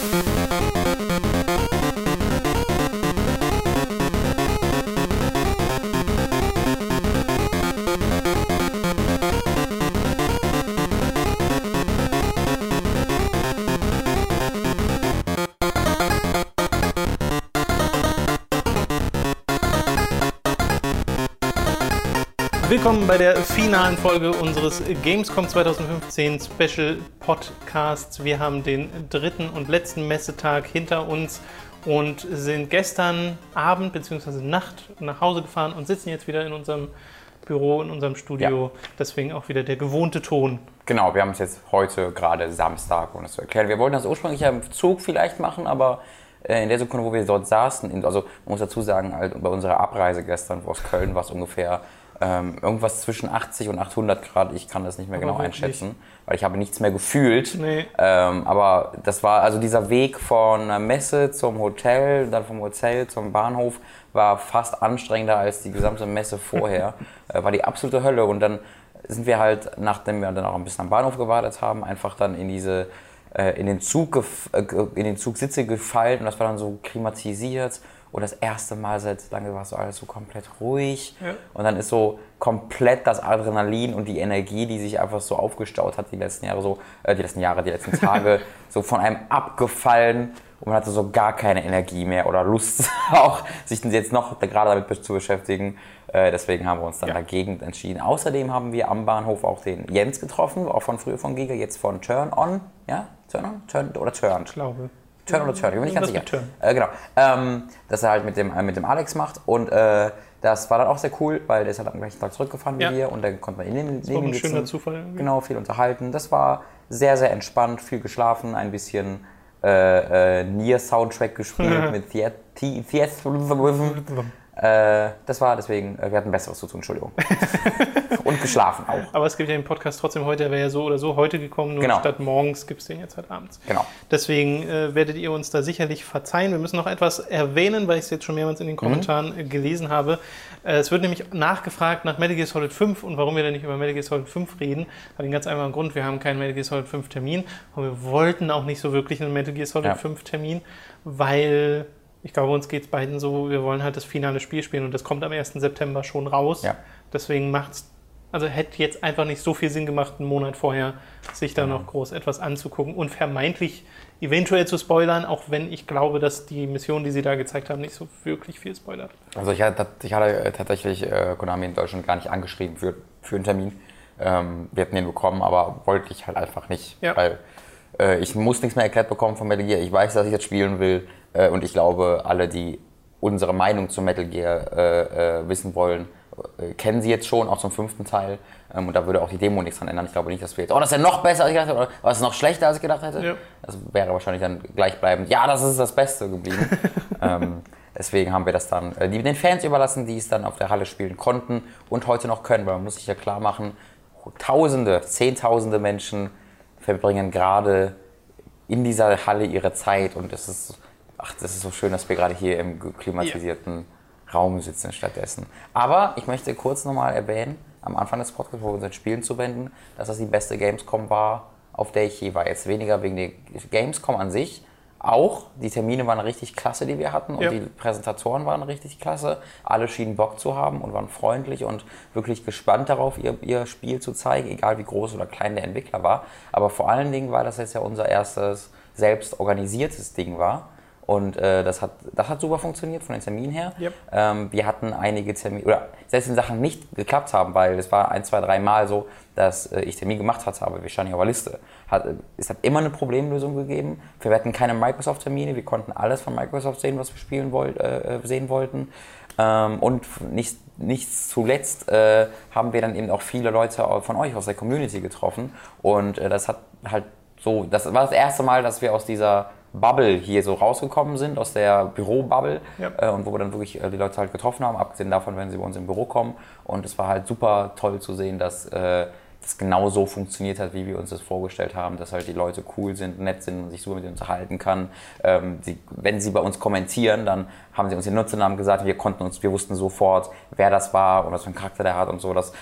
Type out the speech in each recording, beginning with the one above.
Thank you. Willkommen bei der finalen Folge unseres Gamescom 2015 Special Podcasts. Wir haben den dritten und letzten Messetag hinter uns und sind gestern Abend bzw. Nacht nach Hause gefahren und sitzen jetzt wieder in unserem Büro, in unserem Studio. Ja. Deswegen auch wieder der gewohnte Ton. Genau, wir haben es jetzt heute gerade Samstag, um das zu erklären. Wir wollten das ursprünglich ja im Zug vielleicht machen, aber äh, in der Sekunde, wo wir dort saßen, also man muss dazu sagen, bei unserer Abreise gestern aus Köln war es ungefähr ähm, irgendwas zwischen 80 und 800 Grad. Ich kann das nicht mehr aber genau einschätzen, weil ich habe nichts mehr gefühlt. Nee. Ähm, aber das war also dieser Weg von der Messe zum Hotel, dann vom Hotel zum Bahnhof war fast anstrengender als die gesamte Messe vorher. äh, war die absolute Hölle und dann sind wir halt, nachdem wir dann auch ein bisschen am Bahnhof gewartet haben, einfach dann in diese äh, in den Zug äh, in den Zugsitze gefallen und das war dann so klimatisiert und das erste Mal seit lange war so alles so komplett ruhig. Ja. Und dann ist so komplett das Adrenalin und die Energie, die sich einfach so aufgestaut hat, die letzten Jahre, so, äh, die letzten Jahre, die letzten Tage, so von einem abgefallen. Und man hatte so gar keine Energie mehr oder Lust auch, sich jetzt noch gerade damit zu beschäftigen. Äh, deswegen haben wir uns dann ja. dagegen entschieden. Außerdem haben wir am Bahnhof auch den Jens getroffen, auch von früher von Giga, jetzt von Turn On. Ja? Turn On? Turn oder Turn? Ich glaube. Turn oder Turn, ich bin nicht ganz sicher. Äh, genau. Ähm, dass er halt mit dem, äh, mit dem Alex macht und äh, das war dann auch sehr cool, weil der ist halt am gleichen Tag zurückgefahren wie ja. wir und dann konnte man in dem neben ein schöner Zufall. Irgendwie. Genau, viel unterhalten. Das war sehr, sehr entspannt, viel geschlafen, ein bisschen äh, äh, Nier-Soundtrack gespielt mit Theater. Äh, das war deswegen, äh, wir hatten Besseres zu tun, Entschuldigung. und geschlafen auch. Aber es gibt ja den Podcast trotzdem heute, der wäre ja so oder so heute gekommen, nur genau. statt morgens gibt es den jetzt halt abends. Genau. Deswegen äh, werdet ihr uns da sicherlich verzeihen. Wir müssen noch etwas erwähnen, weil ich es jetzt schon mehrmals in den Kommentaren mhm. gelesen habe. Äh, es wird nämlich nachgefragt nach Metal Gear Solid 5 und warum wir denn nicht über Metal Gear Solid 5 reden. Hat den ganz einfachen Grund, wir haben keinen Metal Gear Solid 5 Termin und wir wollten auch nicht so wirklich einen Metal Gear Solid ja. 5 Termin, weil ich glaube, uns geht es beiden so, wir wollen halt das finale Spiel spielen und das kommt am 1. September schon raus. Ja. Deswegen macht es, also hätte jetzt einfach nicht so viel Sinn gemacht, einen Monat vorher sich da noch groß etwas anzugucken und vermeintlich eventuell zu spoilern, auch wenn ich glaube, dass die Mission, die sie da gezeigt haben, nicht so wirklich viel spoilert. Also ich hatte, ich hatte tatsächlich äh, Konami in Deutschland gar nicht angeschrieben für, für einen Termin. Ähm, wir hätten den bekommen, aber wollte ich halt einfach nicht, ja. weil äh, ich muss nichts mehr erklärt bekommen von Metal Gear. Ich weiß, dass ich jetzt spielen will äh, und ich glaube, alle, die unsere Meinung zu Metal Gear äh, äh, wissen wollen, äh, kennen sie jetzt schon, auch zum fünften Teil. Ähm, und da würde auch die Demo nichts dran ändern. Ich glaube nicht, dass wir jetzt, oh, das ist ja noch besser, als ich gedacht hätte, oder was ist noch schlechter, als ich gedacht hätte. Ja. Das wäre wahrscheinlich dann gleichbleibend. Ja, das ist das Beste geblieben. ähm, deswegen haben wir das dann äh, den Fans überlassen, die es dann auf der Halle spielen konnten und heute noch können, weil man muss sich ja klar machen, Tausende, Zehntausende Menschen verbringen gerade in dieser Halle ihre Zeit und es ist ach, das ist so schön, dass wir gerade hier im klimatisierten ja. Raum sitzen stattdessen. Aber ich möchte kurz nochmal erwähnen, am Anfang des Podcasts, wo wir unseren Spielen zuwenden, dass das die beste Gamescom war, auf der ich je war. Jetzt weniger wegen der Gamescom an sich, auch. Die Termine waren richtig klasse, die wir hatten und ja. die Präsentatoren waren richtig klasse. Alle schienen Bock zu haben und waren freundlich und wirklich gespannt darauf, ihr, ihr Spiel zu zeigen, egal wie groß oder klein der Entwickler war. Aber vor allen Dingen, weil das jetzt ja unser erstes selbst organisiertes Ding war, und äh, das, hat, das hat super funktioniert von den Terminen her. Yep. Ähm, wir hatten einige Termine, oder selbst wenn Sachen nicht geklappt haben, weil es war ein, zwei, drei Mal so, dass äh, ich Termin gemacht hatte, aber wir standen auf der Liste. Hat, es hat immer eine Problemlösung gegeben. Wir hatten keine Microsoft-Termine, wir konnten alles von Microsoft sehen, was wir spielen wollt, äh, sehen wollten. Ähm, und nicht, nicht zuletzt äh, haben wir dann eben auch viele Leute von euch aus der Community getroffen. Und äh, das hat halt so, das war das erste Mal, dass wir aus dieser Bubble hier so rausgekommen sind, aus der Büro-Bubble ja. äh, und wo wir dann wirklich äh, die Leute halt getroffen haben, abgesehen davon, wenn sie bei uns im Büro kommen. Und es war halt super toll zu sehen, dass äh, das genau so funktioniert hat, wie wir uns das vorgestellt haben, dass halt die Leute cool sind, nett sind und sich super mit ihnen unterhalten kann. Ähm, sie, wenn sie bei uns kommentieren, dann haben sie uns den Nutzernamen gesagt, wir konnten uns, wir wussten sofort, wer das war und was für einen Charakter der hat und so. Das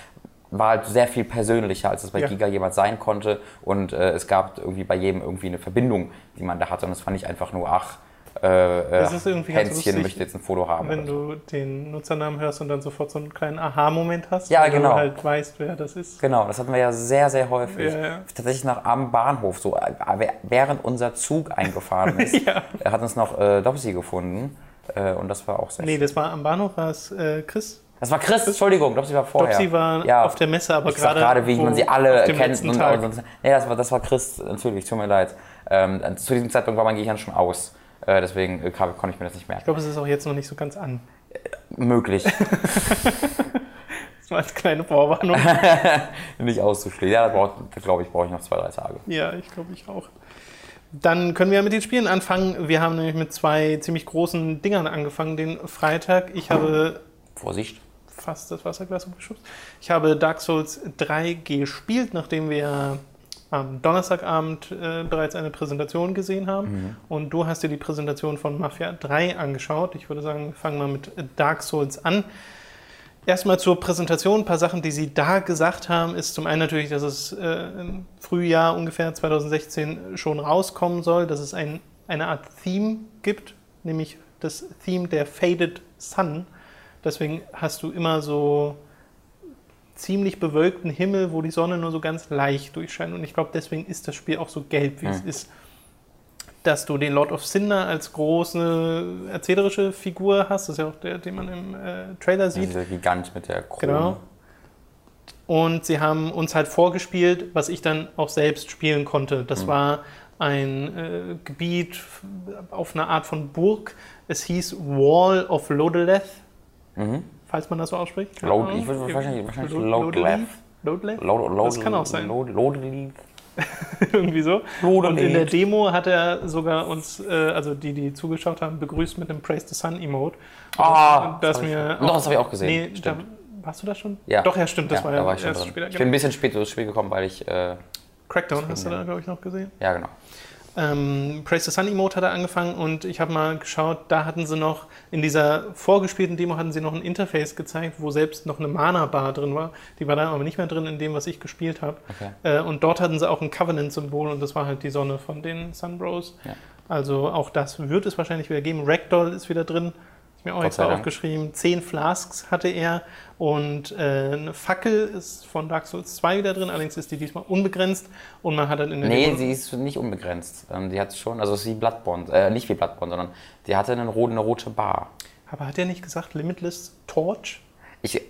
war halt sehr viel persönlicher, als es bei ja. Giga jemals sein konnte. Und äh, es gab irgendwie bei jedem irgendwie eine Verbindung, die man da hatte. Und das fand ich einfach nur, ach, äh, das ist irgendwie Hänschen möchte jetzt ein Foto haben. Wenn du den Nutzernamen hörst und dann sofort so einen kleinen Aha-Moment hast, ja, genau. du halt weißt, wer das ist. Genau, das hatten wir ja sehr, sehr häufig. Ja, ja. Tatsächlich nach am Bahnhof, so äh, während unser Zug eingefahren ist, ja. hat uns noch äh, Dopsy gefunden. Äh, und das war auch sehr Nee, schön. das war am Bahnhof, war es äh, Chris. Das war Chris, Entschuldigung, Dopsy war vorher. Dopsy war ja. auf der Messe, aber gerade. gerade, wie man sie alle kennt. Und, und, und, nee, das war, das war Chris, natürlich, tut mir leid. Ähm, zu diesem Zeitpunkt war mein Gehirn schon aus. Äh, deswegen äh, konnte ich mir das nicht merken. Ich glaube, es ist auch jetzt noch nicht so ganz an. Äh, möglich. das war als kleine Vorwarnung. nicht auszuschließen. Ja, da glaube ich, brauche ich noch zwei, drei Tage. Ja, ich glaube, ich auch. Dann können wir mit den Spielen anfangen. Wir haben nämlich mit zwei ziemlich großen Dingern angefangen den Freitag. Ich habe. Vorsicht. Fast das Wasserglas umgeschubst. Ich habe Dark Souls 3 gespielt, nachdem wir am Donnerstagabend äh, bereits eine Präsentation gesehen haben. Mhm. Und du hast dir die Präsentation von Mafia 3 angeschaut. Ich würde sagen, wir fangen mal mit Dark Souls an. Erstmal zur Präsentation. Ein paar Sachen, die Sie da gesagt haben, ist zum einen natürlich, dass es äh, im Frühjahr ungefähr 2016 schon rauskommen soll, dass es ein, eine Art Theme gibt, nämlich das Theme der Faded Sun. Deswegen hast du immer so ziemlich bewölkten Himmel, wo die Sonne nur so ganz leicht durchscheint. Und ich glaube, deswegen ist das Spiel auch so gelb, wie mhm. es ist. Dass du den Lord of Cinder als große erzählerische Figur hast, das ist ja auch der, den man im äh, Trailer sieht. Dieser Gigant mit der Krone. Genau. Und sie haben uns halt vorgespielt, was ich dann auch selbst spielen konnte. Das mhm. war ein äh, Gebiet auf einer Art von Burg. Es hieß Wall of Lodeleth. Mhm falls man das so ausspricht. Load, ich würde wahrscheinlich, wahrscheinlich Loadleaf. Loadleaf? Load, das kann auch sein. Loadleaf. Irgendwie so. Und in der Demo hat er sogar uns, äh, also die, die zugeschaut haben, begrüßt mit einem Praise the Sun Emote. Ah, das, das, mir Doch, das habe ich auch gesehen. Nee, da, warst du das schon? Ja. Doch, ja, stimmt. Das ja, war ja war erst später. Ich bin ein bisschen spät ins Spiel gekommen, weil ich. Äh, Crackdown hast du da, glaube ich, noch gesehen? Ja, genau. Ähm, Praise the Sun Emote hat er angefangen und ich habe mal geschaut, da hatten sie noch, in dieser vorgespielten Demo hatten sie noch ein Interface gezeigt, wo selbst noch eine Mana-Bar drin war. Die war da aber nicht mehr drin in dem, was ich gespielt habe. Okay. Äh, und dort hatten sie auch ein Covenant-Symbol und das war halt die Sonne von den Sun Bros. Ja. Also auch das wird es wahrscheinlich wieder geben. Ragdoll ist wieder drin. Ich mir auch extra aufgeschrieben. Zehn Flasks hatte er und äh, eine Fackel ist von Dark Souls 2 wieder drin, allerdings ist die diesmal unbegrenzt und man hat dann in der Nee, sie ist nicht unbegrenzt. Ähm, die hat schon, also sie Bloodborne, äh, nicht wie Bloodborne, sondern die hatte eine, eine rote Bar. Aber hat er nicht gesagt Limitless Torch? Ich,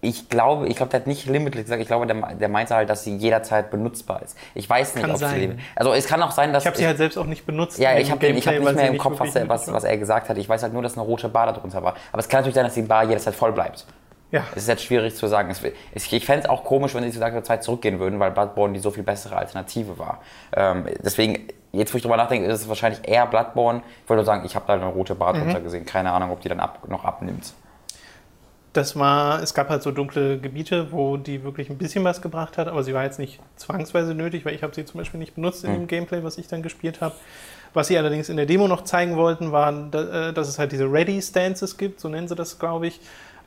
ich glaube, ich glaube, der hat nicht Limitless gesagt. Ich glaube, der, der meinte halt, dass sie jederzeit benutzbar ist. Ich weiß nicht, kann ob sein. sie Also es kann auch sein, dass ich habe sie halt selbst auch nicht benutzt. Ja, ich habe hab nicht mehr im Kopf, was er, was, was er gesagt hat. Ich weiß halt nur, dass eine rote Bar darunter war. Aber es kann natürlich sein, dass die Bar jederzeit voll bleibt. Ja. Es ist jetzt schwierig zu sagen. Es, ich fände es auch komisch, wenn sie zu der Zeit zurückgehen würden, weil Bloodborne die so viel bessere Alternative war. Ähm, deswegen, jetzt wo ich drüber nachdenke, ist es wahrscheinlich eher Bloodborne. Ich wollte nur sagen, ich habe da eine rote Bar mhm. drunter gesehen. Keine Ahnung, ob die dann ab, noch abnimmt das war, es gab halt so dunkle Gebiete, wo die wirklich ein bisschen was gebracht hat, aber sie war jetzt nicht zwangsweise nötig, weil ich habe sie zum Beispiel nicht benutzt in mhm. dem Gameplay, was ich dann gespielt habe. Was sie allerdings in der Demo noch zeigen wollten, war, äh, dass es halt diese Ready-Stances gibt, so nennen sie das, glaube ich,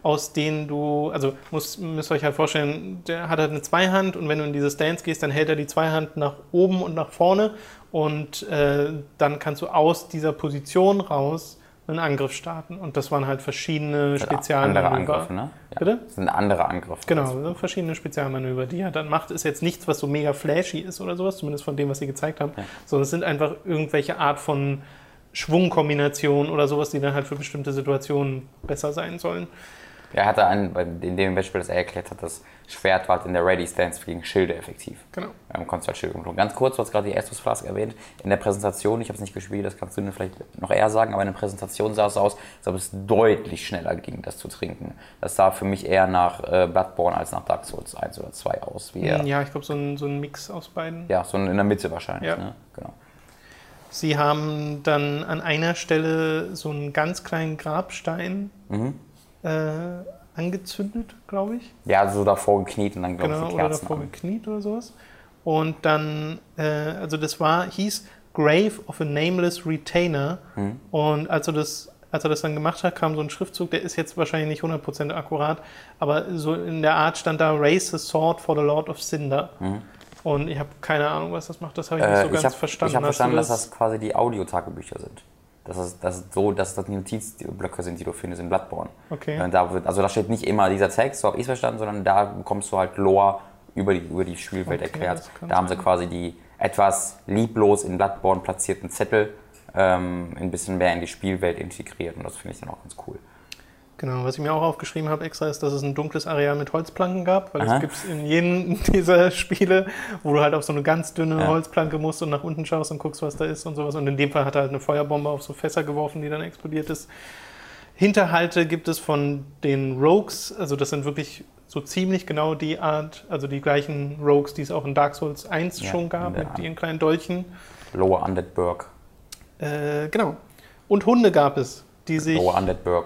aus denen du, also muss, müsst ihr euch halt vorstellen, der hat halt eine Zweihand und wenn du in diese Stance gehst, dann hält er die Zweihand nach oben und nach vorne und äh, dann kannst du aus dieser Position raus einen Angriff starten. Und das waren halt verschiedene Spezialmanöver. Andere Angriffe, ne? Ja. Bitte? Das sind andere Angriffe. Genau, verschiedene Spezialmanöver, die er dann macht. Ist jetzt nichts, was so mega flashy ist oder sowas, zumindest von dem, was sie gezeigt haben, ja. sondern es sind einfach irgendwelche Art von Schwungkombinationen oder sowas, die dann halt für bestimmte Situationen besser sein sollen. Er hatte einen, in dem Beispiel, das er erklärt hat, das Schwert war halt in der Ready Stance gegen Schilde effektiv. Genau. Ähm, konntest halt Schilde umtun. Ganz kurz, du hast gerade die Estus Flask erwähnt. In der Präsentation, ich habe es nicht gespielt, das kannst du mir vielleicht noch eher sagen, aber in der Präsentation sah es aus, als ob es deutlich schneller ging, das zu trinken. Das sah für mich eher nach äh, Bloodborne als nach Dark Souls 1 oder 2 aus. Wie hm, ja, ich glaube, so ein, so ein Mix aus beiden. Ja, so in der Mitte wahrscheinlich. Ja. Ne? Genau. Sie haben dann an einer Stelle so einen ganz kleinen Grabstein mhm äh, angezündet, glaube ich. Ja, so davor gekniet und dann, glaube genau, ich, die Kerzen oder davor an. gekniet oder sowas. Und dann, äh, also das war, hieß Grave of a Nameless Retainer. Mhm. Und als du das als er das dann gemacht hat, kam so ein Schriftzug, der ist jetzt wahrscheinlich nicht 100% akkurat, aber so in der Art stand da Raise the Sword for the Lord of Cinder. Mhm. Und ich habe keine Ahnung, was das macht, das habe ich nicht so äh, ganz hab, verstanden. Ich habe verstanden, das dass das quasi die Audiotagebücher sind. Dass das, das so, dass das die Notizblöcke sind, die du findest in Bloodborne. Okay. Da wird, also da steht nicht immer dieser Text, so habe ich es verstanden, sondern da bekommst du halt Lore über die, über die Spielwelt okay, erklärt. Da haben sie quasi die etwas lieblos in Bloodborne platzierten Zettel ähm, ein bisschen mehr in die Spielwelt integriert und das finde ich dann auch ganz cool. Genau, was ich mir auch aufgeschrieben habe extra ist, dass es ein dunkles Areal mit Holzplanken gab, weil Aha. das gibt es in jedem dieser Spiele, wo du halt auf so eine ganz dünne ja. Holzplanke musst und nach unten schaust und guckst, was da ist und sowas. Und in dem Fall hat er halt eine Feuerbombe auf so Fässer geworfen, die dann explodiert ist. Hinterhalte gibt es von den Rogues, also das sind wirklich so ziemlich genau die Art, also die gleichen Rogues, die es auch in Dark Souls 1 ja, schon gab, mit ihren kleinen Dolchen. Lower Undead Burg. Äh, genau. Und Hunde gab es, die sich Lower Undead Burg.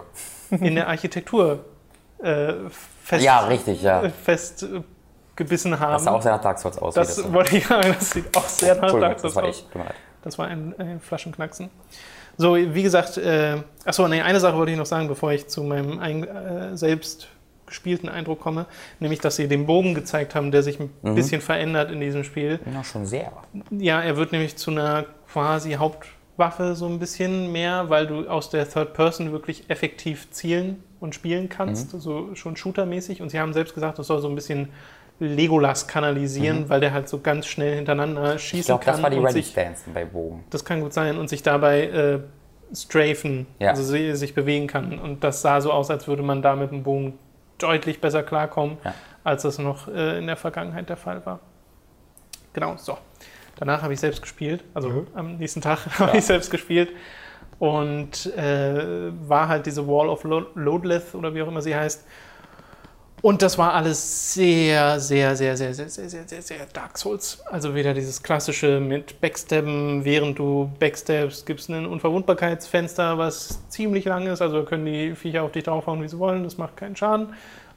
In der Architektur äh, fest, ja, richtig, ja. fest äh, gebissen haben. Das sah auch sehr nach Dark Souls aus. Das, das wollte ich sagen, das sieht auch sehr nach Dark Souls aus. Das war ich, Das war ein, ein Flaschenknacksen. So, wie gesagt, äh, achso, nee, eine Sache wollte ich noch sagen, bevor ich zu meinem ein, äh, selbst gespielten Eindruck komme, nämlich dass sie den Bogen gezeigt haben, der sich ein mhm. bisschen verändert in diesem Spiel. Ja, schon sehr. Ja, er wird nämlich zu einer quasi Hauptwaffe so ein bisschen mehr, weil du aus der Third Person wirklich effektiv zielen und spielen kannst, mhm. also schon shootermäßig. Und sie haben selbst gesagt, das soll so ein bisschen Legolas kanalisieren, mhm. weil der halt so ganz schnell hintereinander schießen ich glaub, kann. Ich glaube, das war die Ready Stance bei Bogen. Das kann gut sein und sich dabei äh, strafen, ja. also sich bewegen kann. Und das sah so aus, als würde man da mit dem Bogen deutlich besser klarkommen, ja. als das noch äh, in der Vergangenheit der Fall war. Genau, so. Danach habe ich selbst gespielt, also mhm. am nächsten Tag ja. habe ich selbst gespielt und äh, war halt diese Wall of Loadleth oder wie auch immer sie heißt. Und das war alles sehr, sehr, sehr, sehr, sehr, sehr, sehr, sehr, sehr Dark Souls. Also wieder dieses klassische mit Backstabben, während du backstabst, gibt es ein Unverwundbarkeitsfenster, was ziemlich lang ist. Also können die Viecher auf dich draufhauen, wie sie wollen. Das macht keinen Schaden.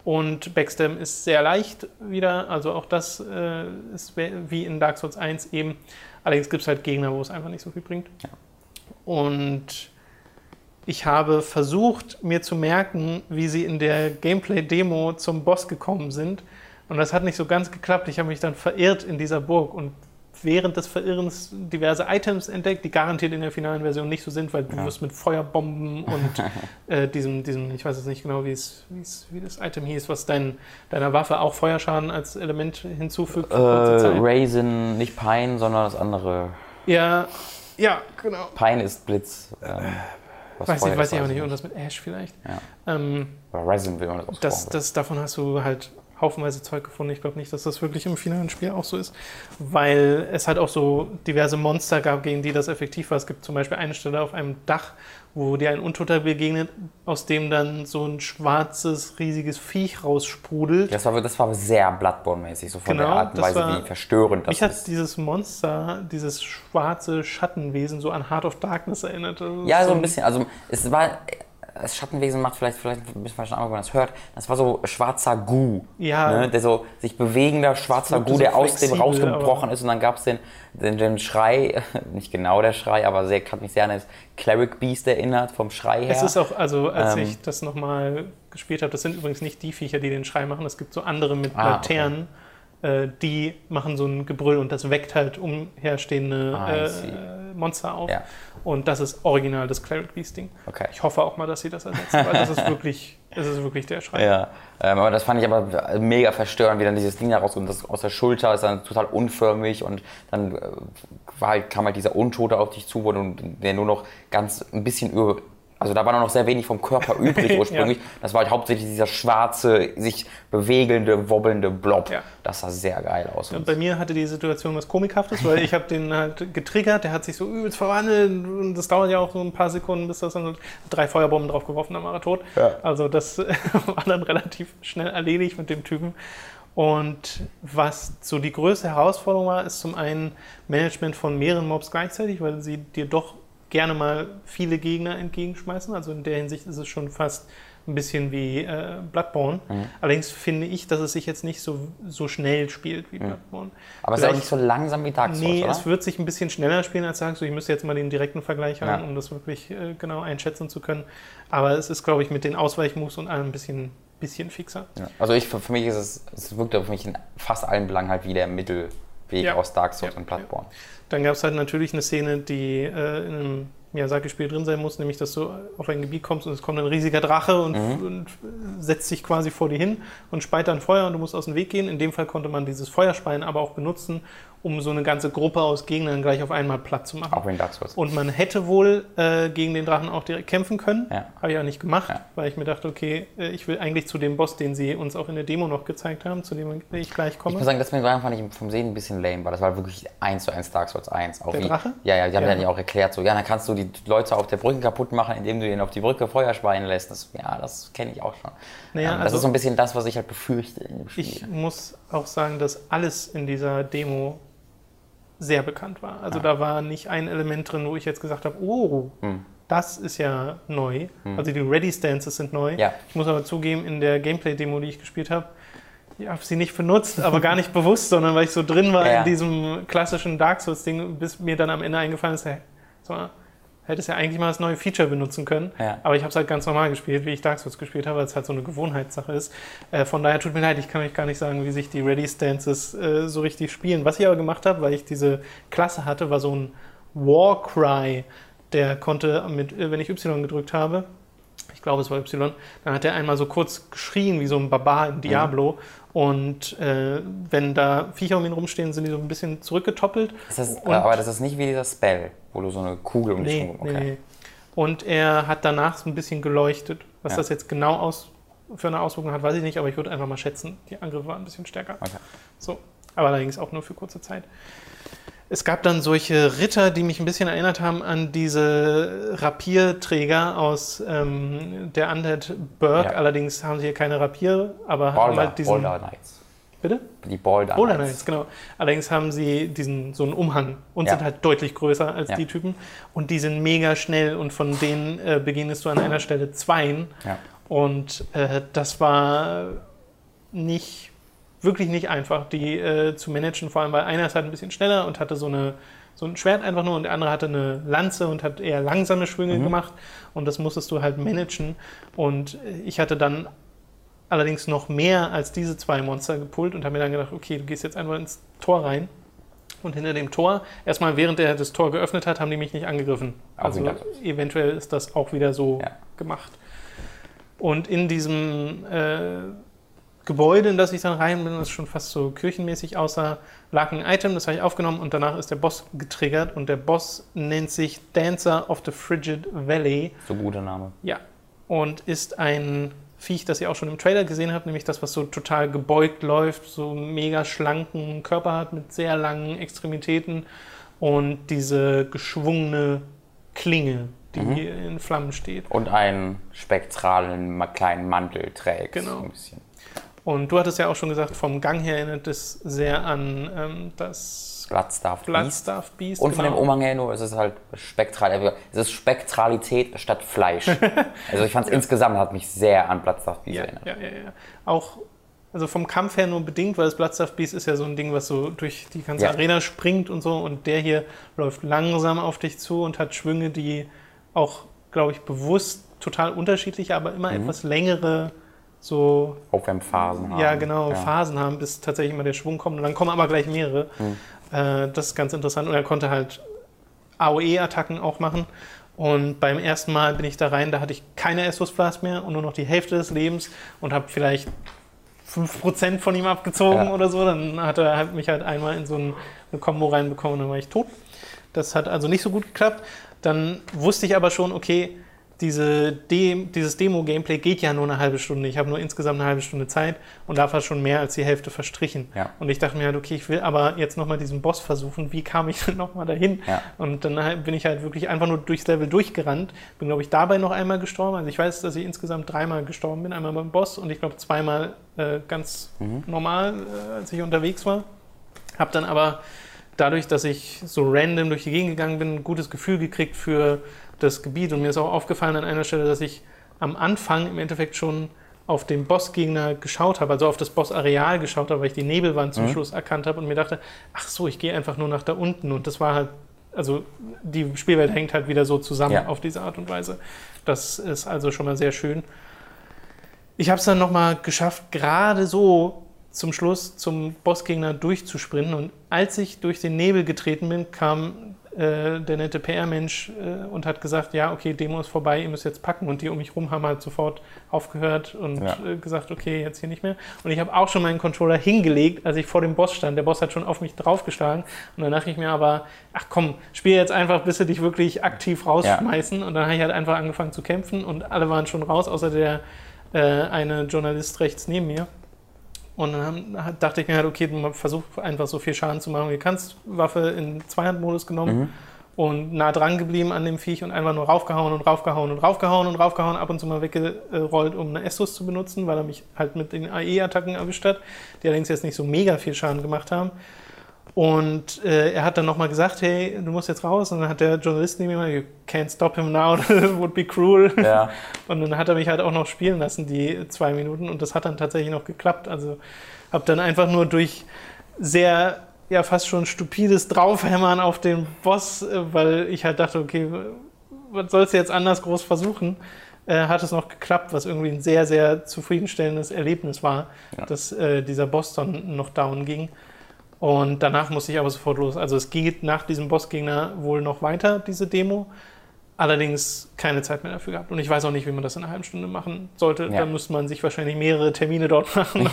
Und Backstabben ist sehr leicht wieder. Also auch das äh, ist wie in Dark Souls 1 eben. Allerdings gibt es halt Gegner, wo es einfach nicht so viel bringt. Ja. Und ich habe versucht, mir zu merken, wie sie in der Gameplay-Demo zum Boss gekommen sind. Und das hat nicht so ganz geklappt. Ich habe mich dann verirrt in dieser Burg und während des Verirrens diverse Items entdeckt, die garantiert in der finalen Version nicht so sind, weil du ja. wirst mit Feuerbomben und äh, diesem, diesem, ich weiß jetzt nicht genau, wie es, wie das Item hieß, was dein, deiner Waffe auch Feuerschaden als Element hinzufügt. Äh, Raisin, nicht Pine, sondern das andere. Ja, ja, genau. Pine ist Blitz. Ähm. Was weiß ich, weiß ich aber nicht. Irgendwas mit Ash vielleicht. Ja. Ähm, Resin will man das auch das, das, Davon hast du halt haufenweise Zeug gefunden. Ich glaube nicht, dass das wirklich im finalen Spiel auch so ist, weil es halt auch so diverse Monster gab, gegen die das effektiv war. Es gibt zum Beispiel eine Stelle auf einem Dach, wo dir ein Untoter begegnet, aus dem dann so ein schwarzes, riesiges Viech raussprudelt. Das war, das war sehr Bloodborne-mäßig, so von genau, der Art und Weise, war, wie verstörend das mich ist. Mich hat dieses Monster, dieses schwarze Schattenwesen so an Heart of Darkness erinnert. Ja, so ein bisschen. Also es war das Schattenwesen macht vielleicht, vielleicht ein bisschen falsch wenn man das hört. Das war so schwarzer Gu. Ja. Ne? Der so sich bewegender schwarzer Gu, der aus dem rausgebrochen ist. Und dann gab es den, den, den, Schrei, nicht genau der Schrei, aber sehr, hat mich sehr an das Cleric Beast erinnert, vom Schrei her. Es ist auch, also als ähm, ich das nochmal gespielt habe, das sind übrigens nicht die Viecher, die den Schrei machen. Es gibt so andere mit ah, Laternen. Okay äh, die machen so ein Gebrüll und das weckt halt umherstehende ah, äh, Monster auf. Ja. Und das ist original das Cleric Beast Ding. Okay. Ich hoffe auch mal, dass sie das ersetzen, weil das ist wirklich, das ist wirklich der Schrei. Ja, ähm, aber das fand ich aber mega verstörend, wie dann dieses Ding da rauskommt, das aus der Schulter ist dann total unförmig und dann äh, halt, kam halt dieser Untote auf dich zu, wo du, der nur noch ganz ein bisschen über also da war noch sehr wenig vom Körper übrig ursprünglich. ja. Das war halt hauptsächlich dieser schwarze, sich bewegelnde, wobbelnde Blob. Ja. Das sah sehr geil aus. Ja, bei mir hatte die Situation was Komikhaftes, weil ich habe den halt getriggert, der hat sich so übelst verwandelt und das dauert ja auch so ein paar Sekunden, bis das dann drei Feuerbomben drauf geworfen, dann war er tot. Also das war dann relativ schnell erledigt mit dem Typen. Und was so die größte Herausforderung war, ist zum einen Management von mehreren Mobs gleichzeitig, weil sie dir doch gerne mal viele Gegner entgegenschmeißen. Also in der Hinsicht ist es schon fast ein bisschen wie äh, Bloodborne. Mhm. Allerdings finde ich, dass es sich jetzt nicht so, so schnell spielt wie mhm. Bloodborne. Aber es ist auch nicht so langsam wie Dark Souls, Nee, oder? es wird sich ein bisschen schneller spielen als Dark Souls. Ich müsste jetzt mal den direkten Vergleich haben, ja. um das wirklich äh, genau einschätzen zu können. Aber es ist, glaube ich, mit den Ausweichmoves und allem ein bisschen, bisschen fixer. Ja. Also ich, für mich ist es, es wirkt auf mich in fast allen Belangen halt wie der Mittelweg ja. aus Dark Souls und Bloodborne. Dann gab es halt natürlich eine Szene, die äh, in einem Miyazaki-Spiel drin sein muss, nämlich dass du auf ein Gebiet kommst und es kommt ein riesiger Drache und, mhm. und, setzt sich quasi vor dir hin und speit dann Feuer und du musst aus dem Weg gehen. In dem Fall konnte man dieses Feuerspeien aber auch benutzen, um so eine ganze Gruppe aus Gegnern gleich auf einmal platt zu machen. Auch wenn Dark Souls. Und man hätte wohl äh, gegen den Drachen auch direkt kämpfen können. Ja. Habe ich auch nicht gemacht, ja. weil ich mir dachte, okay, äh, ich will eigentlich zu dem Boss, den sie uns auch in der Demo noch gezeigt haben, zu dem ich gleich komme. Ich muss sagen, das fand ich vom Sehen ein bisschen lame, weil das war wirklich 1 zu 1 Dark Souls 1. Auch der wie, Drache? Ja, ja, die haben ja. dann ja auch erklärt, so, ja, dann kannst du die Leute auf der Brücke kaputt machen, indem du ihnen auf die Brücke Feuer speien lässt. Das, ja, das kenne ich auch schon. Naja, ähm, das also, ist so ein bisschen das, was ich halt befürchte in dem Spiel. Ich muss auch sagen, dass alles in dieser Demo sehr bekannt war. Also ja. da war nicht ein Element drin, wo ich jetzt gesagt habe, oh, hm. das ist ja neu. Hm. Also die Ready Stances sind neu. Ja. Ich muss aber zugeben, in der Gameplay-Demo, die ich gespielt habe, ich habe sie nicht benutzt, aber gar nicht bewusst, sondern weil ich so drin war ja. in diesem klassischen Dark Souls-Ding, bis mir dann am Ende eingefallen ist, hey, so, hättest ja eigentlich mal das neue Feature benutzen können. Ja. Aber ich habe es halt ganz normal gespielt, wie ich Dark Souls gespielt habe, weil es halt so eine Gewohnheitssache ist. Äh, von daher tut mir leid, ich kann euch gar nicht sagen, wie sich die Ready Stances äh, so richtig spielen. Was ich aber gemacht habe, weil ich diese Klasse hatte, war so ein Warcry. Der konnte mit, äh, wenn ich Y gedrückt habe, ich glaube es war Y, dann hat er einmal so kurz geschrien wie so ein Barbar in Diablo. Mhm. Und äh, wenn da Viecher um ihn rumstehen, sind die so ein bisschen zurückgetoppelt. Das aber das ist nicht wie dieser Spell, wo du so eine Kugel um dich nee, okay. nee, nee. Und er hat danach so ein bisschen geleuchtet. Was ja. das jetzt genau aus, für eine Auswirkung hat, weiß ich nicht, aber ich würde einfach mal schätzen, die Angriffe waren ein bisschen stärker. Okay. So, aber allerdings auch nur für kurze Zeit. Es gab dann solche Ritter, die mich ein bisschen erinnert haben an diese Rapierträger aus ähm, der Undead Burg. Ja. Allerdings haben sie hier keine Rapiere, aber Boulder, haben halt diesen. Boulder Knights. Bitte? Die Boulder, Boulder Knights. Knights. genau. Allerdings haben sie diesen so einen Umhang und ja. sind halt deutlich größer als ja. die Typen. Und die sind mega schnell und von denen äh, beginnest du an einer Stelle zweien. Und äh, das war nicht wirklich nicht einfach, die äh, zu managen, vor allem weil einer ist halt ein bisschen schneller und hatte so, eine, so ein Schwert einfach nur und der andere hatte eine Lanze und hat eher langsame Schwünge mhm. gemacht und das musstest du halt managen. Und ich hatte dann allerdings noch mehr als diese zwei Monster gepult und habe mir dann gedacht, okay, du gehst jetzt einfach ins Tor rein. Und hinter dem Tor, erstmal während er das Tor geöffnet hat, haben die mich nicht angegriffen. also eventuell ist das auch wieder so ja. gemacht. Und in diesem äh, Gebäude, in das ich dann rein bin, das schon fast so kirchenmäßig aussah, lag ein Item, das habe ich aufgenommen und danach ist der Boss getriggert und der Boss nennt sich Dancer of the Frigid Valley. So guter Name. Ja. Und ist ein Viech, das ihr auch schon im Trailer gesehen habt, nämlich das, was so total gebeugt läuft, so einen mega schlanken Körper hat mit sehr langen Extremitäten und diese geschwungene Klinge, die mhm. in Flammen steht. Und einen spektralen kleinen Mantel trägt. Genau. Ein bisschen. Und du hattest ja auch schon gesagt, vom Gang her erinnert es sehr an ähm, das Bloodstaff Beast. Beast. Und genau. von dem genau. Umhang her nur, es ist halt spektral. Es ist Spektralität statt Fleisch. also ich fand es ja. insgesamt, hat mich sehr an Bloodstaff Beast ja, erinnert. Ja, ja, ja. Auch also vom Kampf her nur bedingt, weil das Bloodstaff Beast ist ja so ein Ding, was so durch die ganze ja. Arena springt und so. Und der hier läuft langsam auf dich zu und hat Schwünge, die auch, glaube ich, bewusst total unterschiedliche, aber immer mhm. etwas längere so Aufwärmphasen haben. Ja, genau, ja. Phasen haben, bis tatsächlich mal der Schwung kommt. Und dann kommen aber gleich mehrere. Hm. Äh, das ist ganz interessant. Und er konnte halt AOE-Attacken auch machen. Und beim ersten Mal bin ich da rein, da hatte ich keine Estus Blast mehr und nur noch die Hälfte des Lebens und habe vielleicht 5% von ihm abgezogen ja. oder so. Dann hat er mich halt einmal in so eine Combo reinbekommen und dann war ich tot. Das hat also nicht so gut geklappt. Dann wusste ich aber schon, okay, diese De dieses Demo-Gameplay geht ja nur eine halbe Stunde. Ich habe nur insgesamt eine halbe Stunde Zeit und da war schon mehr als die Hälfte verstrichen. Ja. Und ich dachte mir halt, okay, ich will aber jetzt nochmal diesen Boss versuchen. Wie kam ich denn nochmal dahin? Ja. Und dann bin ich halt wirklich einfach nur durchs Level durchgerannt. Bin, glaube ich, dabei noch einmal gestorben. Also ich weiß, dass ich insgesamt dreimal gestorben bin. Einmal beim Boss und ich glaube zweimal äh, ganz mhm. normal, äh, als ich unterwegs war. Habe dann aber dadurch, dass ich so random durch die Gegend gegangen bin, ein gutes Gefühl gekriegt für das Gebiet. Und mir ist auch aufgefallen an einer Stelle, dass ich am Anfang im Endeffekt schon auf den Bossgegner geschaut habe, also auf das Bossareal geschaut habe, weil ich die Nebelwand zum mhm. Schluss erkannt habe und mir dachte, ach so, ich gehe einfach nur nach da unten. Und das war halt, also die Spielwelt hängt halt wieder so zusammen ja. auf diese Art und Weise. Das ist also schon mal sehr schön. Ich habe es dann nochmal geschafft, gerade so zum Schluss zum Bossgegner durchzusprinten. Und als ich durch den Nebel getreten bin, kam äh, der nette PR-Mensch äh, und hat gesagt, ja, okay, Demo ist vorbei, ihr müsst jetzt packen. Und die um mich rum haben halt sofort aufgehört und ja. äh, gesagt, okay, jetzt hier nicht mehr. Und ich habe auch schon meinen Controller hingelegt, als ich vor dem Boss stand. Der Boss hat schon auf mich draufgeschlagen. Und dann dachte ich mir aber, ach komm, spiel jetzt einfach, bis sie dich wirklich aktiv rausschmeißen. Ja. Und dann habe ich halt einfach angefangen zu kämpfen und alle waren schon raus, außer der äh, eine Journalist rechts neben mir. Und dann dachte ich mir halt, okay, du versuch einfach so viel Schaden zu machen, wie du kannst. Waffe in Zweihandmodus genommen mhm. und nah dran geblieben an dem Viech und einfach nur raufgehauen und raufgehauen und raufgehauen und raufgehauen, ab und zu mal weggerollt, um eine Estus zu benutzen, weil er mich halt mit den AE-Attacken erwischt hat, die allerdings jetzt nicht so mega viel Schaden gemacht haben. Und äh, er hat dann nochmal gesagt, hey, du musst jetzt raus. Und dann hat der Journalist neben mir, you can't stop him now, that would be cruel. Ja. Und dann hat er mich halt auch noch spielen lassen, die zwei Minuten. Und das hat dann tatsächlich noch geklappt. Also habe dann einfach nur durch sehr, ja fast schon stupides Draufhämmern auf den Boss, äh, weil ich halt dachte, okay, was sollst du jetzt anders groß versuchen? Äh, hat es noch geklappt, was irgendwie ein sehr, sehr zufriedenstellendes Erlebnis war, ja. dass äh, dieser Boss dann noch down ging. Und danach musste ich aber sofort los. Also es geht nach diesem Bossgegner wohl noch weiter, diese Demo. Allerdings keine Zeit mehr dafür gehabt. Und ich weiß auch nicht, wie man das in einer halben Stunde machen sollte. Ja. Da müsste man sich wahrscheinlich mehrere Termine dort machen,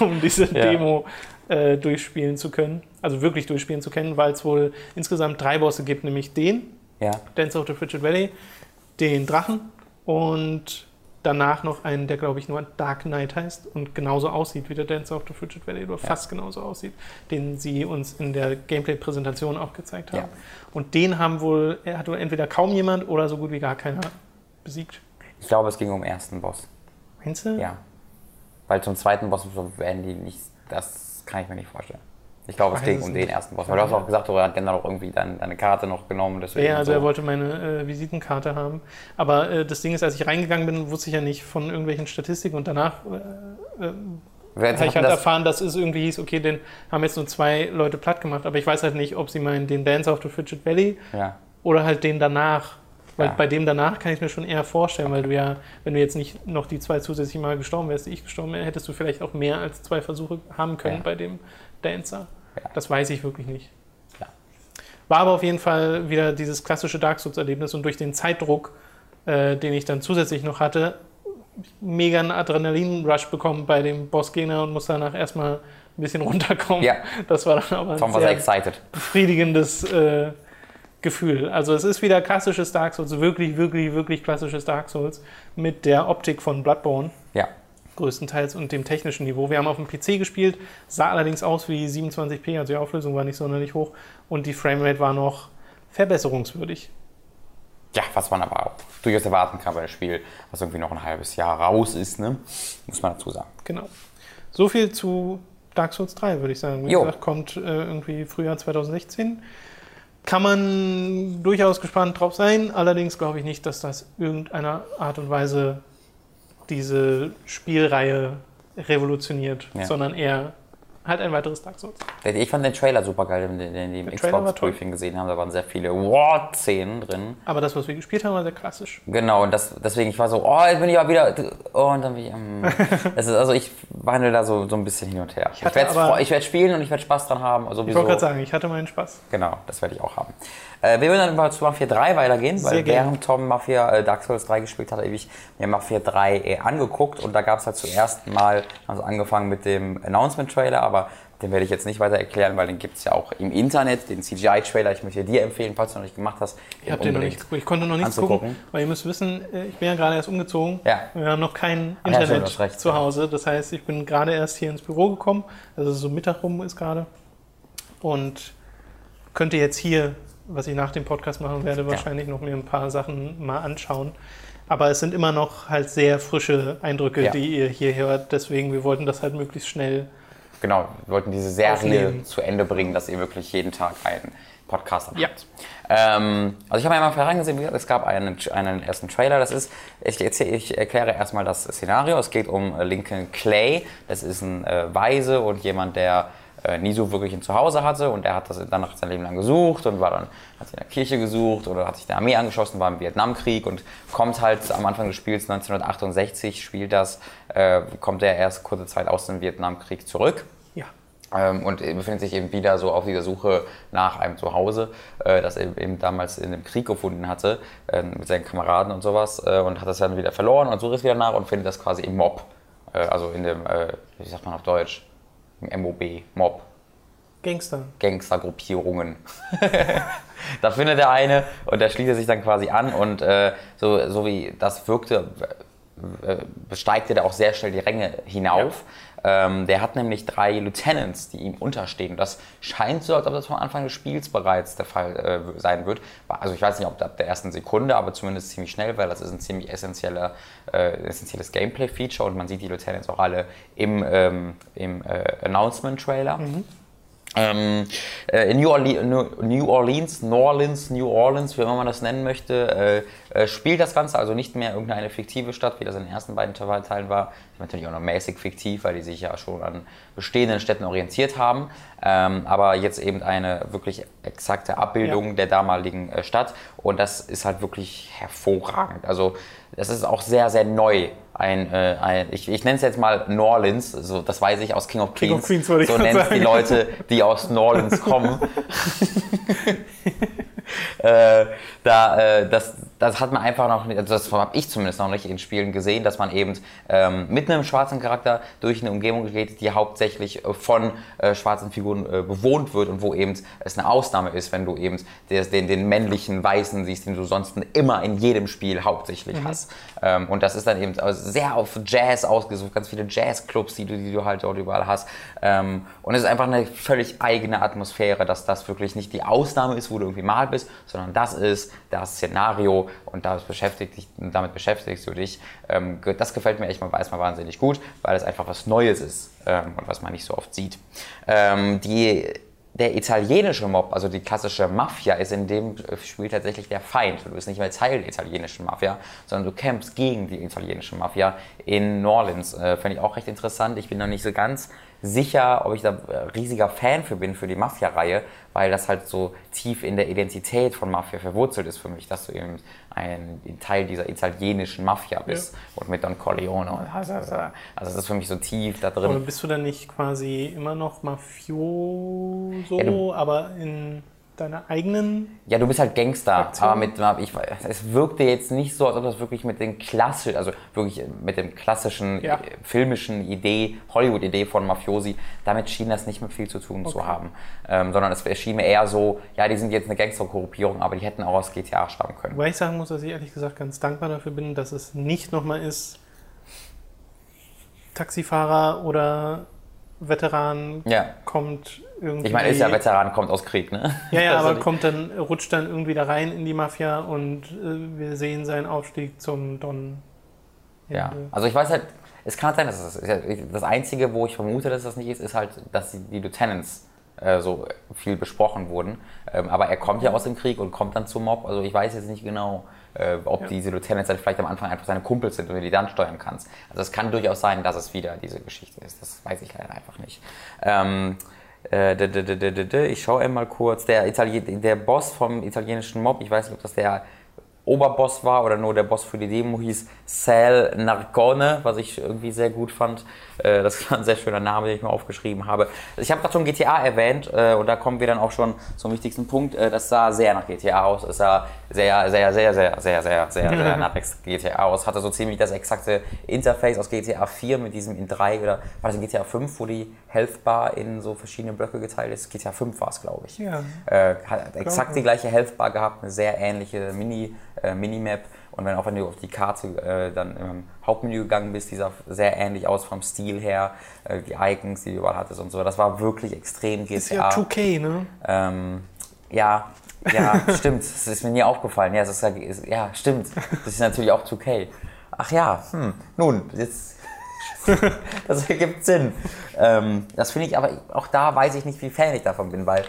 um, um diese ja. Demo äh, durchspielen zu können. Also wirklich durchspielen zu können, weil es wohl insgesamt drei Bosse gibt, nämlich den, ja. Dance of the Frigid Valley, den Drachen und danach noch einen, der glaube ich nur Dark Knight heißt und genauso aussieht wie der Dance of the Frigid Valley oder ja. fast genauso aussieht, den sie uns in der Gameplay-Präsentation auch gezeigt haben. Ja. Und den haben wohl, er hat wohl entweder kaum jemand oder so gut wie gar keiner besiegt. Ich glaube, es ging um den ersten Boss. Meinst du? Ja. Weil zum zweiten Boss werden die nicht, das kann ich mir nicht vorstellen. Ich glaube, es ging um den ersten Boss. Weil du hast auch gesagt, er hat genau noch irgendwie deine, deine Karte noch genommen. ja, also so. er wollte meine äh, Visitenkarte haben. Aber äh, das Ding ist, als ich reingegangen bin, wusste ich ja nicht von irgendwelchen Statistiken und danach äh, äh habe ich halt das erfahren, dass es irgendwie hieß, okay, den haben jetzt nur zwei Leute platt gemacht, aber ich weiß halt nicht, ob sie meinen den Dance of the Fidget Valley ja. oder halt den danach. Weil ja. bei dem danach kann ich mir schon eher vorstellen, weil du ja, wenn du jetzt nicht noch die zwei zusätzlich mal gestorben wärst, die ich gestorben wäre, hättest du vielleicht auch mehr als zwei Versuche haben können ja. bei dem Dancer. Ja. Das weiß ich wirklich nicht. Ja. War aber auf jeden Fall wieder dieses klassische Dark Souls-Erlebnis und durch den Zeitdruck, äh, den ich dann zusätzlich noch hatte, mega einen Adrenalin-Rush bekommen bei dem Bossgegner und muss danach erstmal ein bisschen runterkommen. Ja. Das war dann aber ein sehr excited. befriedigendes äh, Gefühl. Also es ist wieder klassisches Dark Souls, wirklich, wirklich, wirklich klassisches Dark Souls mit der Optik von Bloodborne. Ja größtenteils und dem technischen Niveau. Wir haben auf dem PC gespielt, sah allerdings aus wie 27p, also die Auflösung war nicht sonderlich hoch und die Framerate war noch verbesserungswürdig. Ja, was man aber auch durchaus erwarten kann bei einem Spiel, was irgendwie noch ein halbes Jahr raus ist, ne? muss man dazu sagen. Genau. So viel zu Dark Souls 3, würde ich sagen. Wie jo. gesagt, kommt äh, irgendwie Frühjahr 2016. Kann man durchaus gespannt drauf sein, allerdings glaube ich nicht, dass das irgendeiner Art und Weise diese Spielreihe revolutioniert, ja. sondern eher halt ein weiteres Dark Souls. Ich fand den Trailer super geil, den, den die im Xbox-Briefing gesehen haben. Da waren sehr viele Wow-Szenen drin. Aber das, was wir gespielt haben, war sehr klassisch. Genau, und das, deswegen, ich war so, oh, jetzt bin ich ja wieder. Oh, und dann bin ich. Ähm, ist, also, ich wandle da so, so ein bisschen hin und her. Ich, ich werde werd spielen und ich werde Spaß dran haben. Also ich wollte gerade sagen, ich hatte meinen Spaß. Genau, das werde ich auch haben. Äh, wir würden dann mal zu Mafia 3 weitergehen, weil während Tom Mafia äh, Dark Souls 3 gespielt hat, habe ich mir Mafia 3 äh, angeguckt und da gab es halt zuerst mal, also angefangen mit dem Announcement-Trailer, aber den werde ich jetzt nicht weiter erklären, weil den gibt es ja auch im Internet, den CGI-Trailer. Ich möchte dir empfehlen, falls du noch nicht gemacht hast. Ich habe den noch nicht. Ich konnte noch nichts gucken, weil ihr müsst wissen, äh, ich bin ja gerade erst umgezogen. Ja. Wir haben noch kein Internet ja, recht, zu Hause. Das heißt, ich bin gerade erst hier ins Büro gekommen. Also so Mittag rum ist gerade. Und könnte jetzt hier was ich nach dem Podcast machen werde, wahrscheinlich ja. noch mir ein paar Sachen mal anschauen. Aber es sind immer noch halt sehr frische Eindrücke, ja. die ihr hier hört. Deswegen, wir wollten das halt möglichst schnell genau, wir wollten diese Serie Aufnehmen. zu Ende bringen, dass ihr wirklich jeden Tag einen Podcast habt. Ja. Ähm, also ich habe einmal vorangesehen, es gab einen, einen ersten Trailer, das ist, ich, ich erkläre erstmal das Szenario, es geht um Lincoln Clay, das ist ein äh, Weise und jemand, der äh, nie so wirklich ein Zuhause hatte und er hat das dann nach sein Leben lang gesucht und war dann, hat sich in der Kirche gesucht oder hat sich der Armee angeschossen, war im Vietnamkrieg und kommt halt am Anfang des Spiels 1968 spielt das, äh, kommt er erst kurze Zeit aus dem Vietnamkrieg zurück. Ja. Ähm, und befindet sich eben wieder so auf dieser Suche nach einem Zuhause, äh, das er eben damals in dem Krieg gefunden hatte, äh, mit seinen Kameraden und sowas äh, und hat das dann wieder verloren und sucht es wieder nach und findet das quasi im Mob, äh, also in dem, wie sagt man auf Deutsch, MOB, Mob. Gangster. Gangstergruppierungen. da findet er eine und der schließt sich dann quasi an und äh, so, so wie das wirkte, äh, besteigt er da auch sehr schnell die Ränge hinauf. Ja. Ähm, der hat nämlich drei Lieutenants, die ihm unterstehen. Das scheint so, als ob das vom Anfang des Spiels bereits der Fall äh, sein wird. Also ich weiß nicht, ob ab der ersten Sekunde, aber zumindest ziemlich schnell, weil das ist ein ziemlich essentieller, äh, essentielles Gameplay-Feature und man sieht die Lieutenants auch alle im, ähm, im äh, Announcement-Trailer. Mhm. Ähm, äh, in New, Orle New, Orleans, New Orleans, New Orleans, wie immer man das nennen möchte, äh, äh, spielt das Ganze also nicht mehr irgendeine fiktive Stadt, wie das in den ersten beiden Teilen war. ist natürlich auch noch mäßig fiktiv, weil die sich ja schon an bestehenden Städten orientiert haben. Ähm, aber jetzt eben eine wirklich exakte Abbildung ja. der damaligen äh, Stadt. Und das ist halt wirklich hervorragend. Also das ist auch sehr, sehr neu. Ein, äh, ein ich, ich nenne es jetzt mal Norlands, so, das weiß ich aus King of Queens. King of Queens so nennen es die Leute, die aus Norlands kommen. äh, da, äh, das, das hat man einfach noch nicht, also das habe ich zumindest noch nicht in Spielen gesehen, dass man eben ähm, mit einem schwarzen Charakter durch eine Umgebung geht, die hauptsächlich äh, von äh, schwarzen Figuren äh, bewohnt wird und wo eben es eine Ausnahme ist, wenn du eben den, den, den männlichen Weißen siehst, den du sonst immer in jedem Spiel hauptsächlich mhm. hast. Ähm, und das ist dann eben sehr auf Jazz ausgesucht, ganz viele Jazzclubs, die du, die du halt dort überall hast. Ähm, und es ist einfach eine völlig eigene Atmosphäre, dass das wirklich nicht die Ausnahme ist, wo du irgendwie mal bist, sondern das ist das Szenario und damit beschäftigt dich, damit beschäftigst du dich. Ähm, das gefällt mir echt mal, mal wahnsinnig gut, weil es einfach was Neues ist ähm, und was man nicht so oft sieht. Ähm, die der italienische Mob, also die klassische Mafia, ist in dem Spiel tatsächlich der Feind. Du bist nicht mehr Teil der italienischen Mafia, sondern du kämpfst gegen die italienische Mafia in New Orleans. Äh, Fände ich auch recht interessant. Ich bin noch nicht so ganz sicher, ob ich da äh, riesiger Fan für bin, für die Mafia-Reihe, weil das halt so tief in der Identität von Mafia verwurzelt ist für mich, dass du eben ein Teil dieser italienischen Mafia bist ja. und mit Don Corleone. Und also das ist für mich so tief da drin. Aber bist du dann nicht quasi immer noch Mafioso, ja, aber in deiner eigenen. Ja, du bist halt Gangster, Aktion. aber mit, ich, es wirkte jetzt nicht so, als ob das wirklich mit den klassischen, also wirklich mit dem klassischen ja. filmischen Idee, Hollywood-Idee von Mafiosi, damit schien das nicht mehr viel zu tun okay. zu haben. Ähm, sondern es erschien mir eher so, ja, die sind jetzt eine Gangster-Korrupierung, aber die hätten auch aus GTA stammen können. Weil ich sagen muss, dass ich ehrlich gesagt ganz dankbar dafür bin, dass es nicht nochmal ist, Taxifahrer oder Veteran ja. kommt irgendwie. Ich meine, ist ja Veteran, kommt aus Krieg, ne? Ja, ja, aber kommt dann, rutscht dann irgendwie da rein in die Mafia und äh, wir sehen seinen Aufstieg zum Don. Ja, also ich weiß halt, es kann halt sein, dass es das, das Einzige, wo ich vermute, dass das nicht ist, ist halt, dass die, die Lieutenants äh, so viel besprochen wurden. Ähm, aber er kommt ja aus dem Krieg und kommt dann zum Mob. Also ich weiß jetzt nicht genau, äh, ob ja. diese Lieutenants dann vielleicht am Anfang einfach seine Kumpels sind und du die dann steuern kannst. Also es kann durchaus sein, dass es wieder diese Geschichte ist. Das weiß ich leider einfach nicht. Ähm, äh, ich schaue einmal kurz. Der, Itali der Boss vom italienischen Mob, ich weiß nicht, ob das der Oberboss war oder nur der Boss für die Demo hieß Sal Narcone, was ich irgendwie sehr gut fand. Äh, das war ein sehr schöner Name, den ich mir aufgeschrieben habe. Ich habe gerade schon GTA erwähnt äh, und da kommen wir dann auch schon zum wichtigsten Punkt. Äh, das sah sehr nach GTA aus. Es sah sehr, sehr, sehr, sehr, sehr, sehr, sehr, sehr nach GTA aus. Hatte so ziemlich das exakte Interface aus GTA 4 mit diesem in 3 oder war das in GTA 5, wo die Health Bar in so verschiedene Blöcke geteilt ist? GTA 5 war es, glaube ich. Ja. hat exakt die gleiche Health Bar gehabt, eine sehr ähnliche Mini, Minimap. Und wenn auch wenn du auf die Karte äh, dann im Hauptmenü gegangen bist, die sah sehr ähnlich aus vom Stil her, äh, die Icons, die du überall hattest und so. Das war wirklich extrem GTA. Ist ja 2K, ne? Ähm, ja, ja, stimmt. Das ist mir nie aufgefallen. Ja, ist, ja, stimmt. Das ist natürlich auch 2K. Ach ja, hm. nun, jetzt das ergibt Sinn. Ähm, das finde ich, aber auch da weiß ich nicht, wie Fan ich davon bin, weil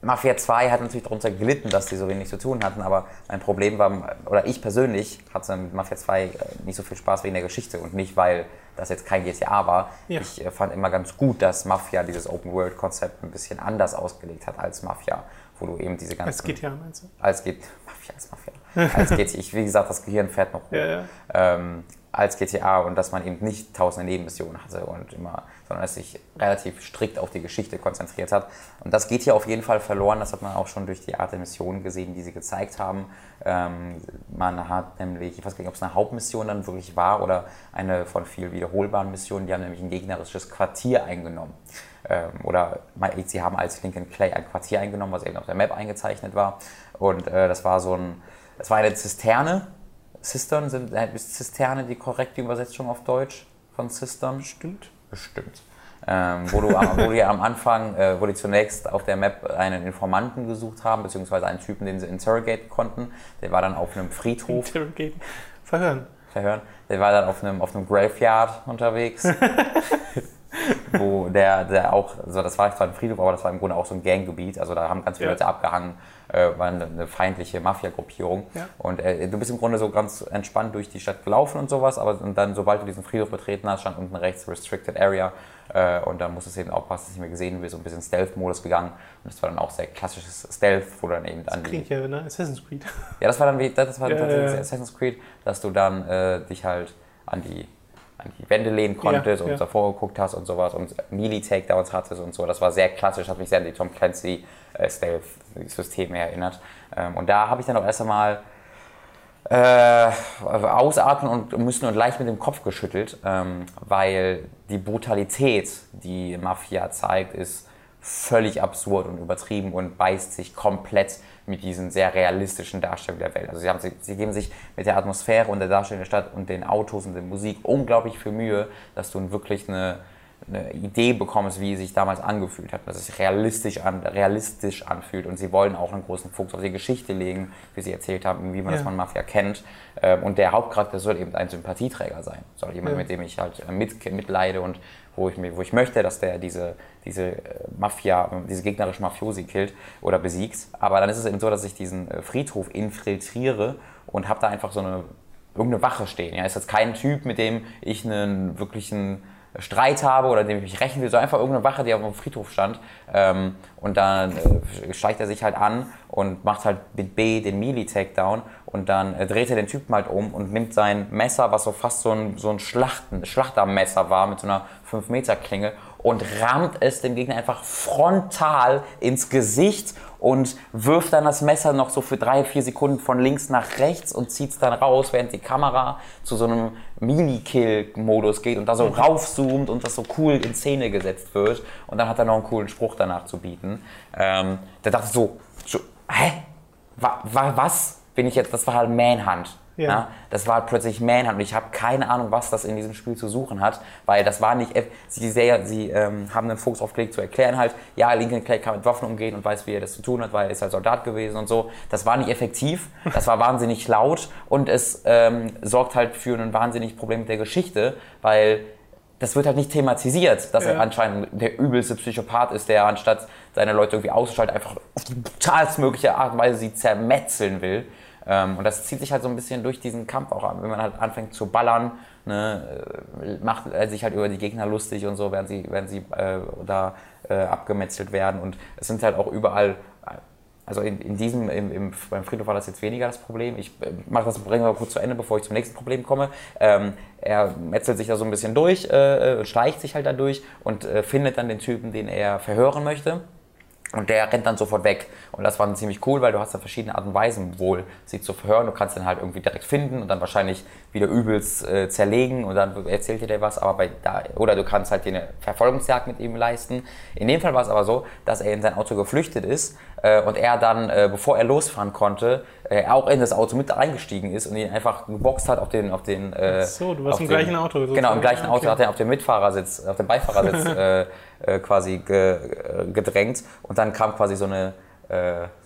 Mafia 2 hat natürlich darunter gelitten, dass die so wenig zu tun hatten, aber mein Problem war, oder ich persönlich hatte mit Mafia 2 äh, nicht so viel Spaß wegen der Geschichte und nicht, weil das jetzt kein GTA war. Ja. Ich äh, fand immer ganz gut, dass Mafia dieses Open-World-Konzept ein bisschen anders ausgelegt hat als Mafia, wo du eben diese ganzen... Als GTA meinst du? Als GTA, Mafia als Mafia. als GTA, ich, wie gesagt, das Gehirn fährt noch hoch. Ja, ja. Ähm, als GTA und dass man eben nicht tausende Nebenmissionen hatte und immer, sondern es sich relativ strikt auf die Geschichte konzentriert hat. Und das geht hier auf jeden Fall verloren. Das hat man auch schon durch die Art der Missionen gesehen, die sie gezeigt haben. Ähm, man hat nämlich, ich weiß gar nicht, ob es eine Hauptmission dann wirklich war oder eine von vielen wiederholbaren Missionen. Die haben nämlich ein gegnerisches Quartier eingenommen. Ähm, oder sie haben als Lincoln Clay ein Quartier eingenommen, was eben auf der Map eingezeichnet war. Und äh, das war so ein, das war eine Zisterne Cistern sind, äh, ist Zisterne die korrekte Übersetzung auf Deutsch von Cistern? Bestimmt. Bestimmt. Ähm, wo, du, wo die am Anfang, äh, wo die zunächst auf der Map einen Informanten gesucht haben, beziehungsweise einen Typen, den sie interrogaten konnten. Der war dann auf einem Friedhof. Interrogaten. Verhören. Verhören. Der war dann auf einem, auf einem Graveyard unterwegs. wo der, der auch, also das war zwar ein Friedhof, aber das war im Grunde auch so ein Ganggebiet. Also da haben ganz viele ja. Leute abgehangen, äh, war eine, eine feindliche Mafia-Gruppierung. Ja. Und äh, du bist im Grunde so ganz entspannt durch die Stadt gelaufen und sowas, aber und dann, sobald du diesen Friedhof betreten hast, stand unten rechts Restricted Area. Äh, und dann musstest du eben aufpassen, dass nicht mehr gesehen wird, so ein bisschen Stealth-Modus gegangen. Und das war dann auch sehr klassisches Stealth, wo dann eben an das klingt ja, ne? Assassin's Creed. Ja, das war dann wie, das war ja, tatsächlich Assassin's Creed, dass du dann äh, dich halt an die an die Wände lehnen konntest ja, und ja. davor geguckt hast und sowas und Melee-Takedowns hattest und so. Das war sehr klassisch, hat mich sehr an die Tom Clancy äh, Stealth-Systeme erinnert. Ähm, und da habe ich dann auch erst einmal äh, ausatmen und müssen und leicht mit dem Kopf geschüttelt, ähm, weil die Brutalität, die Mafia zeigt, ist völlig absurd und übertrieben und beißt sich komplett mit diesen sehr realistischen Darstellungen der Welt. Also sie, haben, sie, geben sich mit der Atmosphäre und der Darstellung der Stadt und den Autos und der Musik unglaublich viel Mühe, dass du wirklich eine, eine Idee bekommst, wie es sich damals angefühlt hat, dass es sich realistisch, an, realistisch anfühlt. Und sie wollen auch einen großen Fokus auf die Geschichte legen, wie sie erzählt haben, wie man ja. das von Mafia kennt. Ähm, und der Hauptcharakter soll eben ein Sympathieträger sein. Soll jemand, ja. mit dem ich halt mit, mitleide und wo ich, wo ich möchte, dass der diese, diese äh, Mafia, diese gegnerische Mafiosi killt oder besiegt. Aber dann ist es eben so, dass ich diesen äh, Friedhof infiltriere und habe da einfach so eine irgendeine Wache stehen. Ja, ist jetzt kein Typ, mit dem ich einen wirklichen Streit habe oder dem ich mich rächen will, so einfach irgendeine Wache, die auf dem Friedhof stand. Ähm, und dann äh, steigt er sich halt an und macht halt mit B den Melee-Takedown und dann äh, dreht er den Typen halt um und nimmt sein Messer, was so fast so ein, so ein Schlachten, Schlachtermesser war mit so einer 5-Meter-Klinge und rammt es dem Gegner einfach frontal ins Gesicht und wirft dann das Messer noch so für drei, vier Sekunden von links nach rechts und zieht es dann raus, während die Kamera zu so einem Mini-Kill-Modus geht und da so mhm. raufzoomt und das so cool in Szene gesetzt wird. Und dann hat er noch einen coolen Spruch danach zu bieten. Ähm, der dachte so, so hä? Wa, wa, was bin ich jetzt? Das war halt Manhunt. Ja. ja. das war plötzlich Manhunt und ich habe keine Ahnung, was das in diesem Spiel zu suchen hat, weil das war nicht, sie, sehr, sie ähm, haben den Fokus auf gelegt zu erklären halt, ja, Lincoln Clay kann mit Waffen umgehen und weiß, wie er das zu tun hat, weil er ist halt Soldat gewesen und so. Das war nicht effektiv, das war wahnsinnig laut und es ähm, sorgt halt für ein wahnsinnig Problem mit der Geschichte, weil das wird halt nicht thematisiert, dass ja. er anscheinend der übelste Psychopath ist, der anstatt seine Leute irgendwie auszuschalten, einfach auf die brutalstmögliche Art und Weise sie zermetzeln will. Ähm, und das zieht sich halt so ein bisschen durch diesen Kampf auch an. Wenn man halt anfängt zu ballern, ne, äh, macht er sich halt über die Gegner lustig und so, während sie, während sie äh, da äh, abgemetzelt werden. Und es sind halt auch überall also in, in diesem, im, im, beim Friedhof war das jetzt weniger das Problem. Ich äh, mache das Problem mal kurz zu Ende, bevor ich zum nächsten Problem komme. Ähm, er metzelt sich da so ein bisschen durch, äh, schleicht sich halt da durch und äh, findet dann den Typen, den er verhören möchte. Und der rennt dann sofort weg. Und das war ziemlich cool, weil du hast da verschiedene Arten und Weisen wohl, sie zu verhören. Du kannst den halt irgendwie direkt finden und dann wahrscheinlich wieder übelst äh, zerlegen und dann erzählt dir der was. Aber bei da, oder du kannst halt dir eine Verfolgungsjagd mit ihm leisten. In dem Fall war es aber so, dass er in sein Auto geflüchtet ist äh, und er dann, äh, bevor er losfahren konnte, äh, auch in das Auto mit eingestiegen ist und ihn einfach geboxt hat auf den, auf den. Äh, so, du warst im den, gleichen Auto. Sozusagen. Genau, im gleichen Auto okay. hat er auf dem Mitfahrersitz, auf dem Beifahrersitz äh, quasi ge, äh, gedrängt. Und dann kam quasi so eine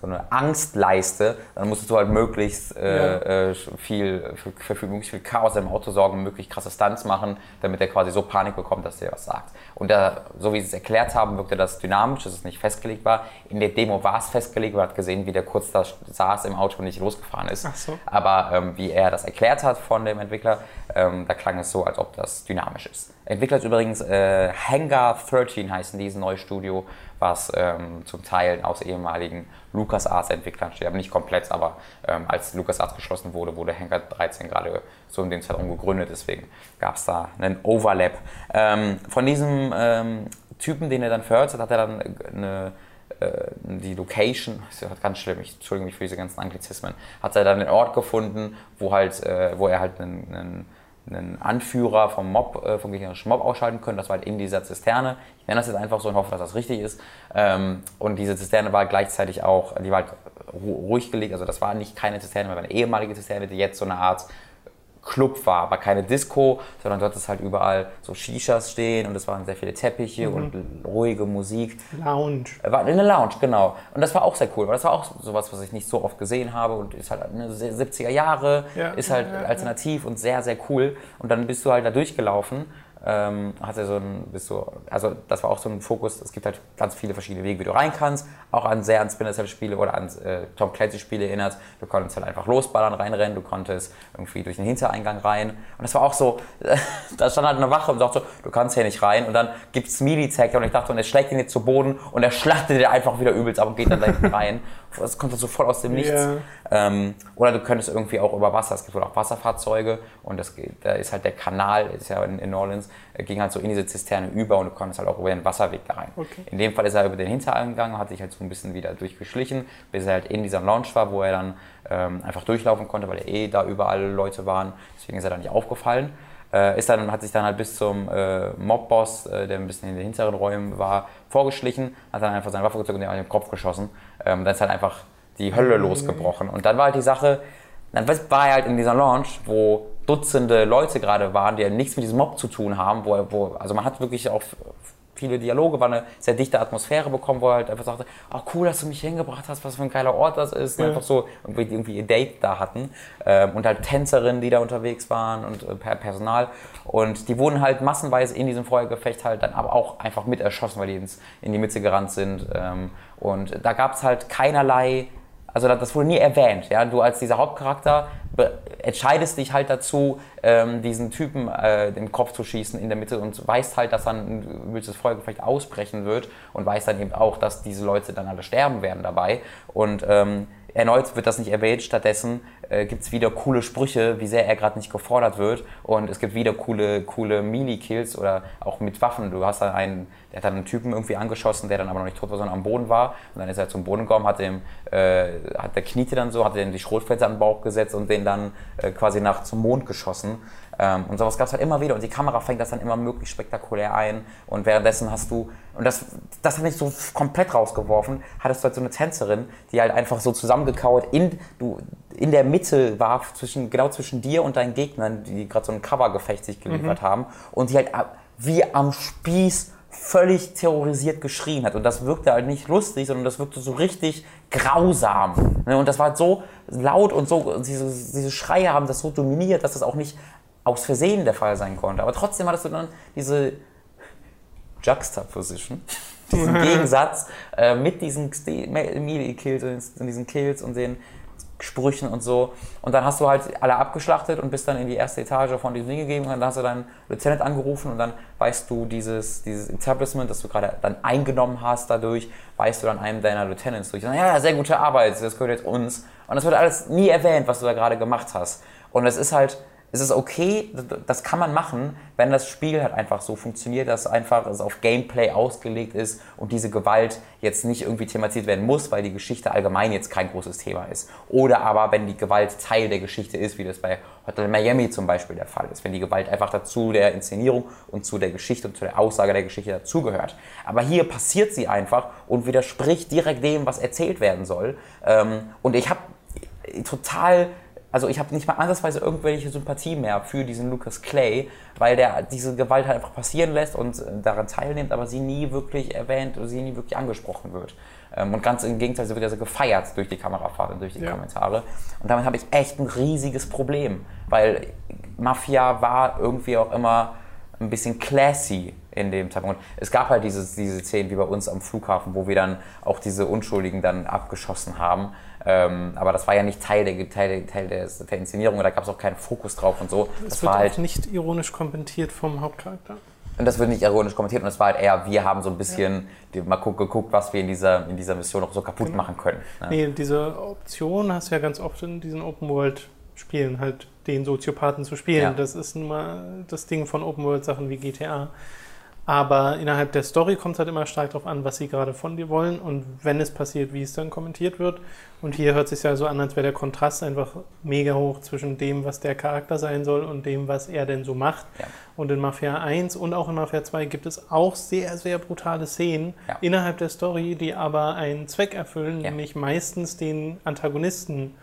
so eine Angstleiste, dann musstest du halt möglichst äh, ja. äh, viel, für, für, möglichst viel Chaos im Auto sorgen, möglichst krasse Stunts machen, damit er quasi so Panik bekommt, dass er was sagt. Und da, so wie sie es erklärt haben, wirkte das dynamisch, dass es nicht festgelegt war. In der Demo war es festgelegt, man hat gesehen, wie der kurz da saß im Auto und nicht losgefahren ist. Ach so. Aber ähm, wie er das erklärt hat von dem Entwickler, ähm, da klang es so, als ob das dynamisch ist. Entwickler ist übrigens äh, Hangar 13 heißen dieses neue Studio, was ähm, zum Teil aus ehemaligen LucasArts-Entwicklern steht. Aber nicht komplett, aber ähm, als LucasArts geschlossen wurde, wurde Hangar 13 gerade so in dem Zeitraum gegründet. Deswegen gab es da einen Overlap. Ähm, von diesem ähm, Typen, den er dann verhört hat, hat er dann eine äh, die Location, das ist ganz schlimm, ich entschuldige mich für diese ganzen Anglizismen, hat er dann den Ort gefunden, wo halt, äh, wo er halt einen, einen einen Anführer vom Mob, äh, vom gegnerischen Mob ausschalten können. Das war halt in dieser Zisterne. Ich nenne das jetzt einfach so und hoffe, dass das richtig ist. Ähm, und diese Zisterne war gleichzeitig auch, die war halt ruhig gelegt. Also das war nicht keine Zisterne, sondern eine ehemalige Zisterne, die jetzt so eine Art Club war, aber keine Disco, sondern dort ist halt überall so Shishas stehen und es waren sehr viele Teppiche mhm. und ruhige Musik. Lounge. War eine Lounge, genau. Und das war auch sehr cool, weil das war auch sowas, was ich nicht so oft gesehen habe und ist halt eine 70er Jahre, ja, ist halt ja, ja, alternativ und sehr, sehr cool. Und dann bist du halt da durchgelaufen ähm, hat er so ein, bist du, also das war auch so ein Fokus, es gibt halt ganz viele verschiedene Wege, wie du rein kannst, auch an sehr an Splinter Cell Spiele oder an äh, Tom Clancy Spiele erinnert. Du konntest halt einfach losballern, reinrennen, du konntest irgendwie durch den Hintereingang rein und das war auch so, da stand halt eine Wache und sagte so, du kannst hier nicht rein und dann gibt's Melee-Tag und ich dachte, und er schlägt ihn jetzt zu Boden und er schlachtet dir einfach wieder übelst ab und geht dann da rein. Das kommt so voll aus dem Nichts. Yeah. Ähm, oder du könntest irgendwie auch über Wasser, es gibt wohl auch Wasserfahrzeuge und das, da ist halt der Kanal, ist ja in, in New Orleans, ging halt so in diese Zisterne über und du konntest halt auch über den Wasserweg da rein. Okay. In dem Fall ist er über den Hintereingang, hat sich halt so ein bisschen wieder durchgeschlichen, bis er halt in dieser Lounge war, wo er dann ähm, einfach durchlaufen konnte, weil eh da überall Leute waren. Deswegen ist er dann nicht aufgefallen. Äh, ist dann, hat sich dann halt bis zum äh, Mobboss, äh, der ein bisschen in den hinteren Räumen war, vorgeschlichen, hat dann einfach seine Waffe gezogen und den Kopf geschossen. Ähm, dann ist halt einfach die Hölle mhm. losgebrochen. Und dann war halt die Sache, dann war er halt in dieser Lounge, wo Dutzende Leute gerade waren, die ja nichts mit diesem Mob zu tun haben, wo, wo also man hat wirklich auch viele Dialoge, war eine sehr dichte Atmosphäre bekommen, wo er halt einfach sagte, oh cool, dass du mich hingebracht hast, was für ein geiler Ort das ist. Ja. Und einfach so irgendwie, irgendwie ihr Date da hatten. Ähm, und halt Tänzerinnen, die da unterwegs waren und äh, Personal. Und die wurden halt massenweise in diesem Feuergefecht halt dann aber auch einfach mit erschossen, weil die ins, in die Mitte gerannt sind. Ähm, und da gab es halt keinerlei also das wurde nie erwähnt. Ja? Du als dieser Hauptcharakter entscheidest dich halt dazu, ähm, diesen Typen äh, den Kopf zu schießen in der Mitte und weißt halt, dass dann ein übelstes Feuergefecht ausbrechen wird und weißt dann eben auch, dass diese Leute dann alle sterben werden dabei. Und ähm, erneut wird das nicht erwähnt, stattdessen äh, gibt es wieder coole Sprüche, wie sehr er gerade nicht gefordert wird und es gibt wieder coole, coole Melee-Kills oder auch mit Waffen. Du hast dann einen der hat dann einen Typen irgendwie angeschossen, der dann aber noch nicht tot war, sondern am Boden war. Und dann ist er zum Boden gekommen, hat, dem, äh, hat der kniete dann so, hat dem die Schrotflinte an den Bauch gesetzt und den dann äh, quasi nach zum Mond geschossen. Ähm, und sowas gab es halt immer wieder. Und die Kamera fängt das dann immer möglichst spektakulär ein. Und währenddessen hast du, und das, das hat mich so komplett rausgeworfen, hattest du halt so eine Tänzerin, die halt einfach so zusammengekauert in, du, in der Mitte war, zwischen, genau zwischen dir und deinen Gegnern, die gerade so ein Covergefecht sich geliefert mhm. haben. Und die halt wie am Spieß völlig terrorisiert geschrien hat. Und das wirkte halt nicht lustig, sondern das wirkte so richtig grausam. Ne, und das war halt so laut und so, diese, diese Schreie haben das so dominiert, dass das auch nicht aus Versehen der Fall sein konnte. Aber trotzdem hattest du dann diese Juxtaposition, diesen Gegensatz äh, mit diesen Melee-Kills und diesen Kills und den Sprüchen und so. Und dann hast du halt alle abgeschlachtet und bist dann in die erste Etage von diesem Ding gegeben und dann hast du deinen Lieutenant angerufen und dann weißt du dieses, dieses Establishment, das du gerade dann eingenommen hast dadurch, weißt du dann einem deiner Lieutenants durch. Ja, sehr gute Arbeit, das gehört jetzt uns. Und das wird alles nie erwähnt, was du da gerade gemacht hast. Und es ist halt, es ist okay, das kann man machen, wenn das Spiel halt einfach so funktioniert, dass einfach es auf Gameplay ausgelegt ist und diese Gewalt jetzt nicht irgendwie thematisiert werden muss, weil die Geschichte allgemein jetzt kein großes Thema ist. Oder aber wenn die Gewalt Teil der Geschichte ist, wie das bei Hotel Miami zum Beispiel der Fall ist, wenn die Gewalt einfach dazu der Inszenierung und zu der Geschichte und zu der Aussage der Geschichte dazugehört. Aber hier passiert sie einfach und widerspricht direkt dem, was erzählt werden soll. Ähm, und ich habe total also ich habe nicht mal ansatzweise irgendwelche Sympathie mehr für diesen Lucas Clay, weil der diese Gewalt halt einfach passieren lässt und äh, daran teilnimmt, aber sie nie wirklich erwähnt oder sie nie wirklich angesprochen wird. Ähm, und ganz im Gegenteil, sie wird ja so gefeiert durch die Kamerafahrt und durch die ja. Kommentare. Und damit habe ich echt ein riesiges Problem, weil Mafia war irgendwie auch immer ein bisschen classy in dem Zeitpunkt. Es gab halt dieses, diese Szenen wie bei uns am Flughafen, wo wir dann auch diese Unschuldigen dann abgeschossen haben. Ähm, aber das war ja nicht Teil der, Teil, Teil der, der Inszenierung, da gab es auch keinen Fokus drauf und so. Das, das wird war halt nicht ironisch kommentiert vom Hauptcharakter. Und das wird nicht ironisch kommentiert und es war halt eher, wir haben so ein bisschen ja. mal geguckt, was wir in dieser, in dieser Mission noch so kaputt genau. machen können. Ne? Nee, diese Option hast du ja ganz oft in diesen Open World Spielen, halt den Soziopathen zu spielen. Ja. Das ist nun mal das Ding von Open World Sachen wie GTA. Aber innerhalb der Story kommt es halt immer stark darauf an, was sie gerade von dir wollen und wenn es passiert, wie es dann kommentiert wird. Und hier hört es sich ja so an, als wäre der Kontrast einfach mega hoch zwischen dem, was der Charakter sein soll und dem, was er denn so macht. Ja. Und in Mafia 1 und auch in Mafia 2 gibt es auch sehr, sehr brutale Szenen ja. innerhalb der Story, die aber einen Zweck erfüllen, ja. nämlich meistens den Antagonisten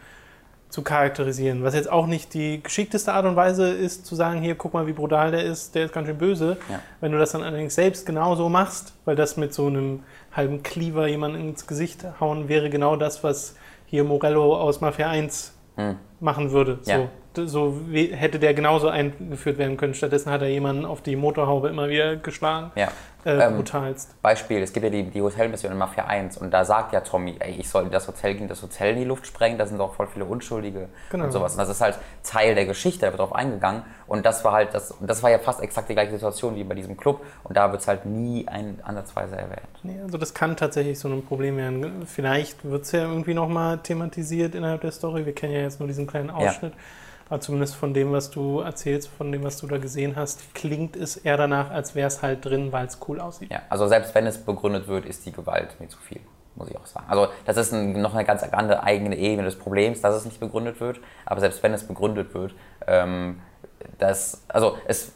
zu charakterisieren. Was jetzt auch nicht die geschickteste Art und Weise ist, zu sagen, hier, guck mal, wie brutal der ist, der ist ganz schön böse. Ja. Wenn du das dann allerdings selbst genauso machst, weil das mit so einem halben Cleaver jemanden ins Gesicht hauen, wäre genau das, was hier Morello aus Mafia 1 hm. machen würde. Ja. So, hätte der genauso eingeführt werden können. Stattdessen hat er jemanden auf die Motorhaube immer wieder geschlagen. Ja äh, ähm, brutalst. Beispiel, es gibt ja die, die Hotelmission in Mafia 1 und da sagt ja Tommy, ey, ich soll das Hotel gehen, das Hotel in die Luft sprengen, da sind doch voll viele Unschuldige genau. und sowas. Und das ist halt Teil der Geschichte, da wird drauf eingegangen und das war halt, das, das war ja fast exakt die gleiche Situation wie bei diesem Club und da wird es halt nie ein, ansatzweise erwähnt. Nee, also das kann tatsächlich so ein Problem werden. Vielleicht wird es ja irgendwie nochmal thematisiert innerhalb der Story, wir kennen ja jetzt nur diesen kleinen Ausschnitt. Ja. Aber zumindest von dem, was du erzählst, von dem, was du da gesehen hast, klingt es eher danach, als wäre es halt drin, weil es cool aussieht. Ja, also selbst wenn es begründet wird, ist die Gewalt mir zu viel, muss ich auch sagen. Also das ist ein, noch eine ganz andere eigene Ebene des Problems, dass es nicht begründet wird. Aber selbst wenn es begründet wird, ähm, das, also es,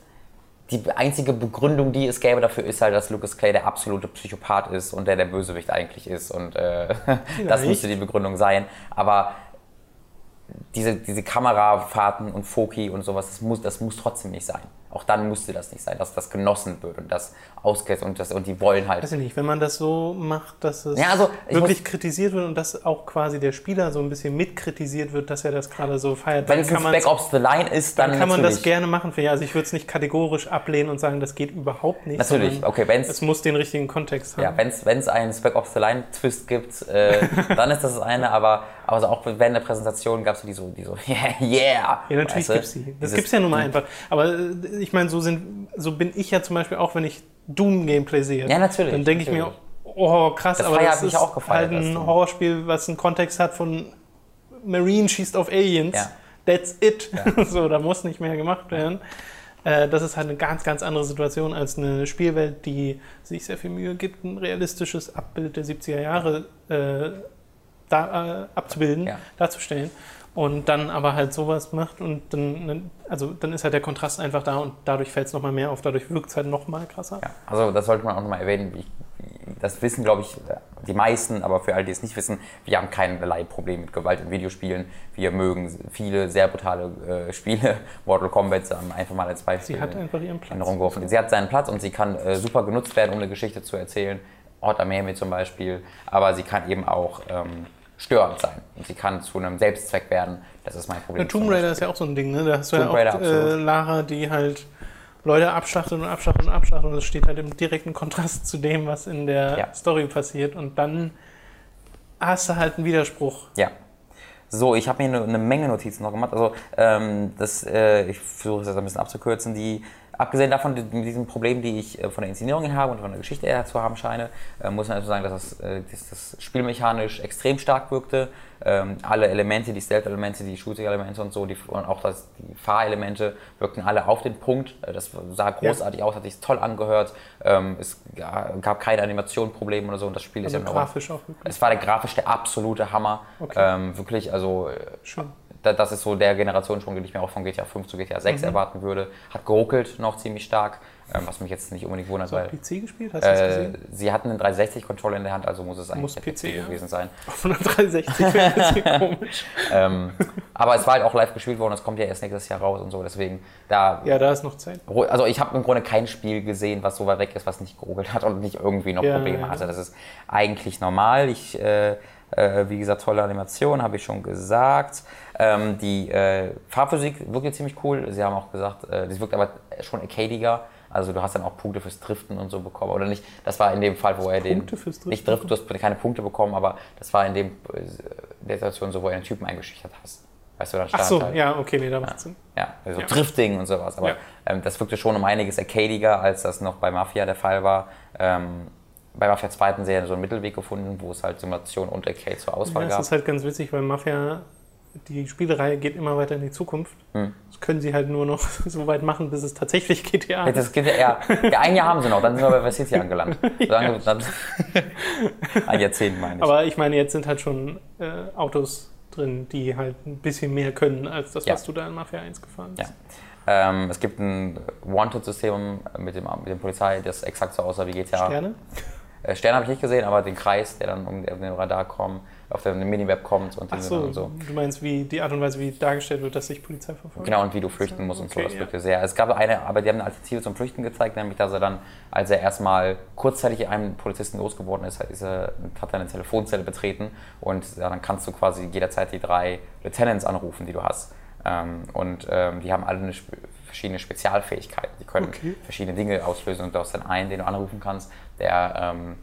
die einzige Begründung, die es gäbe dafür, ist halt, dass Lucas Clay der absolute Psychopath ist und der der Bösewicht eigentlich ist. Und äh, das müsste die Begründung sein. Aber diese, diese Kamerafahrten und Foki und sowas, das muss, das muss trotzdem nicht sein. Auch dann musste das nicht sein, dass das genossen wird und das ausgeht und, das, und die wollen halt. Weiß ich nicht, wenn man das so macht, dass es ja, also, wirklich muss, kritisiert wird und dass auch quasi der Spieler so ein bisschen mitkritisiert wird, dass er das gerade so feiert. Wenn es Back Ops the Line ist, dann, dann kann man das gerne machen. Für, ja, also ich würde es nicht kategorisch ablehnen und sagen, das geht überhaupt nicht. Natürlich, okay, wenn es muss den richtigen Kontext haben. Ja, wenn es einen Spec Ops the Line Twist gibt, äh, dann ist das das eine, aber also auch während der Präsentation gab es die so, die so, yeah, yeah. Ja, natürlich gibt es die. Das gibt es ja nun mal einfach. Aber äh, ich meine, so, so bin ich ja zum Beispiel auch, wenn ich Doom-Gameplay sehe. Ja, natürlich. Dann denke ich mir, oh krass, das aber das ist auch gefeiert, halt ein Horrorspiel, was einen Kontext hat von Marine schießt auf Aliens. Ja. That's it. Ja. so, da muss nicht mehr gemacht werden. Äh, das ist halt eine ganz, ganz andere Situation als eine Spielwelt, die sich sehr viel Mühe gibt, ein realistisches Abbild der 70er Jahre äh, da, äh, abzubilden, ja. darzustellen und dann aber halt sowas macht und dann, also dann ist halt der Kontrast einfach da und dadurch fällt es nochmal mehr auf, dadurch wirkt es halt nochmal krasser. Ja, also das sollte man auch nochmal erwähnen, wie, das wissen glaube ich die meisten, aber für alle, die es nicht wissen, wir haben keinerlei Problem mit Gewalt in Videospielen. Wir mögen viele sehr brutale äh, Spiele. Mortal Kombat einfach mal als Beispiel. Sie hat einfach ihren Platz. Sie hat seinen Platz und sie kann äh, super genutzt werden, um eine Geschichte zu erzählen. Ort Miami zum Beispiel, aber sie kann eben auch ähm, störend sein. Und sie kann zu einem Selbstzweck werden. Das ist mein Problem. Der Tomb Raider ist ja auch so ein Ding, ne? Da hast du Tomb ja auch äh, Lara, die halt Leute abschlachtet und abschlachtet und abschlachtet und das steht halt im direkten Kontrast zu dem, was in der ja. Story passiert und dann hast du halt einen Widerspruch. Ja. So, ich habe mir eine, eine, Menge Notizen noch gemacht. Also, ähm, das, äh, ich versuche es jetzt ein bisschen abzukürzen. Die Abgesehen davon, mit diesen Problemen, die ich äh, von der Inszenierung her habe und von der Geschichte her zu haben scheine, äh, muss man also sagen, dass das, äh, dass das spielmechanisch extrem stark wirkte. Ähm, alle Elemente, die Stealth-Elemente, die Shooting-Elemente und so, die, und auch das, die Fahrelemente wirkten alle auf den Punkt. Das sah großartig ja. aus, hat sich toll angehört. Ähm, es gab keine Animationprobleme oder so und das Spiel also ist ja grafisch auch wirklich. Es war der grafisch der absolute Hammer. Okay. Ähm, wirklich, also Schön das ist so der Generationssprung, den ich mir auch von GTA 5 zu GTA 6 mhm. erwarten würde. Hat geruckelt noch ziemlich stark. Ähm, was mich jetzt nicht unbedingt wundert, weil. PC gespielt? Hast du äh, gesehen? Sie hatten einen 360-Controller in der Hand, also muss es eigentlich muss PC, PC ja. gewesen sein. Auf einer 360 wäre ein bisschen komisch. ähm, aber es war halt auch live gespielt worden, es kommt ja erst nächstes Jahr raus und so, deswegen da. Ja, da ist noch Zeit. Also ich habe im Grunde kein Spiel gesehen, was so weit weg ist, was nicht geruckelt hat und nicht irgendwie noch ja, Probleme ja. hatte. Das ist eigentlich normal. Ich. Äh, äh, wie gesagt, tolle Animation, habe ich schon gesagt. Ähm, die äh, Farbphysik wirkt ziemlich cool. Sie haben auch gesagt, äh, das wirkt aber schon arcadiger. Also du hast dann auch Punkte fürs Driften und so bekommen. Oder nicht, das war in dem Fall, wo er Punkte den. Punkte fürs Driften? Nicht Drift, du hast keine Punkte bekommen, aber das war in dem, äh, der Situation so, wo er den Typen eingeschüchtert hast. Weißt du, dann Ach so, halt, ja, okay, nee, da macht Sinn. Ja, also ja. Drifting und sowas. Aber ja. ähm, das wirkte schon um einiges arcadiger, als das noch bei Mafia der Fall war. Ähm, bei Mafia 2 hatten sie ja so einen Mittelweg gefunden, wo es halt Simulation und Arcade zur Auswahl ja, gab. Das ist halt ganz witzig, weil Mafia die Spielerei geht immer weiter in die Zukunft. Hm. Das können sie halt nur noch so weit machen, bis es tatsächlich GTA ist. Das GTA, ja. ja, ein Jahr haben sie noch, dann sind wir bei Vice City angelangt. ja. dann, ein Jahrzehnt meine ich. Aber ich meine, jetzt sind halt schon äh, Autos drin, die halt ein bisschen mehr können, als das, ja. was du da in Mafia 1 gefahren bist. Ja. Ähm, es gibt ein Wanted-System mit dem, mit dem Polizei, das exakt so aussah wie GTA. Sterne? Äh, Sterne habe ich nicht gesehen, aber den Kreis, der dann um den Radar kommt auf der Minimap kommt und, Ach so, und so. Du meinst, wie die Art und Weise, wie dargestellt wird, dass sich Polizei verfolgt? Genau, und wie du flüchten musst und so. Das ja. wirkte sehr. Es gab eine, aber die haben eine Alternative zum Flüchten gezeigt, nämlich dass er dann, als er erstmal kurzzeitig einem Polizisten losgeworden ist, ist er, hat er eine Telefonzelle betreten und ja, dann kannst du quasi jederzeit die drei Lieutenants anrufen, die du hast. Ähm, und ähm, die haben alle eine verschiedene Spezialfähigkeiten. Die können okay. verschiedene Dinge auslösen und du hast dann einen, den du anrufen kannst, der ähm,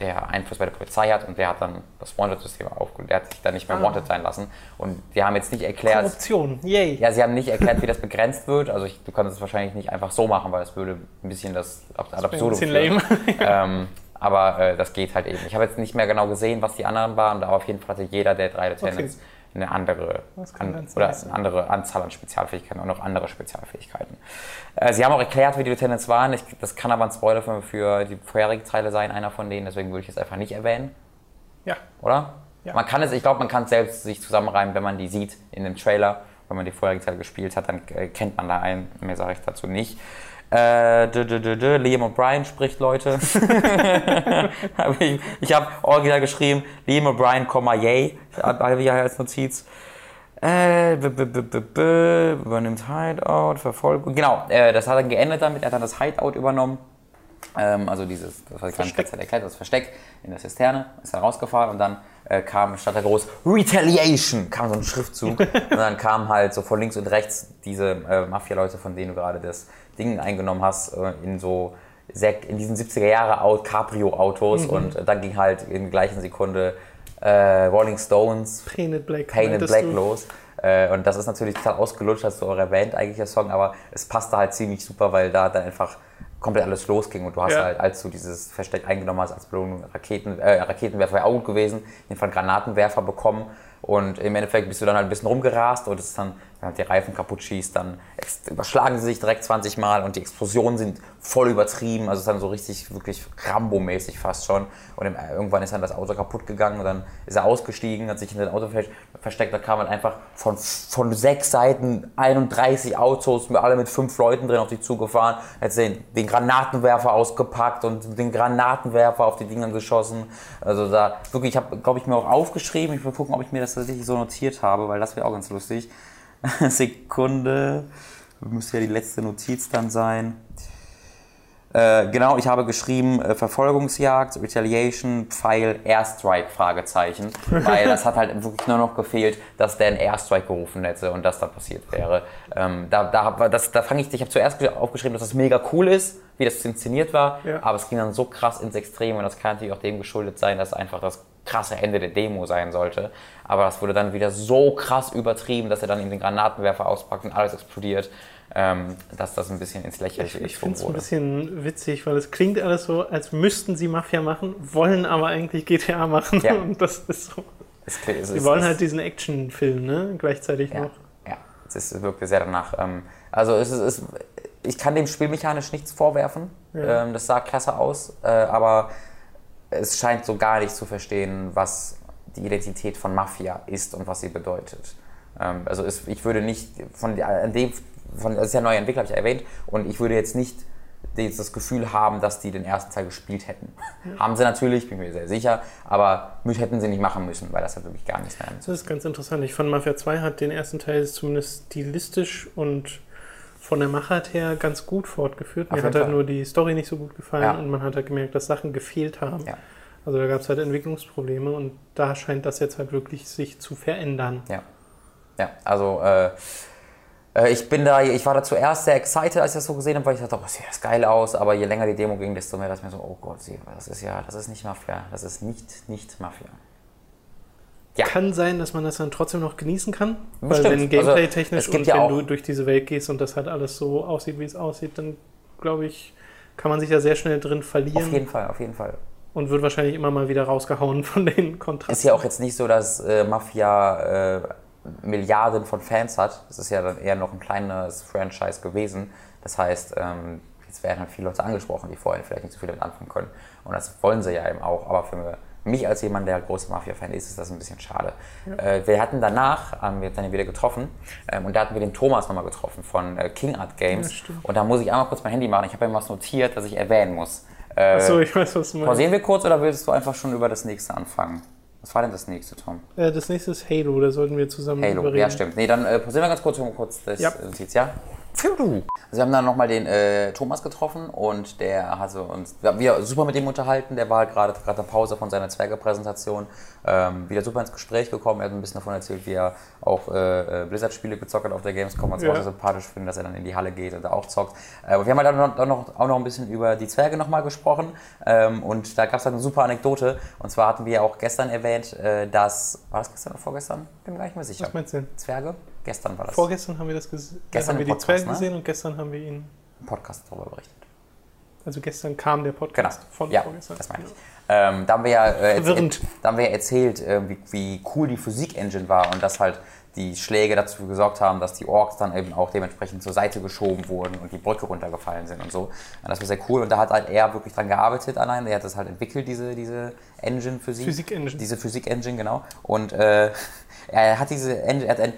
der Einfluss bei der Polizei hat und der hat dann das Wanted-System aufgelöst. Der hat sich dann nicht mehr ah. Wanted sein lassen. Und die haben jetzt nicht erklärt. Korruption, yay. Ja, sie haben nicht erklärt, wie das begrenzt wird. Also ich, du kannst es wahrscheinlich nicht einfach so machen, weil es würde ein bisschen das ad absurdum ein bisschen lame. ähm, aber äh, das geht halt eben. Ich habe jetzt nicht mehr genau gesehen, was die anderen waren, aber auf jeden Fall hatte jeder der drei Lieutenants okay eine andere, an, oder eine andere Anzahl an Spezialfähigkeiten und noch andere Spezialfähigkeiten. Äh, sie haben auch erklärt, wie die Lieutenants waren. Ich, das kann aber ein Spoiler für, für die vorherigen Teile sein, einer von denen, deswegen würde ich es einfach nicht erwähnen. Ja. Oder? Ja. Man kann es, ich glaube, man kann es selbst sich zusammenreimen, wenn man die sieht in dem Trailer. Wenn man die vorherigen Teile gespielt hat, dann äh, kennt man da einen. Mehr sage ich dazu nicht. Äh, d -d -d Liam O'Brien spricht Leute. hab ich ich habe original geschrieben, Liam O'Brien, yay, habe ich als Notiz. Äh, übernimmt Hideout, Verfolgung. Genau, äh, das hat er geändert damit, er hat dann das Hideout übernommen. Ähm, also dieses, das habe ich gerade erklärt, das Versteck in der Zisterne, ist dann rausgefahren und dann äh, kam statt der groß Retaliation, kam so ein Schriftzug und dann kam halt so von links und rechts diese äh, Mafia-Leute, von denen du gerade das Ding eingenommen hast, äh, in so sehr, in diesen 70er Jahre Cabrio-Autos mhm. und dann ging halt in der gleichen Sekunde äh, Rolling Stones Painted Black, Painted Black los. Äh, und das ist natürlich total ausgelutscht, hast du auch erwähnt, eigentlich der Song, aber es passte halt ziemlich super, weil da dann einfach komplett alles losging und du hast ja. halt, als du dieses Versteck eingenommen hast, als Belohnung Raketen, äh, Raketenwerfer wäre auch gut gewesen, jedenfalls Granatenwerfer bekommen und im Endeffekt bist du dann halt ein bisschen rumgerast und es ist dann, wenn die Reifen kaputt schießt, dann überschlagen sie sich direkt 20 Mal und die Explosionen sind voll übertrieben. Also es ist dann so richtig, wirklich Rambo-mäßig fast schon. Und irgendwann ist dann das Auto kaputt gegangen und dann ist er ausgestiegen, hat sich in den Auto versteckt. Da kam halt einfach von, von sechs Seiten 31 Autos, alle mit fünf Leuten drin auf die zugefahren. Hat den, den Granatenwerfer ausgepackt und den Granatenwerfer auf die Dinger geschossen. Also da wirklich, ich habe, glaube ich, mir auch aufgeschrieben. Ich will gucken, ob ich mir das tatsächlich so notiert habe, weil das wäre auch ganz lustig. Sekunde. Müsste ja die letzte Notiz dann sein. Äh, genau, ich habe geschrieben äh, Verfolgungsjagd, Retaliation, Pfeil, Airstrike, Fragezeichen. Weil das hat halt wirklich nur noch gefehlt, dass der einen Airstrike gerufen hätte und das da passiert wäre. Ähm, da da, das, da fange ich, ich habe zuerst aufgeschrieben, dass das mega cool ist, wie das inszeniert war, ja. aber es ging dann so krass ins Extrem und das kann natürlich auch dem geschuldet sein, dass einfach das krasse Ende der Demo sein sollte. Aber das wurde dann wieder so krass übertrieben, dass er dann in den Granatenwerfer auspackt und alles explodiert, ähm, dass das ein bisschen ins Lächerliche Ich, ich finde es ein bisschen witzig, weil es klingt alles so, als müssten sie Mafia machen, wollen aber eigentlich GTA machen. Ja. Und das ist so. Es, es, sie wollen halt diesen Actionfilm, ne? Gleichzeitig ja, noch. Ja, es wirkte sehr danach. Ähm, also es ist, ich kann dem spielmechanisch nichts vorwerfen. Ja. Ähm, das sah klasse aus, äh, aber es scheint so gar nicht zu verstehen, was die Identität von Mafia ist und was sie bedeutet. Ähm, also es, ich würde nicht von, dem, von, das ist ja ein neuer Entwickler, habe ich erwähnt, und ich würde jetzt nicht das Gefühl haben, dass die den ersten Teil gespielt hätten. Ja. Haben sie natürlich, bin mir sehr sicher, aber hätten sie nicht machen müssen, weil das hat wirklich gar nichts mehr Das ist ganz interessant. Ich fand Mafia 2 hat den ersten Teil zumindest stilistisch und von der Machart her ganz gut fortgeführt. Mir hat halt nur die Story nicht so gut gefallen ja. und man hat halt gemerkt, dass Sachen gefehlt haben. Ja. Also da gab es halt Entwicklungsprobleme und da scheint das jetzt halt wirklich sich zu verändern. Ja. Ja, also äh, äh, ich bin da, ich war da zuerst sehr excited, als ich das so gesehen habe, weil ich dachte, oh, sieht das geil aus, aber je länger die Demo ging, desto mehr, dass mir so, oh Gott, das ist ja, das ist nicht Mafia, das ist nicht, nicht Mafia. Ja. Kann sein, dass man das dann trotzdem noch genießen kann, Bestimmt. weil wenn also, Gameplay-technisch also, und ja wenn du durch diese Welt gehst und das halt alles so aussieht, wie es aussieht, dann glaube ich, kann man sich da sehr schnell drin verlieren. Auf jeden Fall, auf jeden Fall. Und wird wahrscheinlich immer mal wieder rausgehauen von den Kontrasten. Ist ja auch jetzt nicht so, dass äh, Mafia äh, Milliarden von Fans hat. Das ist ja dann eher noch ein kleines Franchise gewesen. Das heißt, ähm, jetzt werden halt viele Leute angesprochen, die vorher vielleicht nicht so viel damit anfangen können. Und das wollen sie ja eben auch. Aber für mich als jemand, der großer Mafia-Fan ist, ist das ein bisschen schade. Ja. Äh, wir hatten danach, haben wir dann wieder getroffen ähm, und da hatten wir den Thomas nochmal getroffen von äh, King Art Games. Ja, und da muss ich einmal kurz mein Handy machen. Ich habe ihm was notiert, das ich erwähnen muss. Äh, Achso, ich weiß, was du meinst. Pausieren wir kurz oder willst du einfach schon über das nächste anfangen? Was war denn das nächste, Tom? Äh, das nächste ist Halo, da sollten wir zusammen Halo, ja stimmt. Nee, dann äh, pausieren wir ganz kurz, kurz das ja. Notiz, ja? Also wir haben dann nochmal den äh, Thomas getroffen und der hat uns, wir super mit ihm unterhalten, der war halt gerade gerade eine Pause von seiner Zwerge-Präsentation, ähm, wieder super ins Gespräch gekommen, er hat ein bisschen davon erzählt, wie er auch äh, äh Blizzard-Spiele gezockt hat auf der Gamescom, was ja. auch so sympathisch finde, dass er dann in die Halle geht und da auch zockt. Äh, wir haben halt dann auch noch, auch noch ein bisschen über die Zwerge nochmal gesprochen ähm, und da gab es halt eine super Anekdote und zwar hatten wir ja auch gestern erwähnt, äh, dass, war das gestern oder vorgestern? Bin mir gar nicht mehr sicher. Was meinst du? Zwerge? Gestern war das. Vorgestern haben wir das gesehen. Gestern haben wir die Zwerge ne? gesehen und gestern haben wir ihn. Im Podcast darüber berichtet. Also gestern kam der Podcast genau. von ja, vorgestern. Das meine ich. Ähm, da haben wir ja äh, erzählt, da haben wir erzählt äh, wie, wie, cool die Physik-Engine war und dass halt die Schläge dazu gesorgt haben, dass die Orks dann eben auch dementsprechend zur Seite geschoben wurden und die Brücke runtergefallen sind und so. Und das war sehr cool und da hat halt er wirklich dran gearbeitet allein. Er hat das halt entwickelt, diese, diese Engine für sie. Physik-Engine. Diese Physik-Engine, genau. Und äh, er hat diese Engine, er hat ein,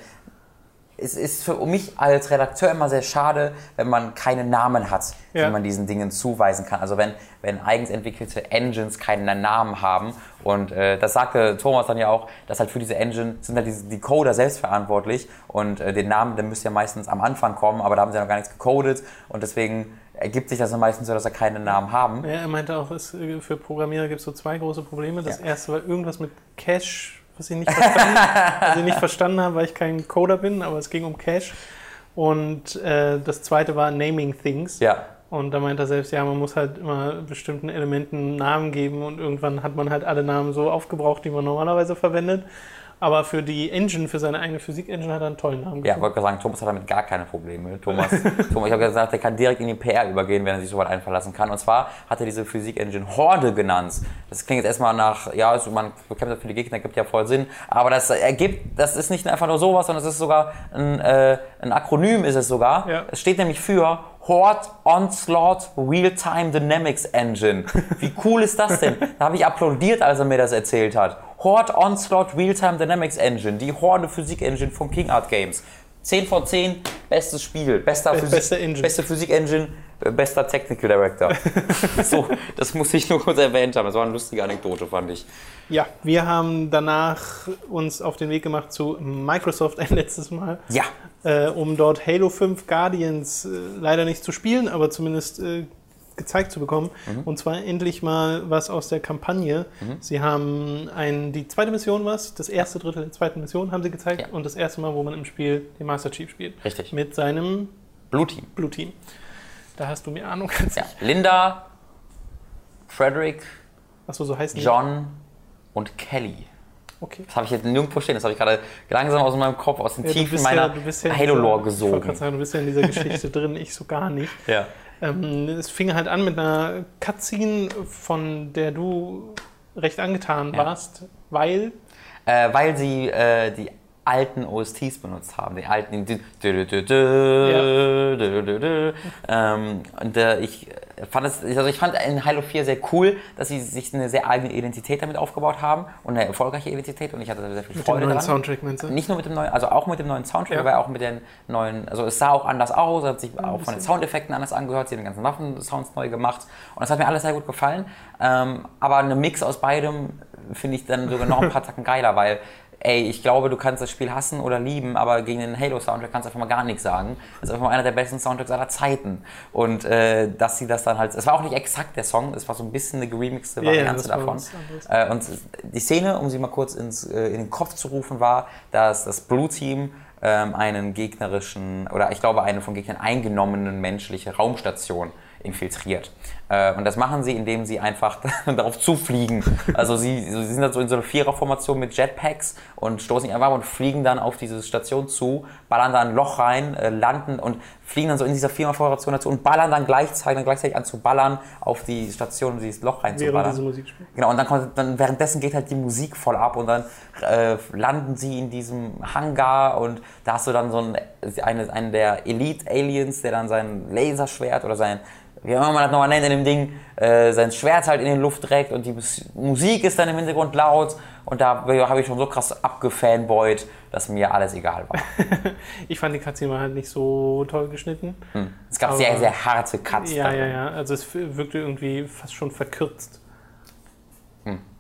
es ist für mich als Redakteur immer sehr schade, wenn man keine Namen hat, ja. die man diesen Dingen zuweisen kann. Also wenn, wenn eigens entwickelte Engines keinen Namen haben. Und äh, das sagte Thomas dann ja auch, dass halt für diese Engine sind halt die, die Coder selbst verantwortlich. Und äh, den Namen, der müsste ja meistens am Anfang kommen, aber da haben sie ja noch gar nichts gecodet. Und deswegen ergibt sich das dann meistens so, dass sie keine Namen haben. Ja, er meinte auch, es, äh, für Programmierer gibt es so zwei große Probleme. Das ja. erste war irgendwas mit Cache was ich nicht verstanden, was ich nicht verstanden habe, weil ich kein Coder bin, aber es ging um Cache. Und äh, das zweite war Naming Things. Ja. Und da meint er selbst, ja, man muss halt immer bestimmten Elementen Namen geben und irgendwann hat man halt alle Namen so aufgebraucht, die man normalerweise verwendet. Aber für die Engine, für seine eigene Physik-Engine hat er einen tollen Namen gefunden. Ja, wollte sagen, Thomas hat damit gar keine Probleme. Thomas, Thomas ich habe gesagt, er kann direkt in die PR übergehen, wenn er sich so weit einverlassen kann. Und zwar hat er diese Physik-Engine Horde genannt. Das klingt jetzt erstmal nach, ja, also man bekämpft viele Gegner, gibt ja voll Sinn. Aber das ergibt, das ist nicht einfach nur sowas, sondern es ist sogar ein, äh, ein Akronym ist es sogar. Ja. Es steht nämlich für Horde Onslaught Real-Time Dynamics Engine. Wie cool ist das denn? Da habe ich applaudiert, als er mir das erzählt hat. Horde Onslaught Real-Time Dynamics Engine, die Horde Physik Engine von King Art Games. 10 von 10, bestes Spiel, bester Physik, beste, Engine. beste Physik Engine, äh, bester Technical Director. so, das muss ich nur kurz erwähnt haben. Das war eine lustige Anekdote, fand ich. Ja, wir haben danach uns auf den Weg gemacht zu Microsoft ein letztes Mal. Ja. Äh, um dort Halo 5 Guardians äh, leider nicht zu spielen, aber zumindest äh, gezeigt zu bekommen. Mhm. Und zwar endlich mal was aus der Kampagne. Mhm. Sie haben ein, die zweite Mission was, das erste Drittel der zweiten Mission haben sie gezeigt ja. und das erste Mal, wo man im Spiel den Master Chief spielt. Richtig. Mit seinem Blue Team. Blue Team. Da hast du mir Ahnung. Ja. Linda, Frederick, Achso, so heißt John und Kelly. Okay. Das habe ich jetzt nirgendwo stehen. Das habe ich gerade langsam aus meinem Kopf, aus den ja, Tiefen meiner ja, ja Halo-Lore gesogen. Ich wollte sagen, du bist ja in dieser Geschichte drin, ich so gar nicht. Ja. Ähm, es fing halt an mit einer Cutscene, von der du recht angetan warst, weil... Äh, weil sie äh, die alten OSTs benutzt haben. Den alten. Ähm, und äh, ich fand es, also ich fand in Halo 4 sehr cool, dass sie sich eine sehr eigene Identität damit aufgebaut haben und eine erfolgreiche Identität und ich hatte sehr viel mit Freude dem neuen dran. Soundtrack, meinst du? Nicht nur mit dem neuen, also auch mit dem neuen Soundtrack, Ja. aber auch mit den neuen, also es sah auch anders aus, hat sich auch von den Soundeffekten anders angehört, sie haben den ganzen Waffensounds neu gemacht und das hat mir alles sehr gut gefallen. Ähm, aber eine Mix aus beidem finde ich dann sogar noch ein paar Tacken geiler, weil ey, ich glaube, du kannst das Spiel hassen oder lieben, aber gegen den Halo-Soundtrack kannst du einfach mal gar nichts sagen. Das ist einfach mal einer der besten Soundtracks aller Zeiten. Und äh, dass sie das dann halt, es war auch nicht exakt der Song, es war so ein bisschen eine geremixte Ja, ja, Variante das war davon. Äh, und die Szene, um sie mal kurz ins, äh, in den Kopf zu rufen, war, dass das Blue Team ähm, einen gegnerischen, oder ich glaube, eine von Gegnern eingenommenen menschliche Raumstation infiltriert. Äh, und das machen sie, indem sie einfach darauf zufliegen. Also sie, sie sind dann so in so einer Viererformation mit Jetpacks und stoßen einfach ab und fliegen dann auf diese Station zu, ballern da ein Loch rein, äh, landen und fliegen dann so in dieser Viererformation dazu und ballern dann gleichzeitig, dann gleichzeitig an zu ballern auf die Station, um dieses Loch Während reinzuballern. diese Musik spielt. Genau, und dann, kommt, dann währenddessen geht halt die Musik voll ab und dann äh, landen sie in diesem Hangar und da hast du dann so einen, eine, einen der Elite-Aliens, der dann sein Laserschwert oder sein, wie auch immer man das nochmal nennt in dem Ding, äh, sein Schwert halt in die Luft trägt und die Mus- Musik ist dann im Hintergrund laut und da habe ich schon so krass abgefanboyt, dass mir alles egal war. Ich fand die Cutscene war halt nicht so toll geschnitten. Es gab sehr, sehr harte Cuts. Ja, darin. ja, ja. Also es wirkte irgendwie fast schon verkürzt.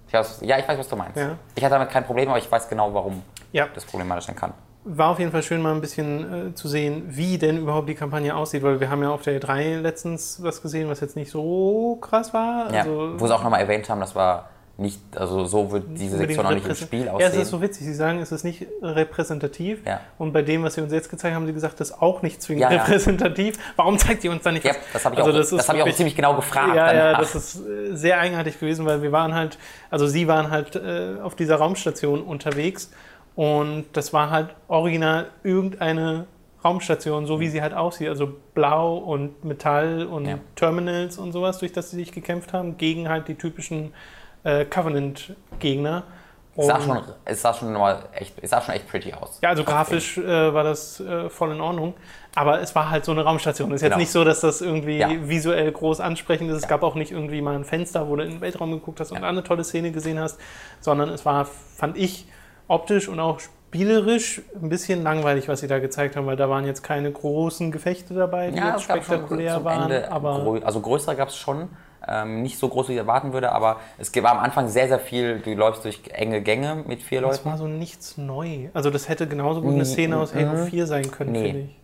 Ich weiß, ja, ich weiß, was du meinst. Ja. Ich hatte damit kein Problem, aber ich weiß genau, warum Ja. das problematisch sein kann. War auf jeden Fall schön, mal ein bisschen äh, zu sehen, wie denn überhaupt die Kampagne aussieht, weil wir haben ja auf der E3 letztens was gesehen, was jetzt nicht so krass war. Ja, Also, wo sie auch nochmal erwähnt haben, das war nicht, also so wird diese Sektion noch nicht im Spiel Ja, aussehen. es ist so witzig. Sie sagen, es ist nicht repräsentativ. Ja. Und bei dem, was sie uns jetzt gezeigt haben, haben sie gesagt, das ist auch nicht zwingend Ja, ja. repräsentativ. Warum zeigt ihr uns da nicht ja, das habe ich, Also auch, das das hab ich auch ziemlich genau gefragt. Ja, ja, das ist äh, sehr eigenartig gewesen, weil wir waren halt, also sie waren halt äh, auf dieser Raumstation unterwegs und das war halt original irgendeine Raumstation, so wie sie halt aussieht, also blau und Metall und Ja. Terminals und sowas, durch das sie sich gekämpft haben, gegen halt die typischen äh, Covenant-Gegner. es, sah schon, es, sah schon mal echt, es sah schon echt pretty aus. ja, also grafisch äh, war das äh, voll in Ordnung. Aber es war halt so eine Raumstation. Es ist jetzt Genau. nicht so, dass das irgendwie Ja. visuell groß ansprechend ist. Es Ja. gab auch nicht irgendwie mal ein Fenster, wo du in den Weltraum geguckt hast und Ja. eine tolle Szene gesehen hast, sondern es war, fand ich, optisch und auch spielerisch ein bisschen langweilig, was sie da gezeigt haben, weil da waren jetzt keine großen Gefechte dabei, die Ja, jetzt spektakulär waren. Ende, aber grö- also größere gab es schon, ähm, nicht so groß, wie ich erwarten würde, aber es war am Anfang sehr, sehr viel, du läufst durch enge Gänge mit vier das Leuten. war so nichts neu. Also das hätte genauso gut eine Mhm. Szene aus Halo 4 sein können, Nee. finde ich.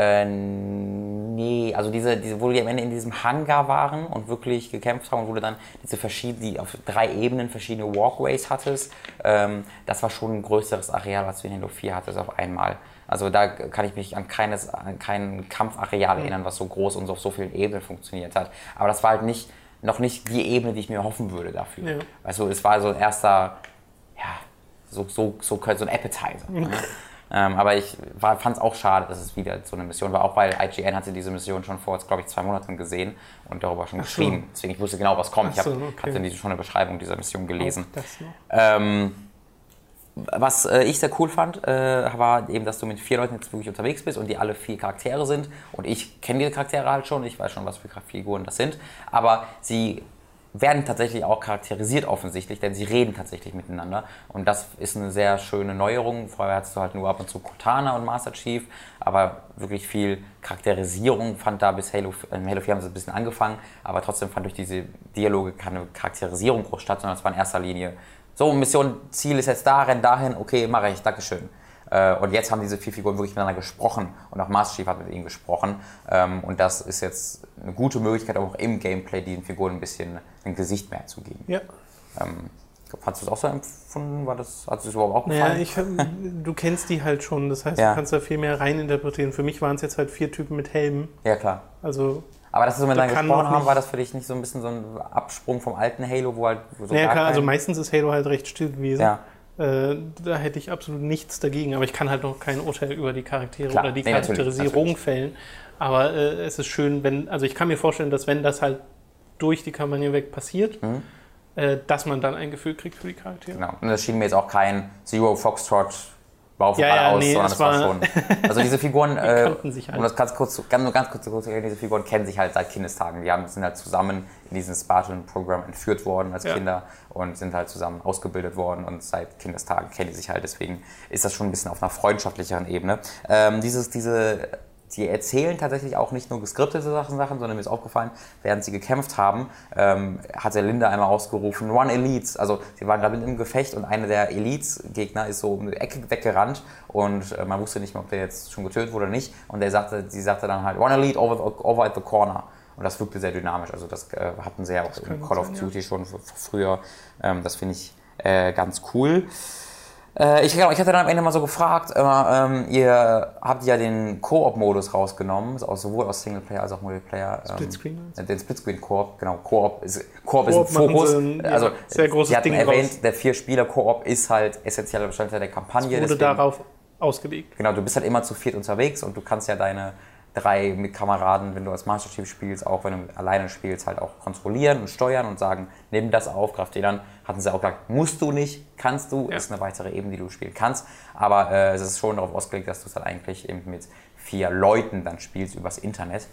Äh, nee, also diese, diese, wo die am Ende in diesem Hangar waren und wirklich gekämpft haben und wo du dann diese verschiedenen, die auf drei Ebenen verschiedene Walkways hattest, ähm, das war schon ein größeres Areal, als du in Halo 4 hattest auf einmal. Also da kann ich mich an, keines, an kein Kampfareal erinnern, was so groß und so auf so vielen Ebenen funktioniert hat. Aber das war halt nicht, noch nicht die Ebene, die ich mir hoffen würde dafür. Ja. Du, es war so ein erster, ja, so, so, so, so ein Appetizer. ne? Ähm, aber ich fand es auch schade, dass es wieder so eine Mission war, auch weil IGN hatte diese Mission schon vor, glaube ich, zwei Monaten gesehen und darüber schon so. geschrieben. Deswegen ich wusste genau, was kommt. So, ich hab, okay. hatte schon eine Beschreibung dieser Mission gelesen. Ähm, was äh, ich sehr cool fand, äh, war eben, dass du mit vier Leuten jetzt wirklich unterwegs bist und die alle vier Charaktere sind. Und ich kenne diese Charaktere halt schon, ich weiß schon, was für Figuren das sind. Aber sie werden tatsächlich auch charakterisiert offensichtlich, denn sie reden tatsächlich miteinander. Und das ist eine sehr schöne Neuerung. Vorher hattest du halt nur ab und zu Cortana und Master Chief, aber wirklich viel Charakterisierung fand da bis Halo, in Halo 4 haben sie ein bisschen angefangen, aber trotzdem fand durch diese Dialoge keine Charakterisierung groß statt, sondern es war in erster Linie so, Mission, Ziel ist jetzt da, renn dahin, okay, mache ich, Dankeschön. Äh, Und jetzt haben diese vier Figuren wirklich miteinander gesprochen und auch Master Chief hat mit ihnen gesprochen. Ähm, Und das ist jetzt eine gute Möglichkeit, auch im Gameplay diesen Figuren ein bisschen ein Gesicht mehr zu geben. Ja. Ähm, Fandest du das auch so empfunden? War das, hat es dir überhaupt auch Naja, gefallen? ich, du kennst die halt schon, das heißt, Ja. du kannst da viel mehr reininterpretieren. Für mich waren es jetzt halt vier Typen mit Helmen. ja, klar. Also, Aber dass wir so miteinander kann gesprochen haben, war das für dich nicht so ein bisschen so ein Absprung vom alten Halo, wo halt wo so naja, gar klar, also meistens ist Halo halt recht still gewesen. Ja. Äh, da hätte ich absolut nichts dagegen, aber ich kann halt noch kein Urteil über die Charaktere Klar, oder die nee, Charakterisierung fällen. Aber äh, es ist schön, wenn, also ich kann mir vorstellen, dass wenn das halt durch die Kampagne weg passiert, Mhm. äh, dass man dann ein Gefühl kriegt für die Charaktere. Genau. Und das schien mir jetzt auch kein Zero Foxtrot Baufall Ja, ja, aus, nee, sondern es war war- schon. Also diese Figuren, äh, sich halt. um das ganz kurz, ganz, ganz kurz zu erklären, diese Figuren kennen sich halt seit Kindestagen. Die haben, sind halt zusammen in diesem Spartan-Programm entführt worden als Ja. Kinder und sind halt zusammen ausgebildet worden und seit Kindestagen kennen die sich halt. Deswegen ist das schon ein bisschen auf einer freundschaftlicheren Ebene. Ähm, dieses, diese die erzählen tatsächlich auch nicht nur geskriptete Sachen, Sachen sondern mir ist aufgefallen, während sie gekämpft haben, ähm, hat der Linda einmal ausgerufen, One Elites. Also sie waren gerade im Gefecht und einer der Elites-Gegner ist so um die Ecke weggerannt und äh, man wusste nicht mehr, ob der jetzt schon getötet wurde oder nicht. Und der sagte, sie sagte dann halt, One Elite over, over at the corner. Und das wirkte sehr dynamisch. Also das äh, hatten sie ja auch in Call of sein, ja. Duty schon früher. Ähm, das finde ich äh, ganz cool. Äh, ich, genau, ich hatte dann am Ende mal so gefragt, äh, ähm, ihr habt ja den Koop-Modus rausgenommen, also aus- sowohl aus Singleplayer als auch Multiplayer. ähm, Splitscreen? äh, Den Splitscreen-Koop, genau. Koop ist, Koop ist ein Fokus. ein, ja, also, sehr großes Sie Ding erwähnt, draus. der Vier-Spieler-Koop ist halt essentieller Bestandteil der Kampagne. Wurde deswegen- darauf ausgelegt. Genau, du bist halt immer zu viert unterwegs und du kannst ja deine drei mit Kameraden, wenn du als Master Chief spielst, auch wenn du alleine spielst, halt auch kontrollieren und steuern und sagen, nimm das auf, den an. Hatten sie auch gesagt, musst du nicht, kannst du, Ja. ist eine weitere Ebene, die du spielen kannst. Aber äh, es ist schon darauf ausgelegt, dass du es halt eigentlich eben mit vier Leuten dann spielst übers Internet.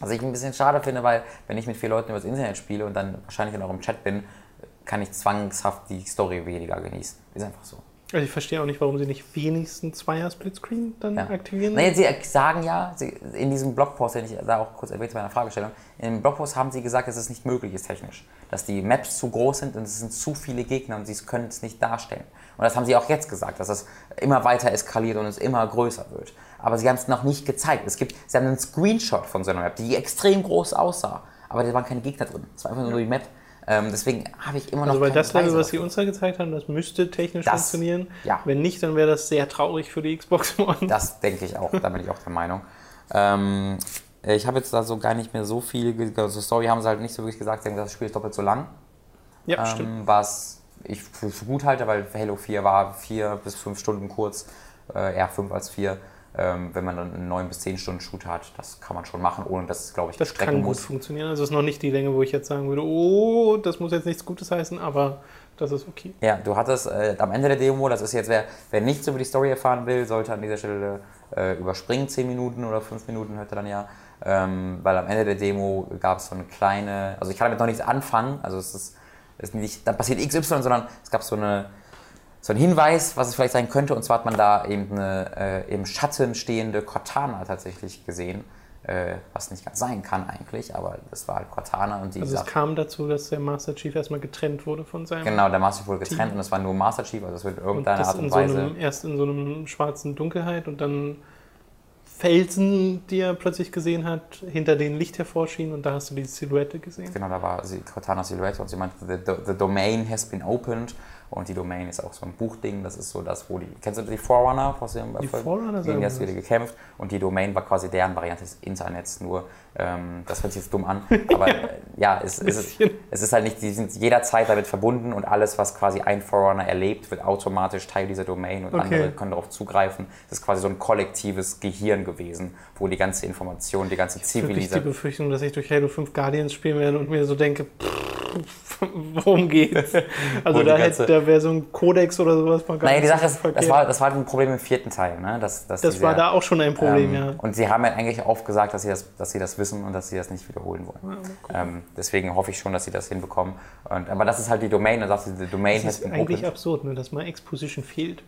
Was ich ein bisschen schade finde, weil wenn ich mit vier Leuten übers Internet spiele und dann wahrscheinlich in eurem Chat bin, kann ich zwangshaft die Story weniger genießen. Ist einfach so. Also ich verstehe auch nicht, warum sie nicht wenigstens Zweier Splitscreen dann Ja. aktivieren. Nee, sie sagen ja, sie, in diesem Blogpost, den ich da auch kurz erwähnte bei einer Fragestellung, in dem Blogpost haben sie gesagt, dass es nicht möglich ist technisch. Dass die Maps zu groß sind und es sind zu viele Gegner und sie können es nicht darstellen. Und das haben sie auch jetzt gesagt, dass es immer weiter eskaliert und es immer größer wird. Aber sie haben es noch nicht gezeigt. Es gibt, sie haben einen Screenshot von so einer Map, die extrem groß aussah. Aber da waren keine Gegner drin. Es war einfach nur die Map. Ähm, deswegen habe ich immer noch Also weil das Level, was sie uns da gezeigt haben, das müsste technisch Das- funktionieren. ja. Wenn nicht, dann wäre das sehr traurig für die Xbox One. Das denke ich auch, da bin ich auch der Meinung. Ähm, ich habe jetzt da so gar nicht mehr so viel, also Story haben sie halt nicht so wirklich gesagt, gesagt, das Spiel ist doppelt so lang. ja, stimmt. Ähm, was ich für, für gut halte, weil Halo 4 war vier bis fünf Stunden kurz, äh, eher fünf als vier. Ähm, wenn man dann einen neun bis zehn Stunden Shoot hat, das kann man schon machen, ohne dass es, glaube ich, Das strecken kann gut muss. funktionieren. Also es ist noch nicht die Länge, wo ich jetzt sagen würde, oh, das muss jetzt nichts Gutes heißen, aber das ist okay. Ja, du hattest äh, am Ende der Demo, das ist jetzt, wer, wer nichts über die Story erfahren will, sollte an dieser Stelle äh, überspringen, 10 Minuten oder 5 Minuten hört er dann ja. Ähm, weil am Ende der Demo gab es so eine kleine, also ich kann damit noch nichts anfangen, also es ist, es ist nicht, da passiert XY, sondern es gab so eine so einen Hinweis, was es vielleicht sein könnte, und zwar hat man da eben eine äh, im Schatten stehende Cortana tatsächlich gesehen, äh, was nicht ganz sein kann eigentlich, aber das war halt Cortana und die Also es kam dazu, dass der Master Chief erstmal getrennt wurde von seinem Genau, der Master Chief wurde getrennt Team. und es war nur Master Chief, also es wird in und irgendeiner das Art und so Weise. einem, erst in so einem schwarzen Dunkelheit und dann Felsen, die er plötzlich gesehen hat, hinter denen Licht hervorschienen und da hast du die Silhouette gesehen. Genau, da war sie, Cortana Silhouette und sie meinte, the, the domain has been opened. Und die Domain ist auch so ein Buchding, das ist so das, wo die. Kennst du die Forerunner? Aus dem Die Forerunner Gegen was. wieder gekämpft. Und die Domain war quasi deren Variante des Internets, nur ähm, das hört sich jetzt dumm an. Aber äh, ja, es, es, es ist halt nicht, die sind jederzeit damit verbunden und alles, was quasi ein Forerunner erlebt, wird automatisch Teil dieser Domain und Okay. andere können darauf zugreifen. Das ist quasi so ein kollektives Gehirn gewesen, wo die ganze Information, die ganze Wirklich die Zivilisation. Befürchtung, dass ich durch Halo 5 Guardians spielen werde und mir so denke, pff, worum geht's? Also die da, ganze- da wäre so ein Kodex oder sowas mal gar Naja, die nicht Sache ist, verkehrt. das war, das war ein Problem im vierten Teil. Ne? Dass, dass Das die war sehr- da auch schon ein Problem, ähm, ja. Und sie haben ja eigentlich oft gesagt, dass sie, das, dass sie das wissen und dass sie das nicht wiederholen wollen. ähm, deswegen hoffe ich schon, dass sie das hinbekommen. Und, aber das ist halt die Domain, da sagt sie, die Domain Das ist eigentlich opened. absurd, ne, dass mal Exposition fehlt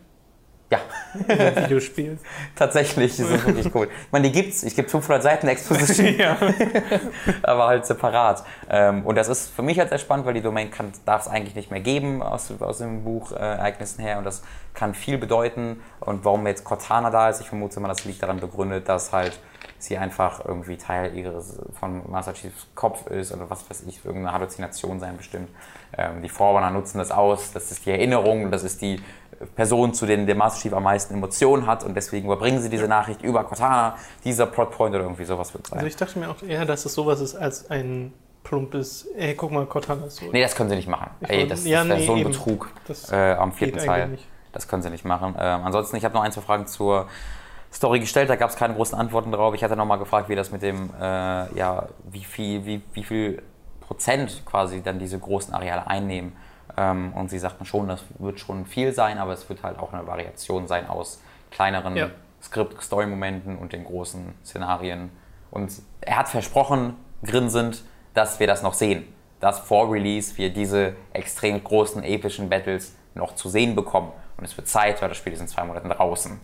Ja, in Videospielen. tatsächlich, das ist wirklich cool. Ich meine, die gibt's. Ich gebe 500 Seiten Exposition, ja. aber halt separat. Ähm, und das ist für mich halt sehr spannend, weil die Domain darf es eigentlich nicht mehr geben aus, aus dem Buch äh, Ereignissen her. Und das kann viel bedeuten. Und warum jetzt Cortana da ist, ich vermute mal, das liegt daran begründet, dass halt sie einfach irgendwie Teil ihres von Master Chiefs Kopf ist oder was weiß ich, irgendeine Halluzination sein bestimmt. Ähm, die Forerunner nutzen das aus, das ist die Erinnerung, das ist die Person, zu denen der Master Chief am meisten Emotionen hat und deswegen überbringen sie diese Nachricht über Cortana, dieser Plotpoint oder irgendwie sowas wird sein. Also ich dachte mir auch eher, dass es sowas ist als ein plumpes, ey, guck mal, Cortana ist so. Nee, das können sie nicht machen. Ey, das, ja, das wäre nee, so ein eben. Betrug Das äh, am vierten Teil. Das können sie nicht machen. Ähm, ansonsten, ich habe noch ein, zwei Fragen zur Story gestellt, da gab es keine großen Antworten drauf. Ich hatte noch mal gefragt, wie das mit dem, äh, ja, wie viel, wie, wie viel Prozent quasi dann diese großen Areale einnehmen. Ähm, und sie sagten schon, das wird schon viel sein, aber es wird halt auch eine Variation sein aus kleineren ja. Skript-Story-Momenten und den großen Szenarien. Und er hat versprochen, grinsend, dass wir das noch sehen. Dass vor Release wir diese extrem großen, epischen Battles noch zu sehen bekommen. Und es wird Zeit, weil das Spiel ist in zwei Monaten draußen.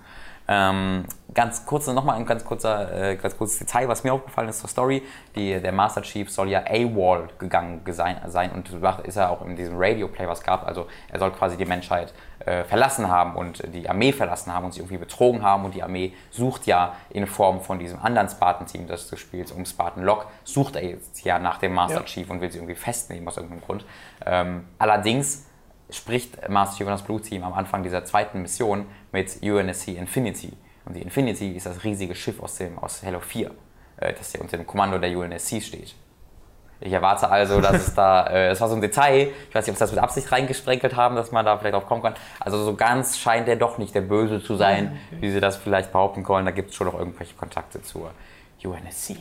Ähm, ganz kurz, nochmal ein ganz, kurzer, äh, ganz kurzes Detail, was mir aufgefallen ist zur Story. Die, der Master Chief soll ja AWOL gegangen sein, sein und ist er auch in diesem Radio-Play, was gab. Also er soll quasi die Menschheit äh, verlassen haben und die Armee verlassen haben und sie irgendwie betrogen haben. Und die Armee sucht ja in Form von diesem anderen Spartan-Team, das du spielst, um Spartan Lock, sucht er jetzt ja nach dem Master ja. Chief und will sie irgendwie festnehmen aus irgendeinem Grund. Ähm, allerdings spricht Master Chief und das Blue Team am Anfang dieser zweiten Mission mit UNSC Infinity. Und die Infinity ist das riesige Schiff aus, dem, aus Halo 4, äh, das hier unter dem Kommando der UNSC steht. Ich erwarte also, dass es da, äh, das war so ein Detail, ich weiß nicht, ob sie das mit Absicht reingesprenkelt haben, dass man da vielleicht drauf kommen kann. Also so ganz scheint der doch nicht der Böse zu sein, wie sie das vielleicht behaupten wollen. Da gibt es schon noch irgendwelche Kontakte zur UNSC.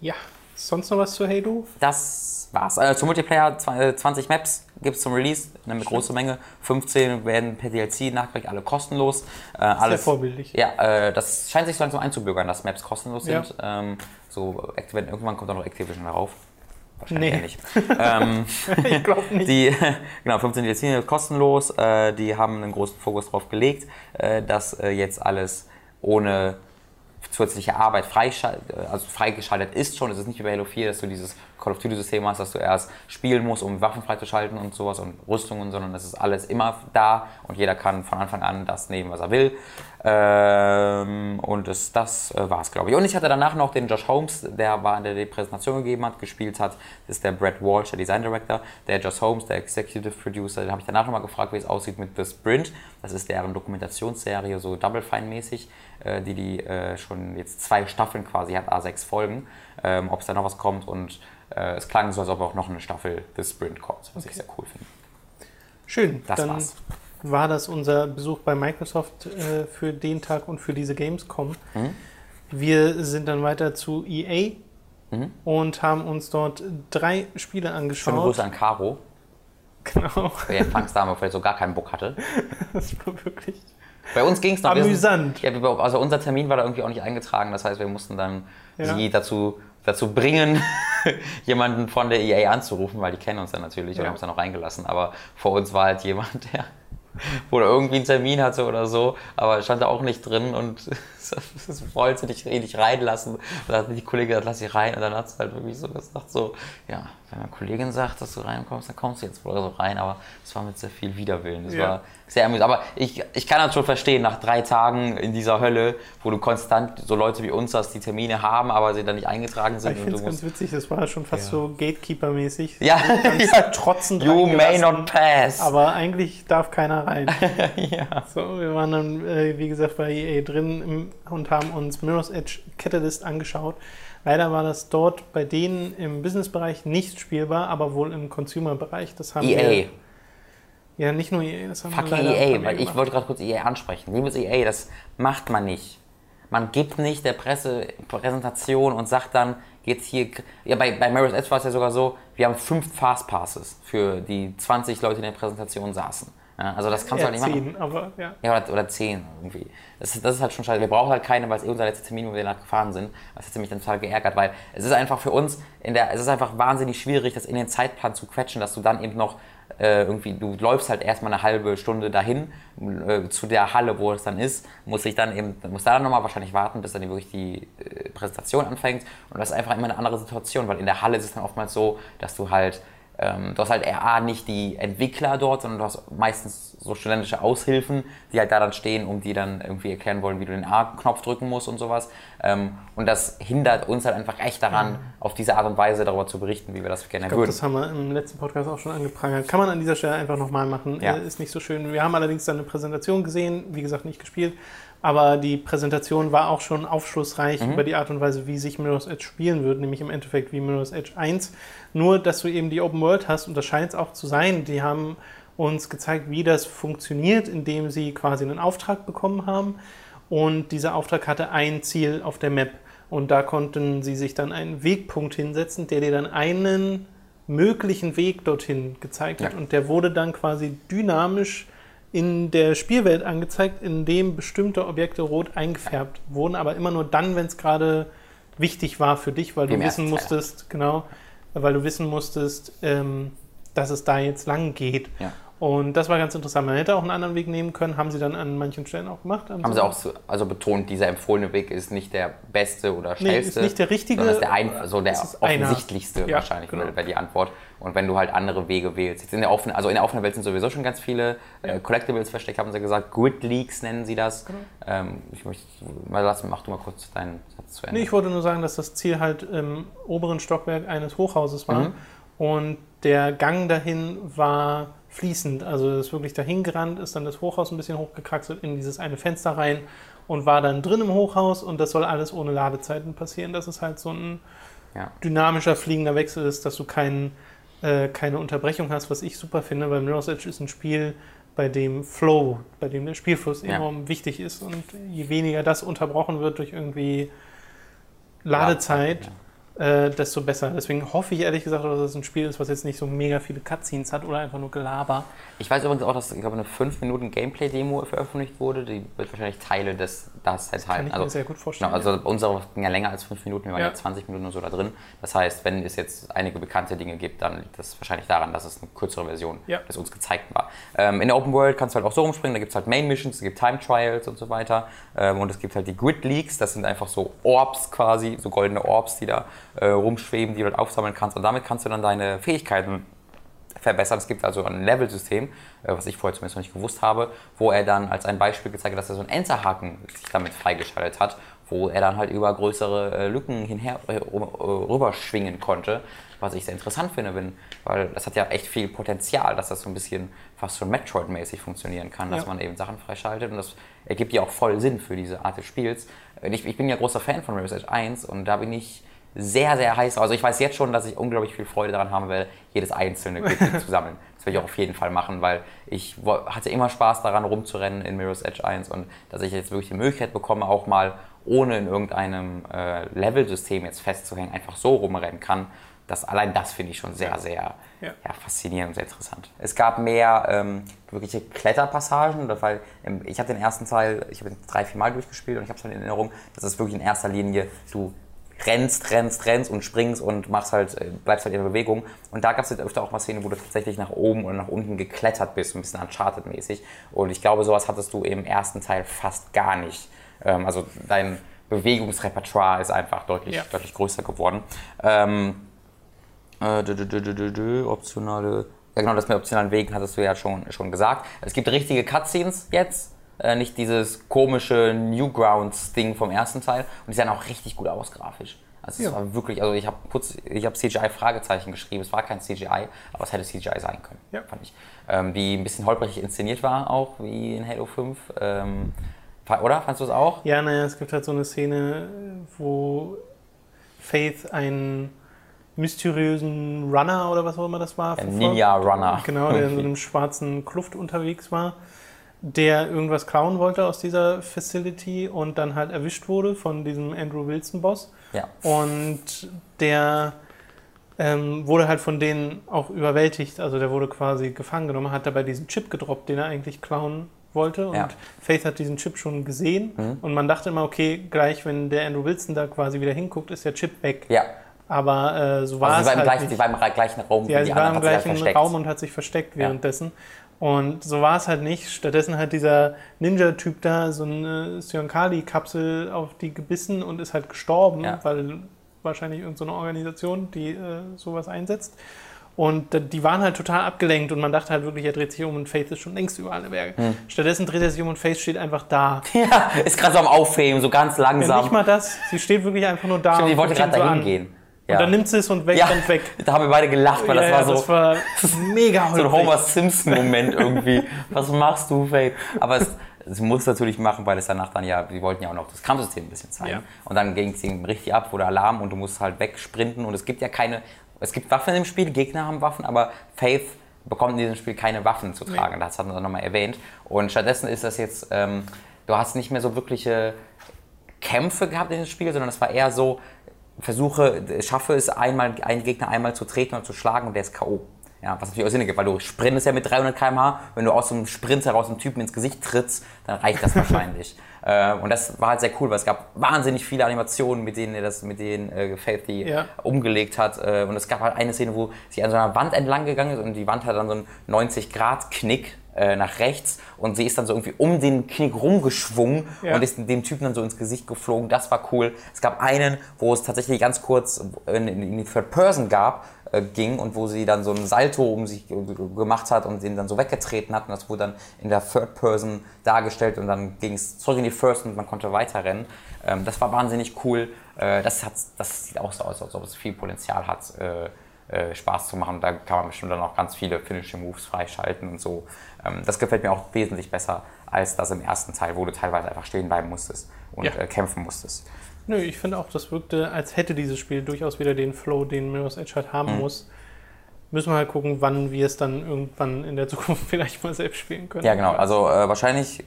Ja, sonst noch was zu Halo? Das war's. Also zum Multiplayer 20 äh, Maps gibt es zum Release, eine große Menge. 15 werden per DLC nachgekriegt, alle kostenlos. Äh, alles, Sehr vorbildlich. Ja, äh, das scheint sich so langsam einzubürgern, dass Maps kostenlos ja. sind. Ähm, so, irgendwann kommt auch noch Activision darauf. Wahrscheinlich nee. nicht. ähm, ich glaube nicht. Die, genau, 15 DLC kostenlos. Äh, die haben einen großen Fokus darauf gelegt, äh, dass äh, jetzt alles ohne zusätzliche Arbeit also freigeschaltet ist schon. Es ist nicht wie bei Halo 4, dass du dieses Call of Duty-System hast, dass du erst spielen musst, um Waffen freizuschalten und sowas und Rüstungen, sondern es ist alles immer da und jeder kann von Anfang an das nehmen, was er will. Ähm, und das, das äh, war es, glaube ich. Und ich hatte danach noch den Josh Holmes, der war in der Präsentation gegeben hat, gespielt hat. Das ist der Brad Walsh, der Design Director. Der Josh Holmes, der Executive Producer, den habe ich danach nochmal gefragt, wie es aussieht mit The Sprint. Das ist deren Dokumentationsserie, so Double Fine-mäßig, äh, die die äh, schon jetzt zwei Staffeln quasi hat, A6 Folgen. Ähm, ob es da noch was kommt und äh, es klang so, als ob auch noch eine Staffel des Sprint kommt, was okay. ich sehr cool finde. Schön, das war's. War das unser Besuch bei Microsoft äh, für den Tag und für diese Gamescom. Mhm. Wir sind dann weiter zu EA mhm. und haben uns dort drei Spiele angeschaut. Schöne Grüße an Caro. Genau. Der Empfangsdame vielleicht so gar keinen Bock hatte. das war wirklich bei uns ging es noch. Amüsant. Sind, ja, also unser Termin war da irgendwie auch nicht eingetragen. Das heißt, wir mussten dann ja. sie dazu dazu bringen, jemanden von der EA anzurufen, weil die kennen uns ja natürlich ja. und haben es dann auch reingelassen. Aber vor uns war halt jemand, der wohl irgendwie einen Termin hatte oder so, aber stand da auch nicht drin und das wollte nicht, nicht reinlassen. Und dann hat die Kollegin gesagt, lass sie rein und dann hat es halt wirklich so gesagt, so, ja, wenn meine Kollegin sagt, dass du reinkommst, dann kommst du jetzt wohl so rein, aber es war mit sehr viel Widerwillen. Das ja. war sehr amüsant. Aber ich, ich kann das schon verstehen, nach drei Tagen in dieser Hölle, wo du konstant so Leute wie uns hast, die Termine haben, aber sie dann nicht eingetragen sind. Ich finde es ganz witzig, das war schon fast ja. so Gatekeeper-mäßig. Ja, ja. trotzend You may not pass. Aber eigentlich darf keiner rein. ja. So, wir waren dann, äh, wie gesagt, bei EA drin und haben uns Mirror's Edge Catalyst angeschaut. Leider war das dort bei denen im Business-Bereich nicht spielbar, aber wohl im Consumer-Bereich. Das haben EA. Wir, ja, nicht nur EA, das haben Fucking wir EA, weil ich wollte gerade kurz EA ansprechen. Liebes EA, das macht man nicht. Man gibt nicht der Presse Präsentation und sagt dann, jetzt hier. Ja, bei, bei Mirror's Edge war es ja sogar so, wir haben fünf Fastpasses für die 20 Leute, die in der Präsentation saßen. Ja, also das kannst ja, du halt nicht machen. Zehn, aber ja. Ja, oder, oder zehn irgendwie. Das, das ist halt schon scheiße. Wir brauchen halt keine, weil es eh unser letzter Termin, wo wir danach gefahren sind. Das hat mich dann total geärgert, weil es ist einfach für uns in der, es ist einfach wahnsinnig schwierig, das in den Zeitplan zu quetschen, dass du dann eben noch äh, irgendwie, du läufst halt erstmal eine halbe Stunde dahin äh, zu der Halle, wo es dann ist, muss ich dann eben, muss da dann nochmal wahrscheinlich warten, bis dann wirklich die äh, Präsentation anfängt. Und das ist einfach immer eine andere Situation, weil in der Halle ist es dann oftmals so, dass du halt ähm, du hast halt eher nicht die Entwickler dort, sondern du hast meistens so studentische Aushilfen, die halt da dann stehen, um die dann irgendwie erklären wollen, wie du den A-Knopf drücken musst und sowas. Ähm, und das hindert uns halt einfach echt daran, mhm. auf diese Art und Weise darüber zu berichten, wie wir das gerne ich glaub, würden. Das haben wir im letzten Podcast auch schon angeprangert. Kann man an dieser Stelle einfach nochmal machen. Ja. Äh, ist nicht so schön. Wir haben allerdings dann eine Präsentation gesehen, wie gesagt, nicht gespielt. Aber die Präsentation war auch schon aufschlussreich mhm. über die Art und Weise, wie sich Mirror's Edge spielen wird, nämlich im Endeffekt wie Mirror's Edge 1. Nur, dass du eben die Open World hast und das scheint es auch zu sein. Die haben uns gezeigt, wie das funktioniert, indem sie quasi einen Auftrag bekommen haben. Und dieser Auftrag hatte ein Ziel auf der Map. Und da konnten sie sich dann einen Wegpunkt hinsetzen, der dir dann einen möglichen Weg dorthin gezeigt hat. Ja. Und der wurde dann quasi dynamisch in der Spielwelt angezeigt, in dem bestimmte Objekte rot eingefärbt wurden, aber immer nur dann, wenn es gerade wichtig war für dich, weil du wissen musstest, genau, weil du wissen musstest, ähm, dass es da jetzt lang geht. Ja. Und das war ganz interessant. Man hätte auch einen anderen Weg nehmen können, haben sie dann an manchen Stellen auch gemacht. Haben, sie auch so, also betont, dieser empfohlene Weg ist nicht der beste oder schnellste. Nee, ist nicht der richtige. Sondern ist der, ein, also der offensichtlichste einer. wahrscheinlich, ja, genau. wäre die Antwort. Und wenn du halt andere Wege wählst. Jetzt in der offenen, also in der offenen Welt sind sowieso schon ganz viele äh, Collectibles versteckt, haben sie gesagt. Grid Leaks nennen sie das. Genau. Ähm, ich möchte mal lassen, mach du mal kurz deinen Satz zu Ende. Nee, ich wollte nur sagen, dass das Ziel halt im oberen Stockwerk eines Hochhauses war. Mhm. Und der Gang dahin war fließend. Also ist wirklich dahin gerannt, ist dann das Hochhaus ein bisschen hochgekraxelt in dieses eine Fenster rein und war dann drin im Hochhaus und das soll alles ohne Ladezeiten passieren. Dass es halt so ein ja. dynamischer fliegender Wechsel ist, dass du kein, äh, keine Unterbrechung hast, was ich super finde, weil Mirror's Edge ist ein Spiel, bei dem Flow, bei dem der Spielfluss ja. enorm wichtig ist und je weniger das unterbrochen wird durch irgendwie Ladezeit, ja, äh, desto besser. Deswegen hoffe ich ehrlich gesagt, dass es ein Spiel ist, was jetzt nicht so mega viele Cutscenes hat oder einfach nur Gelaber. Ich weiß übrigens auch, dass ich glaube, eine 5 Minuten Gameplay-Demo veröffentlicht wurde. Die wird wahrscheinlich Teile des das enthalten. Kann ich also, mir sehr gut vorstellen. Genau, also unsere ging ja länger als 5 Minuten, wir waren ja. ja 20 Minuten oder so da drin. Das heißt, wenn es jetzt einige bekannte Dinge gibt, dann liegt das wahrscheinlich daran, dass es eine kürzere Version ja. des uns gezeigten war. Ähm, in der Open World kannst du halt auch so rumspringen, da gibt es halt Main Missions, es gibt Time Trials und so weiter. Ähm, und es gibt halt die Grid Leaks, das sind einfach so Orbs quasi, so goldene Orbs, die da äh, rumschweben, die du halt aufsammeln kannst. Und damit kannst du dann deine Fähigkeiten verbessern. Es gibt also ein Level-System, äh, was ich vorher zumindest noch nicht gewusst habe, wo er dann als ein Beispiel gezeigt hat, dass er so einen Enterhaken sich damit freigeschaltet hat, wo er dann halt über größere äh, Lücken hinher äh, rüberschwingen konnte, was ich sehr interessant finde, bin, weil das hat ja echt viel Potenzial, dass das so ein bisschen fast schon Metroid-mäßig funktionieren kann, dass ja. man eben Sachen freischaltet und das ergibt ja auch voll Sinn für diese Art des Spiels. Ich, ich bin ja großer Fan von Mirror's Edge 1 und da bin ich sehr, sehr heiß. Also ich weiß jetzt schon, dass ich unglaublich viel Freude daran haben werde, jedes einzelne Glück zu sammeln. Das werde ich auch auf jeden Fall machen, weil ich hatte immer Spaß daran, rumzurennen in Mirror's Edge 1 und dass ich jetzt wirklich die Möglichkeit bekomme, auch mal ohne in irgendeinem äh, Level-System jetzt festzuhängen, einfach so rumrennen kann. Das, allein das finde ich schon sehr, sehr ja. Ja, faszinierend und sehr interessant. Es gab mehr ähm, wirkliche Kletterpassagen, weil ähm, ich habe den ersten Teil, ich habe ihn drei, vier Mal durchgespielt und ich habe schon in Erinnerung, dass es wirklich in erster Linie, du rennst, rennst, rennst und springst und machst halt, äh, bleibst halt in Bewegung. Und da gab es öfter auch mal Szenen, wo du tatsächlich nach oben oder nach unten geklettert bist, ein bisschen Uncharted-mäßig. Und ich glaube, sowas hattest du im ersten Teil fast gar nicht. Ähm, also dein Bewegungsrepertoire ist einfach deutlich, ja. deutlich größer geworden. Ähm, äh, dü, dü, dü, optionale, ja genau, das mit optionalen Wegen hattest du ja schon, schon gesagt. Es gibt richtige Cutscenes jetzt äh, nicht dieses komische Newgrounds-Ding vom ersten Teil. Und die sahen auch richtig gut aus grafisch. Also es ja. war wirklich, also ich habe ich hab CGI-Fragezeichen geschrieben, es war kein CGI, aber es hätte CGI sein können, ja. fand ich. Ähm, die ein bisschen holprig inszeniert war, auch wie in Halo 5. Ähm, oder? Fandest du es auch? Ja, naja, es gibt halt so eine Szene, wo Faith einen mysteriösen Runner oder was auch immer das war. Ein Ninja-Runner. Genau, der in so einem schwarzen Kluft unterwegs war der irgendwas klauen wollte aus dieser Facility und dann halt erwischt wurde von diesem Andrew Wilson-Boss. Ja. Und der ähm, wurde halt von denen auch überwältigt. Also der wurde quasi gefangen genommen, hat dabei diesen Chip gedroppt, den er eigentlich klauen wollte. Und ja. Faith hat diesen Chip schon gesehen. Mhm. Und man dachte immer, okay, gleich wenn der Andrew Wilson da quasi wieder hinguckt, ist der Chip weg. Ja. Aber äh, so war also es halt gleichen, nicht. Sie war im gleichen Raum. Ja, sie war im gleichen Raum und hat sich versteckt währenddessen. Und so war es halt nicht. Stattdessen hat dieser Ninja-Typ da so eine Sionkali-Kapsel auf die gebissen und ist halt gestorben, ja. weil wahrscheinlich irgendeine so Organisation, die äh, sowas einsetzt. Und die waren halt total abgelenkt und man dachte halt wirklich, er dreht sich um und Faith ist schon längst über alle Berge. Hm. Stattdessen dreht er sich um und Faith steht einfach da. Ja, ist gerade so am Aufheben, so ganz langsam. Ja, nicht mal das, sie steht wirklich einfach nur da. Stimmt, ich wollte gerade dahin gehen. Ja. Und dann nimmt sie es und weg ja, und weg. Da haben wir beide gelacht, weil das war so. Das war mega So ein Homer Simpson-Moment irgendwie. Was machst du, Faith? Aber es, es muss natürlich machen, weil es danach dann ja, wir wollten ja auch noch das Kampfsystem ein bisschen zeigen. Ja. Und dann ging es ihm richtig ab, wurde Alarm und du musst halt wegsprinten und es gibt ja keine, es gibt Waffen im Spiel, Gegner haben Waffen, aber Faith bekommt in diesem Spiel keine Waffen zu tragen. Nee. Das hat man nochmal erwähnt. Und stattdessen ist das jetzt, ähm, du hast nicht mehr so wirkliche Kämpfe gehabt in dem Spiel, sondern es war eher so, versuche, schaffe es einmal, einen Gegner einmal zu treten und zu schlagen und der ist K.O. Ja, was natürlich auch Sinn ergibt, weil du sprintest ja mit 300 km/h. Wenn du aus einem Sprint heraus einem Typen ins Gesicht trittst, dann reicht das wahrscheinlich. äh, und das war halt sehr cool, weil es gab wahnsinnig viele Animationen, mit denen er das, mit denen äh, Faithy ja. umgelegt hat. Äh, und es gab halt eine Szene, wo sie an so einer Wand entlang gegangen ist und die Wand hat dann so einen 90-Grad-Knick äh, nach rechts und sie ist dann so irgendwie um den Knick rumgeschwungen ja. und ist dem Typen dann so ins Gesicht geflogen. Das war cool. Es gab einen, wo es tatsächlich ganz kurz in, in die Third Person gab, äh, ging und wo sie dann so ein Salto um sich gemacht hat und den dann so weggetreten hat und das wurde dann in der Third Person dargestellt und dann ging es zurück in die First und man konnte weiterrennen. Ähm, das war wahnsinnig cool. Äh, das, hat, das sieht auch so aus, als ob es viel Potenzial hat. Äh, Spaß zu machen. Da kann man bestimmt dann auch ganz viele Finishing Moves freischalten und so. Ähm, das gefällt mir auch wesentlich besser als das im ersten Teil, wo du teilweise einfach stehen bleiben musstest und ja. äh, kämpfen musstest. Nö, ich finde auch, das wirkte, als hätte dieses Spiel durchaus wieder den Flow, den Mirror's Edge halt haben mhm. muss. Müssen wir halt gucken, wann wir es dann irgendwann in der Zukunft vielleicht mal selbst spielen können. Ja, genau. Also äh, wahrscheinlich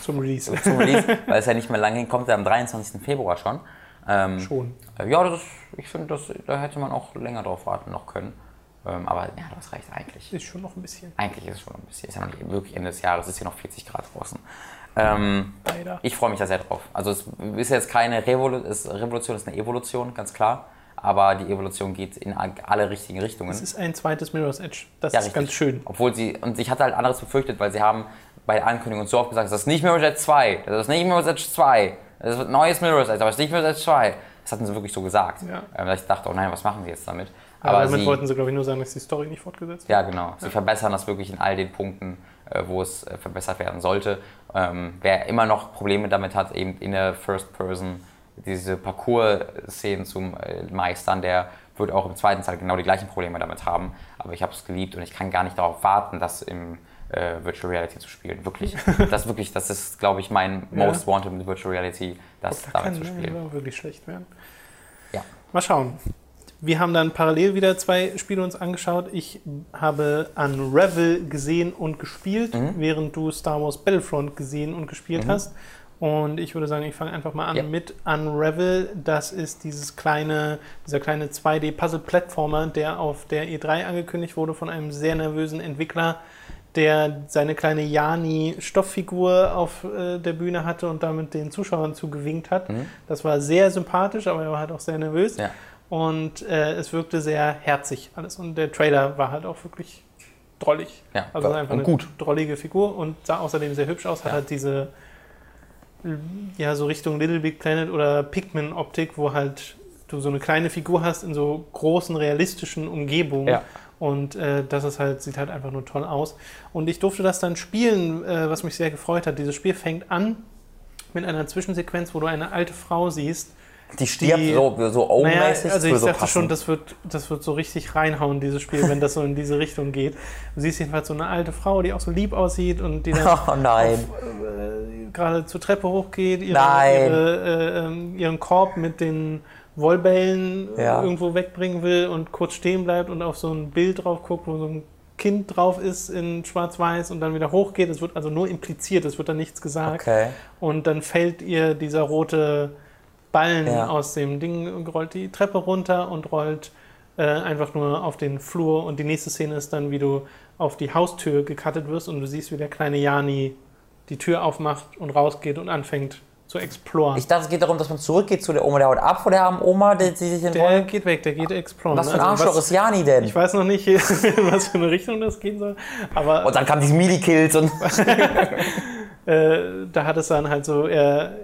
zum Release. Zum Release, weil es ja nicht mehr lange hinkommt, am 23. Februar schon. Ähm, schon. Äh, ja, das, ich finde, da hätte man auch länger drauf warten noch können. Ähm, aber ja, das reicht eigentlich. Ist schon noch ein bisschen. Eigentlich ist es schon noch ein bisschen. Ist ja noch nicht wirklich Ende des Jahres, es ist ja noch 40 Grad draußen. Ähm, ich freue mich da sehr drauf. Also es ist jetzt keine Revolu ist, Revolution, es ist eine Evolution, ganz klar. Aber die Evolution geht in alle richtigen Richtungen. Es ist ein zweites Mirror's Edge. Das ja, ist richtig. ganz schön. Obwohl sie, und ich hatte halt anderes befürchtet, weil sie haben bei der Ankündigung so oft gesagt, das ist nicht Mirror's Edge 2, das ist nicht Mirror's Edge 2, das ist ein neues Mirror's Edge, aber es ist nicht Mirror's Edge 2. Das hatten sie wirklich so gesagt. Ja. Ähm, ich dachte, oh nein, was machen sie jetzt damit? Aber, aber damit sie, wollten sie, glaube ich, nur sagen, dass die Story nicht fortgesetzt wird. Ja, genau. Sie ja. verbessern das wirklich in all den Punkten, äh, wo es äh, verbessert werden sollte. Ähm, wer immer noch Probleme damit hat, eben in der First Person diese Parcours-Szenen zu äh, meistern, der wird auch im zweiten Teil genau die gleichen Probleme damit haben. Aber ich habe es geliebt und ich kann gar nicht darauf warten, das im äh, Virtual Reality zu spielen. Wirklich. Das wirklich, das ist, glaube ich, mein ja. Most Wanted Virtual Reality, das da damit zu spielen. Kann wirklich schlecht werden. Mal schauen. Wir haben dann parallel wieder zwei Spiele uns angeschaut. Ich habe Unravel gesehen und gespielt, mhm. während du Star Wars Battlefront gesehen und gespielt mhm. hast. Und ich würde sagen, ich fange einfach mal an ja. mit Unravel. Das ist dieses kleine, dieser kleine 2D-Puzzle-Plattformer, der auf der E3 angekündigt wurde von einem sehr nervösen Entwickler, der seine kleine Jani-Stofffigur auf äh, der Bühne hatte und damit den Zuschauern zugewinkt hat. Mhm. Das war sehr sympathisch, aber er war halt auch sehr nervös. Ja. Und äh, es wirkte sehr herzig alles. Und der Trailer war halt auch wirklich drollig. Ja, also einfach eine gut. drollige Figur und sah außerdem sehr hübsch aus. Hat halt diese, ja, so Richtung Little Big Planet oder Pikmin-Optik, wo halt du so eine kleine Figur hast in so großen, realistischen Umgebungen. Ja. Und äh, das ist halt, sieht halt einfach nur toll aus. Und ich durfte das dann spielen, äh, was mich sehr gefreut hat. Dieses Spiel fängt an mit einer Zwischensequenz, wo du eine alte Frau siehst, die stirbt die, so, so ohm-mäßig. Naja, also ich so dachte passen. schon, das wird, das wird so richtig reinhauen, dieses Spiel, wenn das so in diese Richtung geht. Du siehst jedenfalls so eine alte Frau, die auch so lieb aussieht und die dann oh, äh, gerade zur Treppe hochgeht, ihre, ihre, äh, ähm, ihren Korb mit den Wollbällen ja. irgendwo wegbringen will und kurz stehen bleibt und auf so ein Bild drauf guckt, wo so ein Kind drauf ist in Schwarz-Weiß und dann wieder hochgeht. Es wird also nur impliziert, es wird dann nichts gesagt. Okay. Und dann fällt ihr dieser rote Ballen ja. aus dem Ding, rollt die Treppe runter und rollt äh, einfach nur auf den Flur. Und die nächste Szene ist dann, wie du auf die Haustür gecuttet wirst und du siehst, wie der kleine Jani die Tür aufmacht und rausgeht und anfängt zu exploren. Ich dachte, es geht darum, dass man zurückgeht zu der Oma. Der haut ab vor der armen Oma, die, die sich in Der Rollen... geht weg, der geht exploren. Was für ein also, Arschloch ist Jani denn? Ich weiß noch nicht, in was für eine Richtung das gehen soll. Aber, und dann kamen diese Midi-Kills und... äh, da hat es dann halt so, er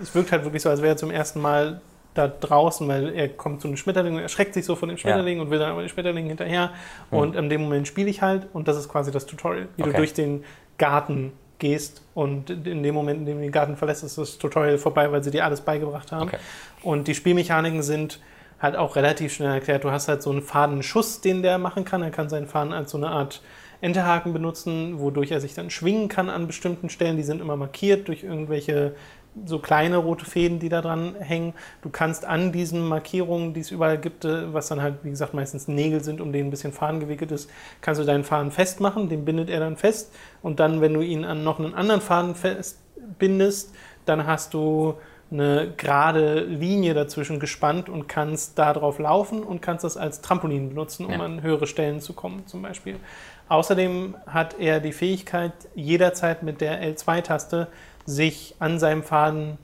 es wirkt halt wirklich so, als wäre er zum ersten Mal da draußen, weil er kommt zu einem Schmetterling und erschreckt sich so von dem Schmetterling ja. und will dann aber den Schmetterling hinterher. Mhm. Und in dem Moment spiele ich halt und das ist quasi das Tutorial, wie okay. du durch den Garten gehst und in dem Moment, in dem du den Garten verlässt, ist das Tutorial vorbei, weil sie dir alles beigebracht haben. Okay. Und die Spielmechaniken sind halt auch relativ schnell erklärt. Du hast halt so einen Fadenschuss, den der machen kann. Er kann seinen Faden als so eine Art Enterhaken benutzen, wodurch er sich dann schwingen kann an bestimmten Stellen. Die sind immer markiert durch irgendwelche so kleine rote Fäden, die da dran hängen. Du kannst an diesen Markierungen, die es überall gibt, äh, was dann halt, wie gesagt, meistens Nägel sind, um denen ein bisschen Faden gewickelt ist, kannst du deinen Faden festmachen, den bindet er dann fest. Und dann, wenn du ihn an noch einen anderen Faden festbindest, dann hast du eine gerade Linie dazwischen gespannt und kannst da drauf laufen und kannst das als Trampolin benutzen, um ja. an höhere Stellen zu kommen, zum Beispiel. Außerdem hat er die Fähigkeit, jederzeit mit der L2-Taste sich an seinem Faden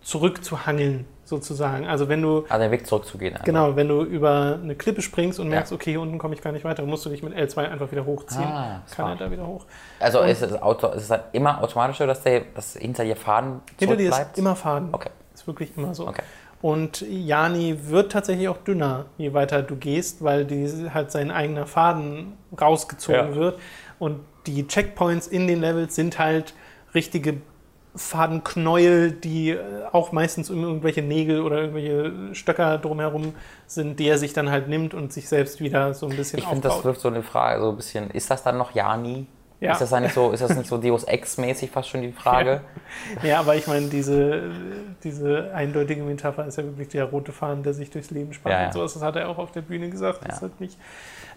zurückzuhangeln, sozusagen. Also wenn du. Also den Weg zurückzugehen. Einfach. Genau, wenn du über eine Klippe springst und merkst, ja. okay, hier unten komme ich gar nicht weiter, musst du dich mit L2 einfach wieder hochziehen. Ah, Kann er da wieder hoch. Also ist es, Auto, ist es dann immer automatisch so, dass, der, dass hinter dir Faden Hinter dir ist immer Faden. Okay. Ist wirklich immer so. Okay. Und Jani wird tatsächlich auch dünner, je weiter du gehst, weil die, halt sein eigener Faden rausgezogen ja. wird. Und die Checkpoints in den Levels sind halt richtige Fadenknäuel, die äh, auch meistens um irgendwelche Nägel oder irgendwelche Stöcker drumherum sind, die er sich dann halt nimmt und sich selbst wieder so ein bisschen Ich finde, das wirft so eine Frage, so ein bisschen, ist das dann noch Jani? Ja. Ist das nicht so, ist das nicht so Deus Ex-mäßig fast schon die Frage? Ja, ja aber ich meine, diese, diese eindeutige Metapher ist ja wirklich der rote Faden, der sich durchs Leben spannt ja, und sowas. Das hat er auch auf der Bühne gesagt. Das ist halt nicht.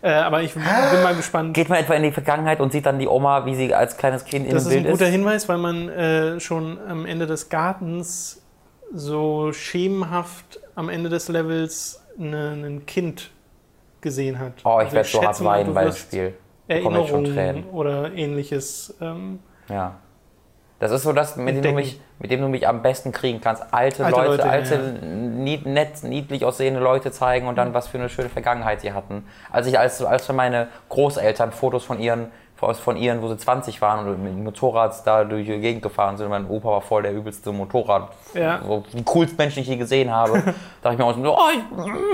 Äh, aber ich bin mal gespannt. Geht man etwa in die Vergangenheit und sieht dann die Oma, wie sie als kleines Kind in das dem Bild ist? Das ist ein guter Hinweis, weil man äh, schon am Ende des Gartens so schemenhaft am Ende des Levels ein Kind gesehen hat. Oh, ich also werde so hart weinen beim Spiel. Erinnerungen oder ähnliches. Ähm, ja. Das ist so das, mit dem, du mich, mit dem du mich am besten kriegen kannst. Alte, alte Leute, Leute, alte, ja. nied, nett, niedlich aussehende Leute zeigen und dann, mhm. was für eine schöne Vergangenheit sie hatten. Als ich, als, als für meine Großeltern Fotos von ihren, von ihren, wo sie 20 waren und mit dem Motorrad da durch die Gegend gefahren sind. Mein Opa war voll der übelste Motorrad. Ja. So, die coolsten Menschen, die ich je gesehen habe. da dachte ich mir auch so, oh,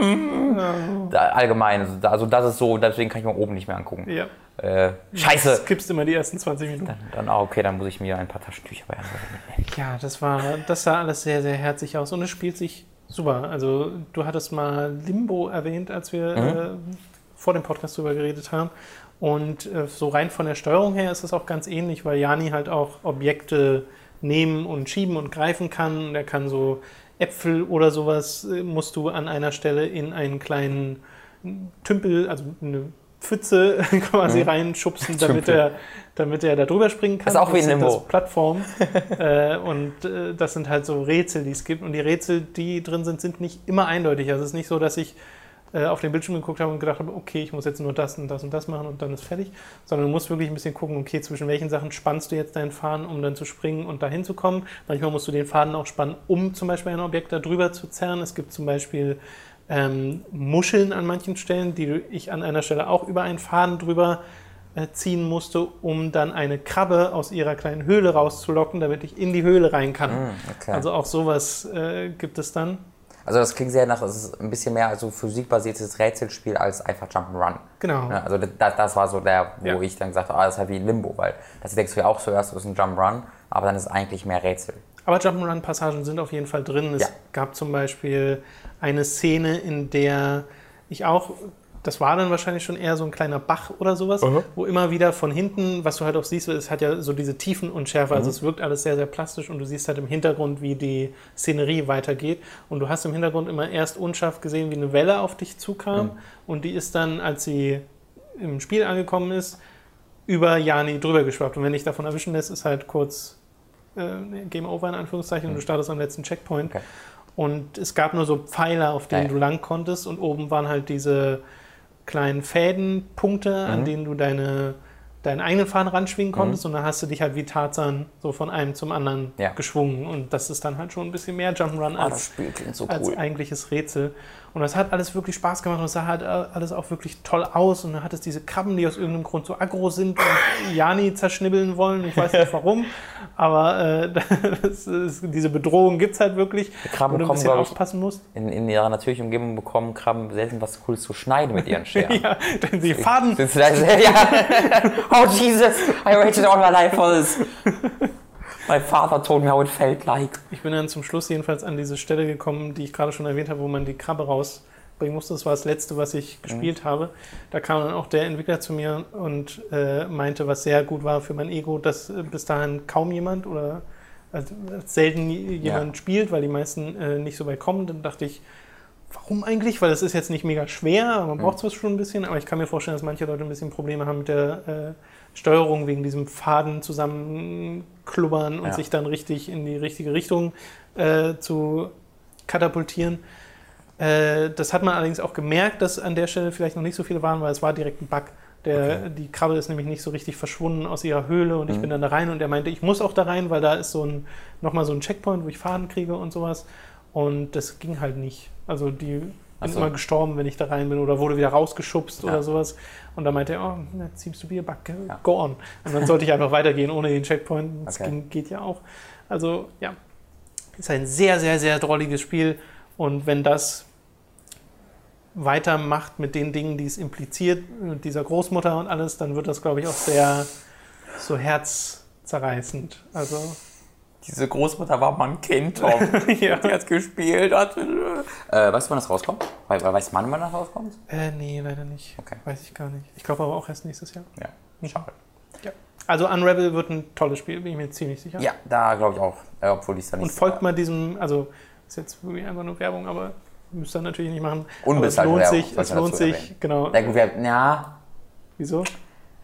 ich, ja. allgemein. Also das ist so, deswegen kann ich mir oben nicht mehr angucken. Ja. Äh, scheiße. Du skippst immer die ersten 20 Minuten. Dann, dann oh, okay, dann muss ich mir ein paar Taschentücher bei mitnehmen. Ja, das war, das sah alles sehr, sehr herzig aus und es spielt sich super. Also du hattest mal Limbo erwähnt, als wir mhm. äh, vor dem Podcast drüber geredet haben. Und äh, so rein von der Steuerung her ist es auch ganz ähnlich, weil Jani halt auch Objekte nehmen und schieben und greifen kann. Er kann so Äpfel oder sowas, äh, musst du an einer Stelle in einen kleinen Tümpel, also eine Pfütze quasi mhm. reinschubsen, damit er, damit er da drüber springen kann. Das ist auch wie in Das Plattform. äh, und äh, das sind halt so Rätsel, die es gibt. Und die Rätsel, die drin sind, sind nicht immer eindeutig. Also es ist nicht so, dass ich äh, auf den Bildschirm geguckt habe und gedacht habe, okay, ich muss jetzt nur das und das und das machen und dann ist fertig. Sondern du musst wirklich ein bisschen gucken, okay, zwischen welchen Sachen spannst du jetzt deinen Faden, um dann zu springen und dahin zu kommen. Manchmal musst du den Faden auch spannen, um zum Beispiel ein Objekt da drüber zu zerren. Es gibt zum Beispiel ähm, Muscheln an manchen Stellen, die ich an einer Stelle auch über einen Faden drüber äh, ziehen musste, um dann eine Krabbe aus ihrer kleinen Höhle rauszulocken, damit ich in die Höhle rein kann. Mm, okay. Also auch sowas äh, gibt es dann. Also das klingt sehr nach, es ist ein bisschen mehr also physikbasiertes Rätselspiel als einfach Jump'n'Run. Genau. Ja, also das, das, war so der, wo ja. ich dann gesagt habe, ah, das ist halt wie Limbo, weil das denkst du ja auch zuerst, das ist ein Jump'n'Run, aber dann ist es eigentlich mehr Rätsel. Aber Jump'n'Run-Passagen sind auf jeden Fall drin. Es ja. gab zum Beispiel eine Szene, in der ich auch, das war dann wahrscheinlich schon eher so ein kleiner Bach oder sowas, uh -huh. wo immer wieder von hinten, was du halt auch siehst, es hat ja so diese Tiefen und Schärfe, also mhm. es wirkt alles sehr, sehr plastisch und du siehst halt im Hintergrund, wie die Szenerie weitergeht. Und du hast im Hintergrund immer erst unscharf gesehen, wie eine Welle auf dich zukam mhm. und die ist dann, als sie im Spiel angekommen ist, über Jani drüber geschwappt. Und wenn dich davon erwischen lässt, ist halt kurz äh, Game Over in Anführungszeichen, mhm. und du startest am letzten Checkpoint. Okay. Und es gab nur so Pfeiler, auf denen ja, du lang konntest und oben waren halt diese kleinen Fädenpunkte, mhm. an denen du deine deinen eigenen Faden ranschwingen konntest mhm. und dann hast du dich halt wie Tarzan so von einem zum anderen ja. geschwungen und das ist dann halt schon ein bisschen mehr Jump'n'Run oh, als, so cool. als eigentliches Rätsel. Und das hat alles wirklich Spaß gemacht und es sah halt alles auch wirklich toll aus. Und dann hat es diese Krabben, die aus irgendeinem Grund so aggro sind und Jani zerschnibbeln wollen. Ich weiß nicht warum, aber äh, ist, diese Bedrohung gibt es halt wirklich, Krabben wo du ein bisschen aufpassen musst. In, in, ihrer natürlichen Umgebung bekommen Krabben selten was Cooles zu schneiden mit ihren Scheren. ja, denn sie Faden. ja. Oh Jesus, I waited all my life for this. My father told me how it felt like. Ich bin dann zum Schluss jedenfalls an diese Stelle gekommen, die ich gerade schon erwähnt habe, wo man die Krabbe rausbringen musste. Das war das letzte, was ich gespielt mhm. habe. Da kam dann auch der Entwickler zu mir und äh, meinte, was sehr gut war für mein Ego, dass äh, bis dahin kaum jemand oder also, selten jemand ja. spielt, weil die meisten äh, nicht so weit kommen. Dann dachte ich, warum eigentlich? Weil es ist jetzt nicht mega schwer, man braucht es schon ein bisschen, aber ich kann mir vorstellen, dass manche Leute ein bisschen Probleme haben mit der äh, Steuerung wegen diesem Faden zusammenklubbern und ja. sich dann richtig in die richtige Richtung äh, zu katapultieren. Äh, das hat man allerdings auch gemerkt, dass an der Stelle vielleicht noch nicht so viele waren, weil es war direkt ein Bug. Der, okay. Die Krabbe ist nämlich nicht so richtig verschwunden aus ihrer Höhle und ich mhm. bin dann da rein und er meinte, ich muss auch da rein, weil da ist so ein, nochmal so ein Checkpoint, wo ich Faden kriege und sowas. Und das ging halt nicht. Also die bin so. immer gestorben, wenn ich da rein bin oder wurde wieder rausgeschubst ja. oder sowas. Und dann meinte er, oh, that seems to be a bug, ja. go on. Und dann sollte ich einfach weitergehen ohne den Checkpoint. Das okay. ging, geht ja auch. Also ja, ist ein sehr, sehr, sehr drolliges Spiel. Und wenn das weitermacht mit den Dingen, die es impliziert, mit dieser Großmutter und alles, dann wird das, glaube ich, auch sehr so herzzerreißend. Also diese Großmutter war mal ein Kind, Tom. ja. Die hat gespielt. Hat, äh, weißt du, wann das rauskommt? Weiß man, wann das rauskommt? Äh, nee, leider nicht. Okay. Weiß ich gar nicht. Ich glaube aber auch erst nächstes Jahr. Ja, mhm. schade. Ja. Also Unravel wird ein tolles Spiel, bin ich mir ziemlich sicher. Ja, da glaube ich auch. Äh, obwohl ich es dann nicht. Und folgt mal diesem, also ist jetzt wirklich einfach nur Werbung, aber müsst ihr natürlich nicht machen. Unbezahlte aber es lohnt Werbung, sich, es lohnt sich, genau. Ja. Wieso?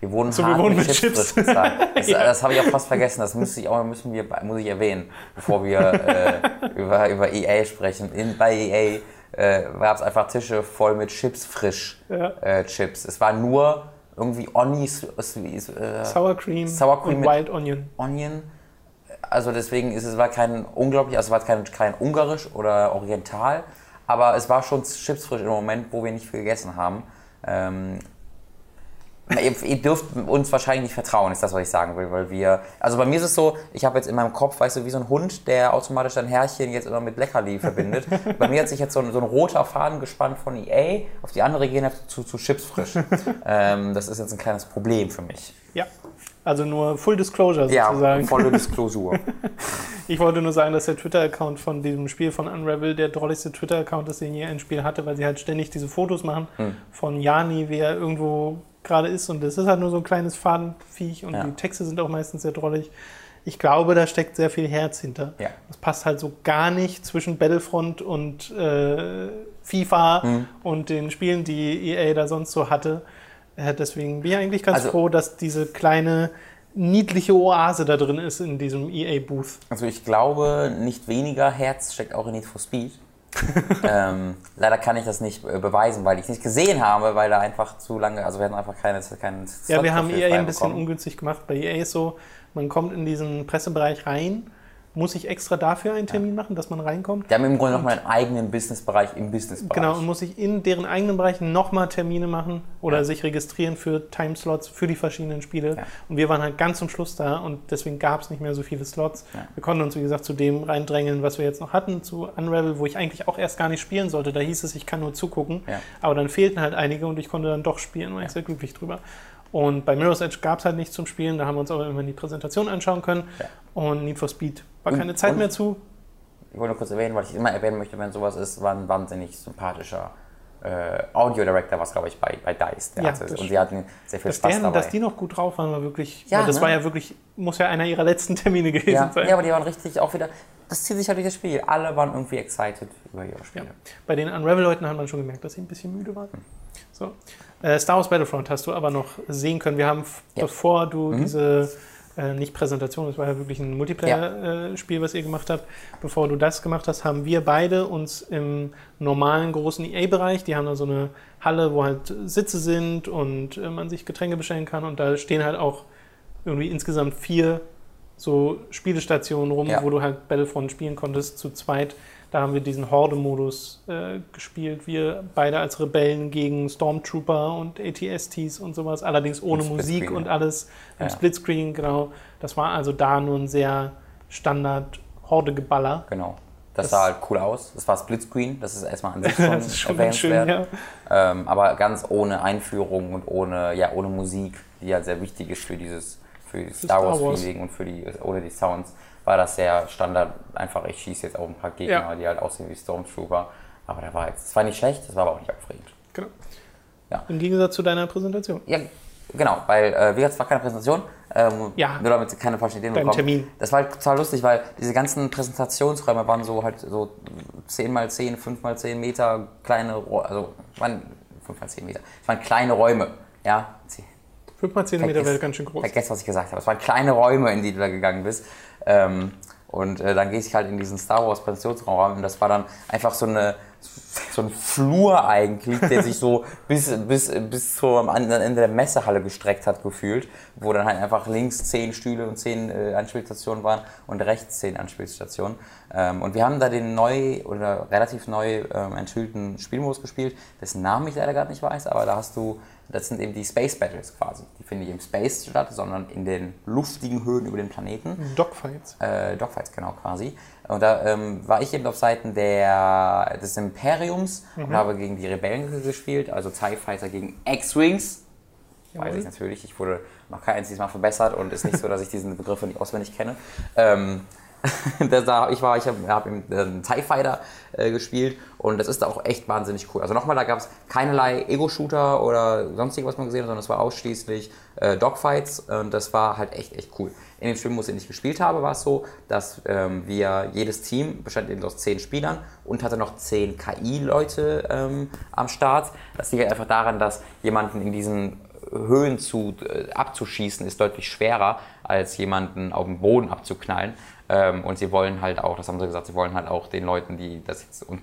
Wir wurden so, wir wurden mit, mit Chips, Chips. Das, ja. das habe ich auch fast vergessen. Das müsste ich auch, müssen wir, muss ich erwähnen, bevor wir äh, über, über EA sprechen. In, bei EA äh, gab es einfach Tische voll mit Chips, frisch ja. äh, Chips. Es war nur irgendwie Onis, äh, Sour Cream, Sour Cream und Wild Onion. Onion. Also deswegen ist es war kein unglaublich, also es war kein, kein ungarisch oder oriental, aber es war schon chipsfrisch im Moment, wo wir nicht viel gegessen haben. Ähm, Ihr, ihr, dürft uns wahrscheinlich nicht vertrauen, ist das, was ich sagen will, weil wir, also bei mir ist es so, ich habe jetzt in meinem Kopf, weißt du, wie so ein Hund, der automatisch sein Herrchen jetzt immer mit Leckerli verbindet. bei mir hat sich jetzt so ein, so ein, roter Faden gespannt von EA auf die andere gehen zu, zu Chips frisch. ähm, das ist jetzt ein kleines Problem für mich. Ja, also nur Full Disclosure sozusagen. Ja, volle Disclosure. ich wollte nur sagen, dass der Twitter-Account von diesem Spiel von Unravel der drolligste Twitter-Account ist, den je ein Spiel hatte, weil sie halt ständig diese Fotos machen hm. von Jani, wie er irgendwo gerade ist. Und das ist halt nur so ein kleines Fadenviech und ja. die Texte sind auch meistens sehr drollig. Ich glaube, da steckt sehr viel Herz hinter. Ja. Das passt halt so gar nicht zwischen Battlefront und äh, FIFA mhm. und den Spielen, die EA da sonst so hatte. Äh, deswegen bin ich eigentlich ganz also, froh, dass diese kleine niedliche Oase da drin ist in diesem EA-Booth. Also ich glaube, nicht weniger Herz steckt auch in Need for Speed. ähm, leider kann ich das nicht äh, beweisen, weil ich es nicht gesehen habe, weil da einfach zu lange, also wir hatten einfach keine, keine Ja, wir haben EA ein bisschen ungünstig gemacht. Bei EA ist so, man kommt in diesen Pressebereich rein muss ich extra dafür einen Termin ja. machen, dass man reinkommt. Die haben im Grunde nochmal einen eigenen Businessbereich im Businessbereich. Genau, und muss ich in deren eigenen Bereich nochmal Termine machen oder ja. sich registrieren für Timeslots für die verschiedenen Spiele. Ja. Und wir waren halt ganz zum Schluss da und deswegen gab es nicht mehr so viele Slots. Wir konnten uns, wie gesagt, zu dem reindrängeln, was wir jetzt noch hatten, zu Unravel, wo ich eigentlich auch erst gar nicht spielen sollte. Da hieß es, ich kann nur zugucken. Aber dann fehlten halt einige und ich konnte dann doch spielen, war ich sehr glücklich drüber. Und bei Mirror's Edge gab es halt nichts zum Spielen, da haben wir uns aber immer die Präsentation anschauen können. Ja. Und Need for Speed war keine Zeit und mehr zu. Ich wollte nur kurz erwähnen, weil ich immer erwähnen möchte, wenn sowas ist, war ein wahnsinnig sympathischer äh, Audio Director, was glaube ich bei, bei DICE. Der ja, hatte, und sie hatten sehr viel Spaß der, dabei. Dass die noch gut drauf waren, war wirklich. Ja, das ne? war ja wirklich, muss ja einer ihrer letzten Termine gewesen ja. sein. Ja, aber die waren richtig auch wieder. Das zieht sich halt durch das Spiel. Alle waren irgendwie excited über ihre Spiele. Ja. Bei den Unravel-Leuten hat man schon gemerkt, dass sie ein bisschen müde waren. Hm. So. Äh, Star Wars Battlefront hast du aber noch sehen können. Wir haben, bevor du mhm. diese, äh, nicht Präsentation, das war ja wirklich ein Multiplayer-Spiel, ja. äh, was ihr gemacht habt, bevor du das gemacht hast, haben wir beide uns im normalen großen EA-Bereich, die haben da so eine Halle, wo halt Sitze sind und äh, man sich Getränke bestellen kann und da stehen halt auch irgendwie insgesamt vier so Spielestationen rum, ja. wo du halt Battlefront spielen konntest zu zweit. Da haben wir diesen Horde-Modus äh, gespielt. Wir beide als Rebellen gegen Stormtrooper und ATSTs und sowas, allerdings ohne Musik und alles im ja. Splitscreen, genau. Das war also da nur ein sehr Standard Horde-Geballer. Genau. Das, das, sah halt cool aus. Das war Splitscreen, das ist erstmal an sich schon, das ist schon erwähnenswert. Schön, ja. ähm, aber ganz ohne Einführung und ohne, ja, ohne Musik, die ja sehr wichtig ist für dieses für Star Wars-Feeling und für die, ohne die Sounds war das sehr Standard. Einfach, ich schieße jetzt auf ein paar Gegner, ja. die halt aussehen wie Stormtrooper. Aber da war jetzt, das war nicht schlecht, das war aber auch nicht aufregend. Genau. Ja. Im Gegensatz zu deiner Präsentation. Ja, Genau, weil, äh, wie gesagt, es war keine Präsentation. Ähm, ja. Nur damit keine falschen Ideen bekommen. Termin. Das war halt total lustig, weil diese ganzen Präsentationsräume waren so halt so 10 mal 10, 5 mal 10 Meter kleine, also waren 5 mal 10 Meter. Es waren kleine Räume, ja. 5 mal 10 Meter wäre ganz schön groß. Vergesst, was ich gesagt habe. Es waren kleine Räume, in die du da gegangen bist. Ähm, und äh, dann gehe ich halt in diesen Star Wars Präsentationsraum und das war dann einfach so eine so ein Flur eigentlich, der sich so bis, bis, bis zum anderen Ende der Messehalle gestreckt hat, gefühlt, wo dann halt einfach links zehn Stühle und zehn äh, Anspielstationen waren und rechts zehn Anspielstationen. Ähm, und wir haben da den neu oder relativ neu ähm, enthüllten Spielmodus gespielt, dessen Namen ich leider gerade nicht weiß, aber da hast du das sind eben die Space Battles quasi. Die finden nicht im Space statt, sondern in den luftigen Höhen über den Planeten. Dogfights. Äh, Dogfights, genau, quasi. Und da ähm, war ich eben auf Seiten der, des Imperiums mhm. und habe gegen die Rebellen gespielt, also TIE Fighter gegen X-Wings. Weiß ich natürlich, ich wurde noch kein einziges Mal verbessert und ist nicht so, dass ich diesen Begriff nicht auswendig kenne. Ähm, da, ich war, ich habe hab einen ähm, TIE Fighter äh, gespielt und das ist da auch echt wahnsinnig cool. Also nochmal, da gab es keinerlei Ego-Shooter oder sonstiges, was man gesehen hat, sondern es war ausschließlich äh, Dogfights und das war halt echt, echt cool. In dem Spielmodus, den ich gespielt habe, war es so, dass ähm, wir, jedes Team bestand eben aus zehn Spielern und hatte noch zehn KI-Leute ähm, am Start. Das liegt einfach daran, dass jemanden in diesen Höhen zu, äh, abzuschießen, ist deutlich schwerer, als jemanden auf dem Boden abzuknallen. Ähm, und sie wollen halt auch, das haben sie gesagt, sie wollen halt auch den Leuten, die das jetzt, und,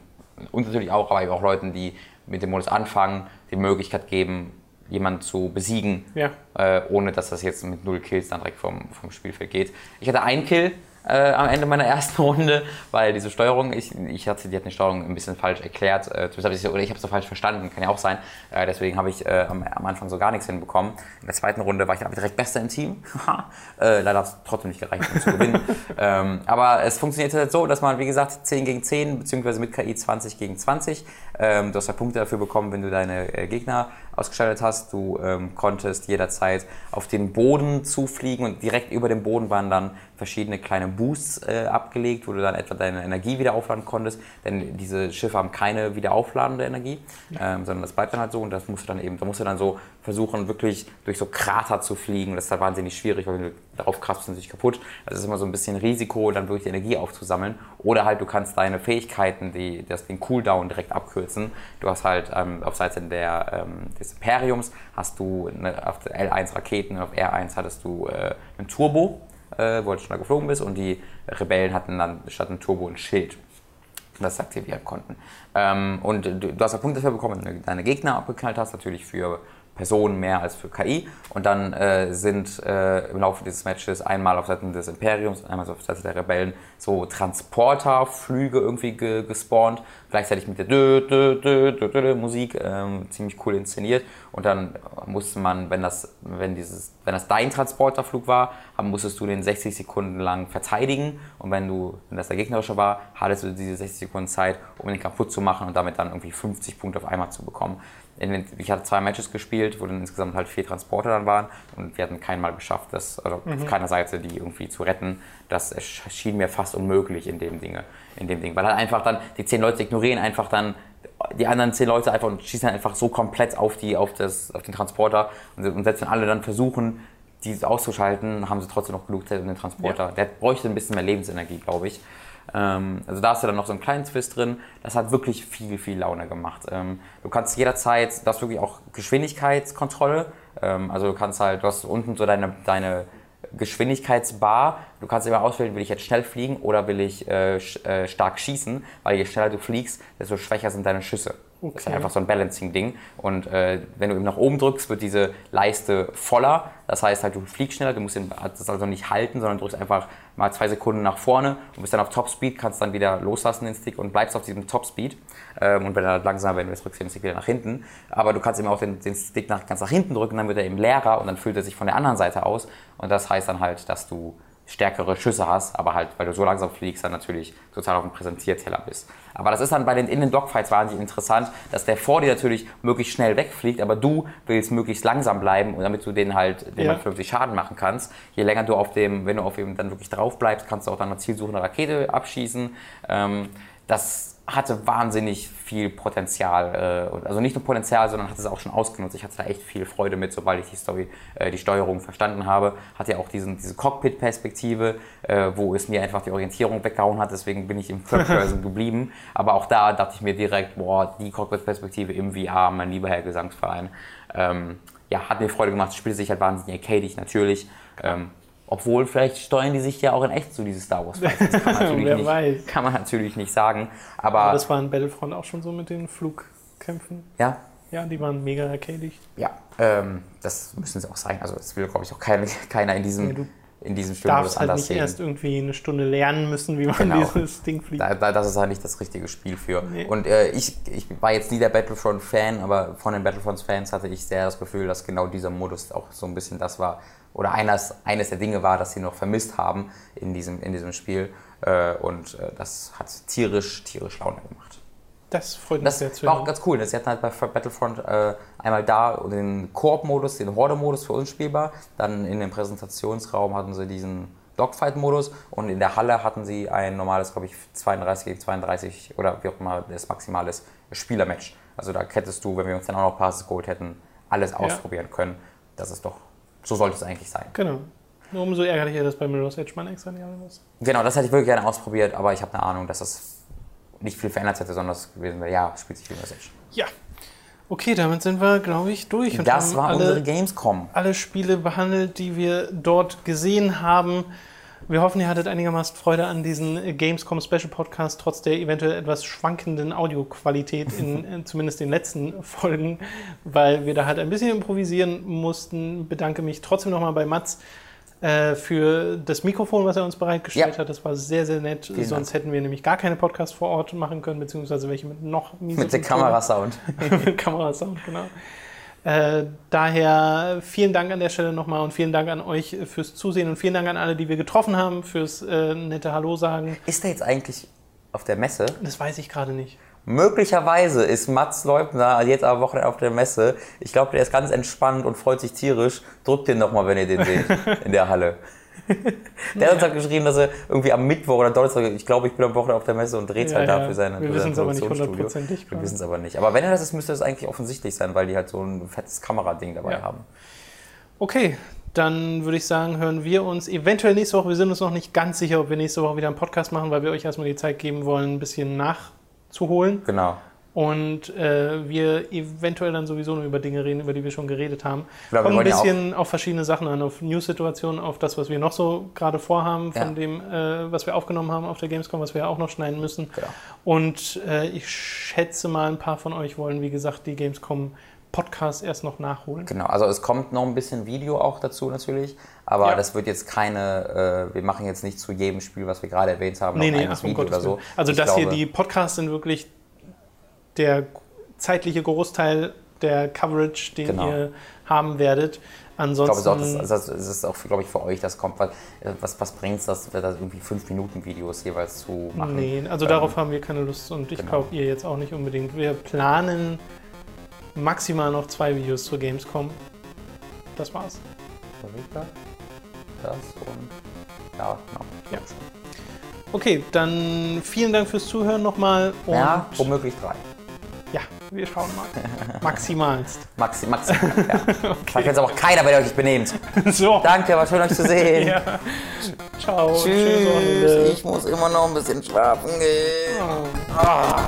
und natürlich auch, aber eben auch Leuten, die mit dem Modus anfangen, die Möglichkeit geben, jemanden zu besiegen, ja. äh, ohne dass das jetzt mit null Kills dann direkt vom, vom Spielfeld geht. Ich hatte einen Kill, äh, am Ende meiner ersten Runde, weil diese Steuerung, ich, ich hatte, die hat die Steuerung ein bisschen falsch erklärt, äh, hab ich, oder ich habe es so falsch verstanden, kann ja auch sein. Äh, deswegen habe ich äh, am, am, Anfang so gar nichts hinbekommen. In der zweiten Runde war ich dann direkt Bester im Team. Äh, leider hat es trotzdem nicht gereicht, um zu gewinnen. ähm, aber es funktioniert halt so, dass man, wie gesagt, 10 gegen 10, beziehungsweise mit KI 20 gegen 20, ähm, du hast ja Punkte dafür bekommen, wenn du deine äh, Gegner ausgeschaltet hast. Du ähm, konntest jederzeit auf den Boden zufliegen und direkt über dem Boden waren dann verschiedene kleine Boosts äh, abgelegt, wo du dann etwa deine Energie wieder aufladen konntest. Denn diese Schiffe haben keine wieder aufladende Energie, ähm, sondern das bleibt dann halt so und das musst du dann eben, da musst du dann so versuchen, wirklich durch so Krater zu fliegen. Das ist halt wahnsinnig schwierig, weil wenn du darauf du natürlich kaputt. Das ist immer so ein bisschen Risiko, dann wirklich die Energie aufzusammeln. Oder halt, du kannst deine Fähigkeiten, die, das, den Cooldown direkt abkürzen. Du hast halt ähm, auf Seite der, ähm, des Imperiums hast du eine, auf L1 Raketen und auf R1 hattest du äh, einen Turbo, äh, wo du schon da geflogen bist und die Rebellen hatten dann statt einem Turbo ein Schild das aktivieren konnten. Ähm, und du, du hast ja Punkte dafür bekommen, wenn du deine Gegner abgeknallt hast, natürlich für Personen mehr als für KI. Und dann äh, sind äh, im Laufe dieses Matches einmal auf Seiten des Imperiums, einmal auf Seiten der Rebellen so Transporterflüge irgendwie ge gespawnt, gleichzeitig mit der Dö, Dö, Dö, Dö, Dö, Musik, ähm, ziemlich cool inszeniert. Und dann musste man, wenn das, wenn dieses, wenn das dein Transporterflug war, musstest du den 60 Sekunden lang verteidigen. Und wenn du, wenn das der gegnerische war, hattest du diese 60 Sekunden Zeit, um ihn kaputt zu machen und damit dann irgendwie 50 Punkte auf einmal zu bekommen den, ich hatte zwei Matches gespielt, wo dann insgesamt halt vier Transporter dann waren und wir hatten kein Mal geschafft, das also mhm. auf keiner Seite die irgendwie zu retten. Das schien mir fast unmöglich in dem Dinge, in dem Ding, weil halt einfach dann die zehn Leute ignorieren einfach dann die anderen zehn Leute einfach und schießen einfach so komplett auf die auf das auf den Transporter und, und selbst wenn alle dann versuchen die auszuschalten, haben sie trotzdem noch genug Zeit um den Transporter. Ja. Der bräuchte ein bisschen mehr Lebensenergie, glaube ich. Ähm, also da hast du dann noch so einen kleinen Twist drin. Das hat wirklich viel, viel Laune gemacht. Ähm, du kannst jederzeit, du hast wirklich auch Geschwindigkeitskontrolle. Ähm, also du kannst halt, du hast unten so deine, deine Geschwindigkeitsbar. Du kannst immer auswählen, will ich jetzt schnell fliegen oder will ich äh, äh, stark schießen, weil je schneller du fliegst, desto schwächer sind deine Schüsse. Okay. Das ist einfach so ein Balancing-Ding. Und äh, wenn du eben nach oben drückst, wird diese Leiste voller. Das heißt halt, du fliegst schneller, du musst das also nicht halten, sondern drückst einfach mal zwei Sekunden nach vorne und bist dann auf Topspeed, kannst dann wieder loslassen den Stick und bleibst auf diesem Topspeed. Ähm, und wenn er langsam, wenn du jetzt drückst, den Stick wieder nach hinten. Aber du kannst eben auch den, den Stick nach, ganz nach hinten drücken, dann wird er eben leerer und dann füllt er sich von der anderen Seite aus. Und das heißt dann halt, dass du stärkere Schüsse hast, aber halt, weil du so langsam fliegst, dann natürlich total auf dem Präsentierteller bist. Aber das ist dann bei den in den Dogfights wahnsinnig interessant, dass der vor dir natürlich möglichst schnell wegfliegt, aber du willst möglichst langsam bleiben, damit du den halt, den ja. 50 Schaden machen kannst. Je länger du auf dem, wenn du auf ihm dann wirklich drauf bleibst, kannst du auch dann eine zielsuchende Rakete abschießen. Ähm, das hatte wahnsinnig viel Potenzial, äh, also nicht nur Potenzial, sondern hat es auch schon ausgenutzt. Ich hatte da echt viel Freude mit, sobald ich die Story, äh, die Steuerung verstanden habe. Hatte ja auch diesen, diese Cockpit-Perspektive, äh, wo es mir einfach die Orientierung weggehauen hat, deswegen bin ich im Third Person geblieben. Aber auch da dachte ich mir direkt, boah, die Cockpit-Perspektive im VR, mein lieber Herr Gesangsverein. Ähm, ja, hat mir Freude gemacht, spielte sich halt wahnsinnig arcadig natürlich. Ähm, obwohl, vielleicht steuern die sich ja auch in echt zu, diese Star Wars Fights. Das kann man natürlich, Wer nicht, weiß. kann man natürlich nicht sagen. Aber, Aber das war in Battlefront auch schon so mit den Flugkämpfen. ja, Ja, die waren mega arcadig. ja ähm, das müssen sie auch sein. Also, das will, glaube ich, auch kein, keiner in diesem, du in diesem Du Spielmodus halt anders nicht sehen. erst irgendwie eine Stunde lernen müssen, wie man Genau. dieses Ding fliegt. Da, da, das ist halt nicht das richtige Spiel für. Nee. Und äh, ich, ich war jetzt nie der Battlefront-Fan, aber von den Battlefront-Fans hatte ich sehr das Gefühl, dass genau dieser Modus auch so ein bisschen das war, oder eines, eines der Dinge war, das sie noch vermisst haben in diesem, in diesem Spiel. Äh, und äh, das hat tierisch, tierisch Laune gemacht. Das freut mich Das sehr zu war auch ganz cool. Sie hatten halt bei Battlefront äh, einmal da den Koop-Modus, den Horde-Modus für uns spielbar. Dann in dem Präsentationsraum hatten sie diesen Dogfight-Modus und in der Halle hatten sie ein normales, glaube ich, 32 gegen 32 oder wie auch immer das maximal ist, Spielermatch. Also da hättest du, wenn wir uns dann auch noch Passes geholt hätten, alles ausprobieren können. Das ist doch, so sollte es eigentlich sein. Genau. Nur umso ärgerlicher, dass bei Mirror's Edge man extra nicht muss. Genau, das hätte ich wirklich gerne ausprobiert, aber ich habe eine Ahnung, dass das nicht viel verändert hätte, sondern das gewesen wäre, ja, spielt sich das Edge. Ja. Okay, damit sind wir, glaube ich, durch. und Das war alle, unsere Gamescom. alle Spiele behandelt, die wir dort gesehen haben. Wir hoffen, ihr hattet einigermaßen Freude an diesem Gamescom Special Podcast, trotz der eventuell etwas schwankenden Audioqualität in äh, zumindest den letzten Folgen, weil wir da halt ein bisschen improvisieren mussten. Bedanke mich trotzdem nochmal bei Mats äh, für das Mikrofon, was er uns bereitgestellt Ja. hat. Das war sehr, sehr nett. Vielen Sonst hätten wir nämlich gar keine Podcasts vor Ort machen können, beziehungsweise welche mit noch Mit dem. Kamerasound. mit Kamerasound, genau. Äh, daher vielen Dank an der Stelle nochmal und vielen Dank an euch fürs Zusehen und vielen Dank an alle, die wir getroffen haben, fürs äh, nette Hallo sagen. Ist er jetzt eigentlich auf der Messe? Das weiß ich gerade nicht. Möglicherweise ist Mats Leubner jetzt am Wochenende auf der Messe. Ich glaube, der ist ganz entspannt und freut sich tierisch. Drückt den doch mal, wenn ihr den seht, in der Halle. Der hat uns halt geschrieben, dass er irgendwie am Mittwoch oder Donnerstag, ich glaube, ich bin am Wochenende auf der Messe und dreht Ja, halt ja. da für seine Wir für wissen's sein aber nicht hundertprozentig Wir wissen es aber nicht. Aber wenn er das ist, müsste es eigentlich offensichtlich sein, weil die halt so ein fettes Kamerading dabei Ja. haben. Okay, dann würde ich sagen, hören wir uns eventuell nächste Woche. Wir sind uns noch nicht ganz sicher, ob wir nächste Woche wieder einen Podcast machen, weil wir euch erstmal die Zeit geben wollen, ein bisschen nachzuholen. Genau. Und äh, wir eventuell dann sowieso nur über Dinge reden, über die wir schon geredet haben. Wir Kommt ein wollen ja bisschen auf verschiedene Sachen an, auf News-Situationen, auf das, was wir noch so gerade vorhaben, von Ja. dem, äh, was wir aufgenommen haben auf der Gamescom, was wir ja auch noch schneiden müssen. Genau. Und äh, ich schätze mal, ein paar von euch wollen, wie gesagt, die Gamescom Podcast erst noch nachholen. Genau, also es kommt noch ein bisschen Video auch dazu natürlich, aber Ja. das wird jetzt keine, äh, wir machen jetzt nicht zu jedem Spiel, was wir gerade erwähnt haben, Nee, noch nee, um Video oder so. Also Ich das hier, glaube- die Podcasts sind wirklich der zeitliche Großteil der Coverage, den Genau. ihr haben werdet. Ich Ansonsten glaube, es ist auch, das, das ist auch, glaube ich, für euch, das kommt, was, was, was bringt es, dass wir da irgendwie 5-Minuten-Videos jeweils zu machen? Nee, also Ähm, darauf haben wir keine Lust und ich genau. glaube, ihr jetzt auch nicht unbedingt. Wir planen maximal noch zwei Videos zur Gamescom. Das war's. Das und ja, genau. Ja. Okay, dann vielen Dank fürs Zuhören nochmal und Ja, womöglich drei. Ja, wir schauen mal. Maximalst. Maxi, maxi. Ja. Sagt jetzt aber auch keiner, wenn ihr euch benehmt. so. Danke, war schön euch zu sehen. Ja. Ciao. Tschüss. Tschüss. Ich muss immer noch ein bisschen schlafen gehen. Wochenende. Ah.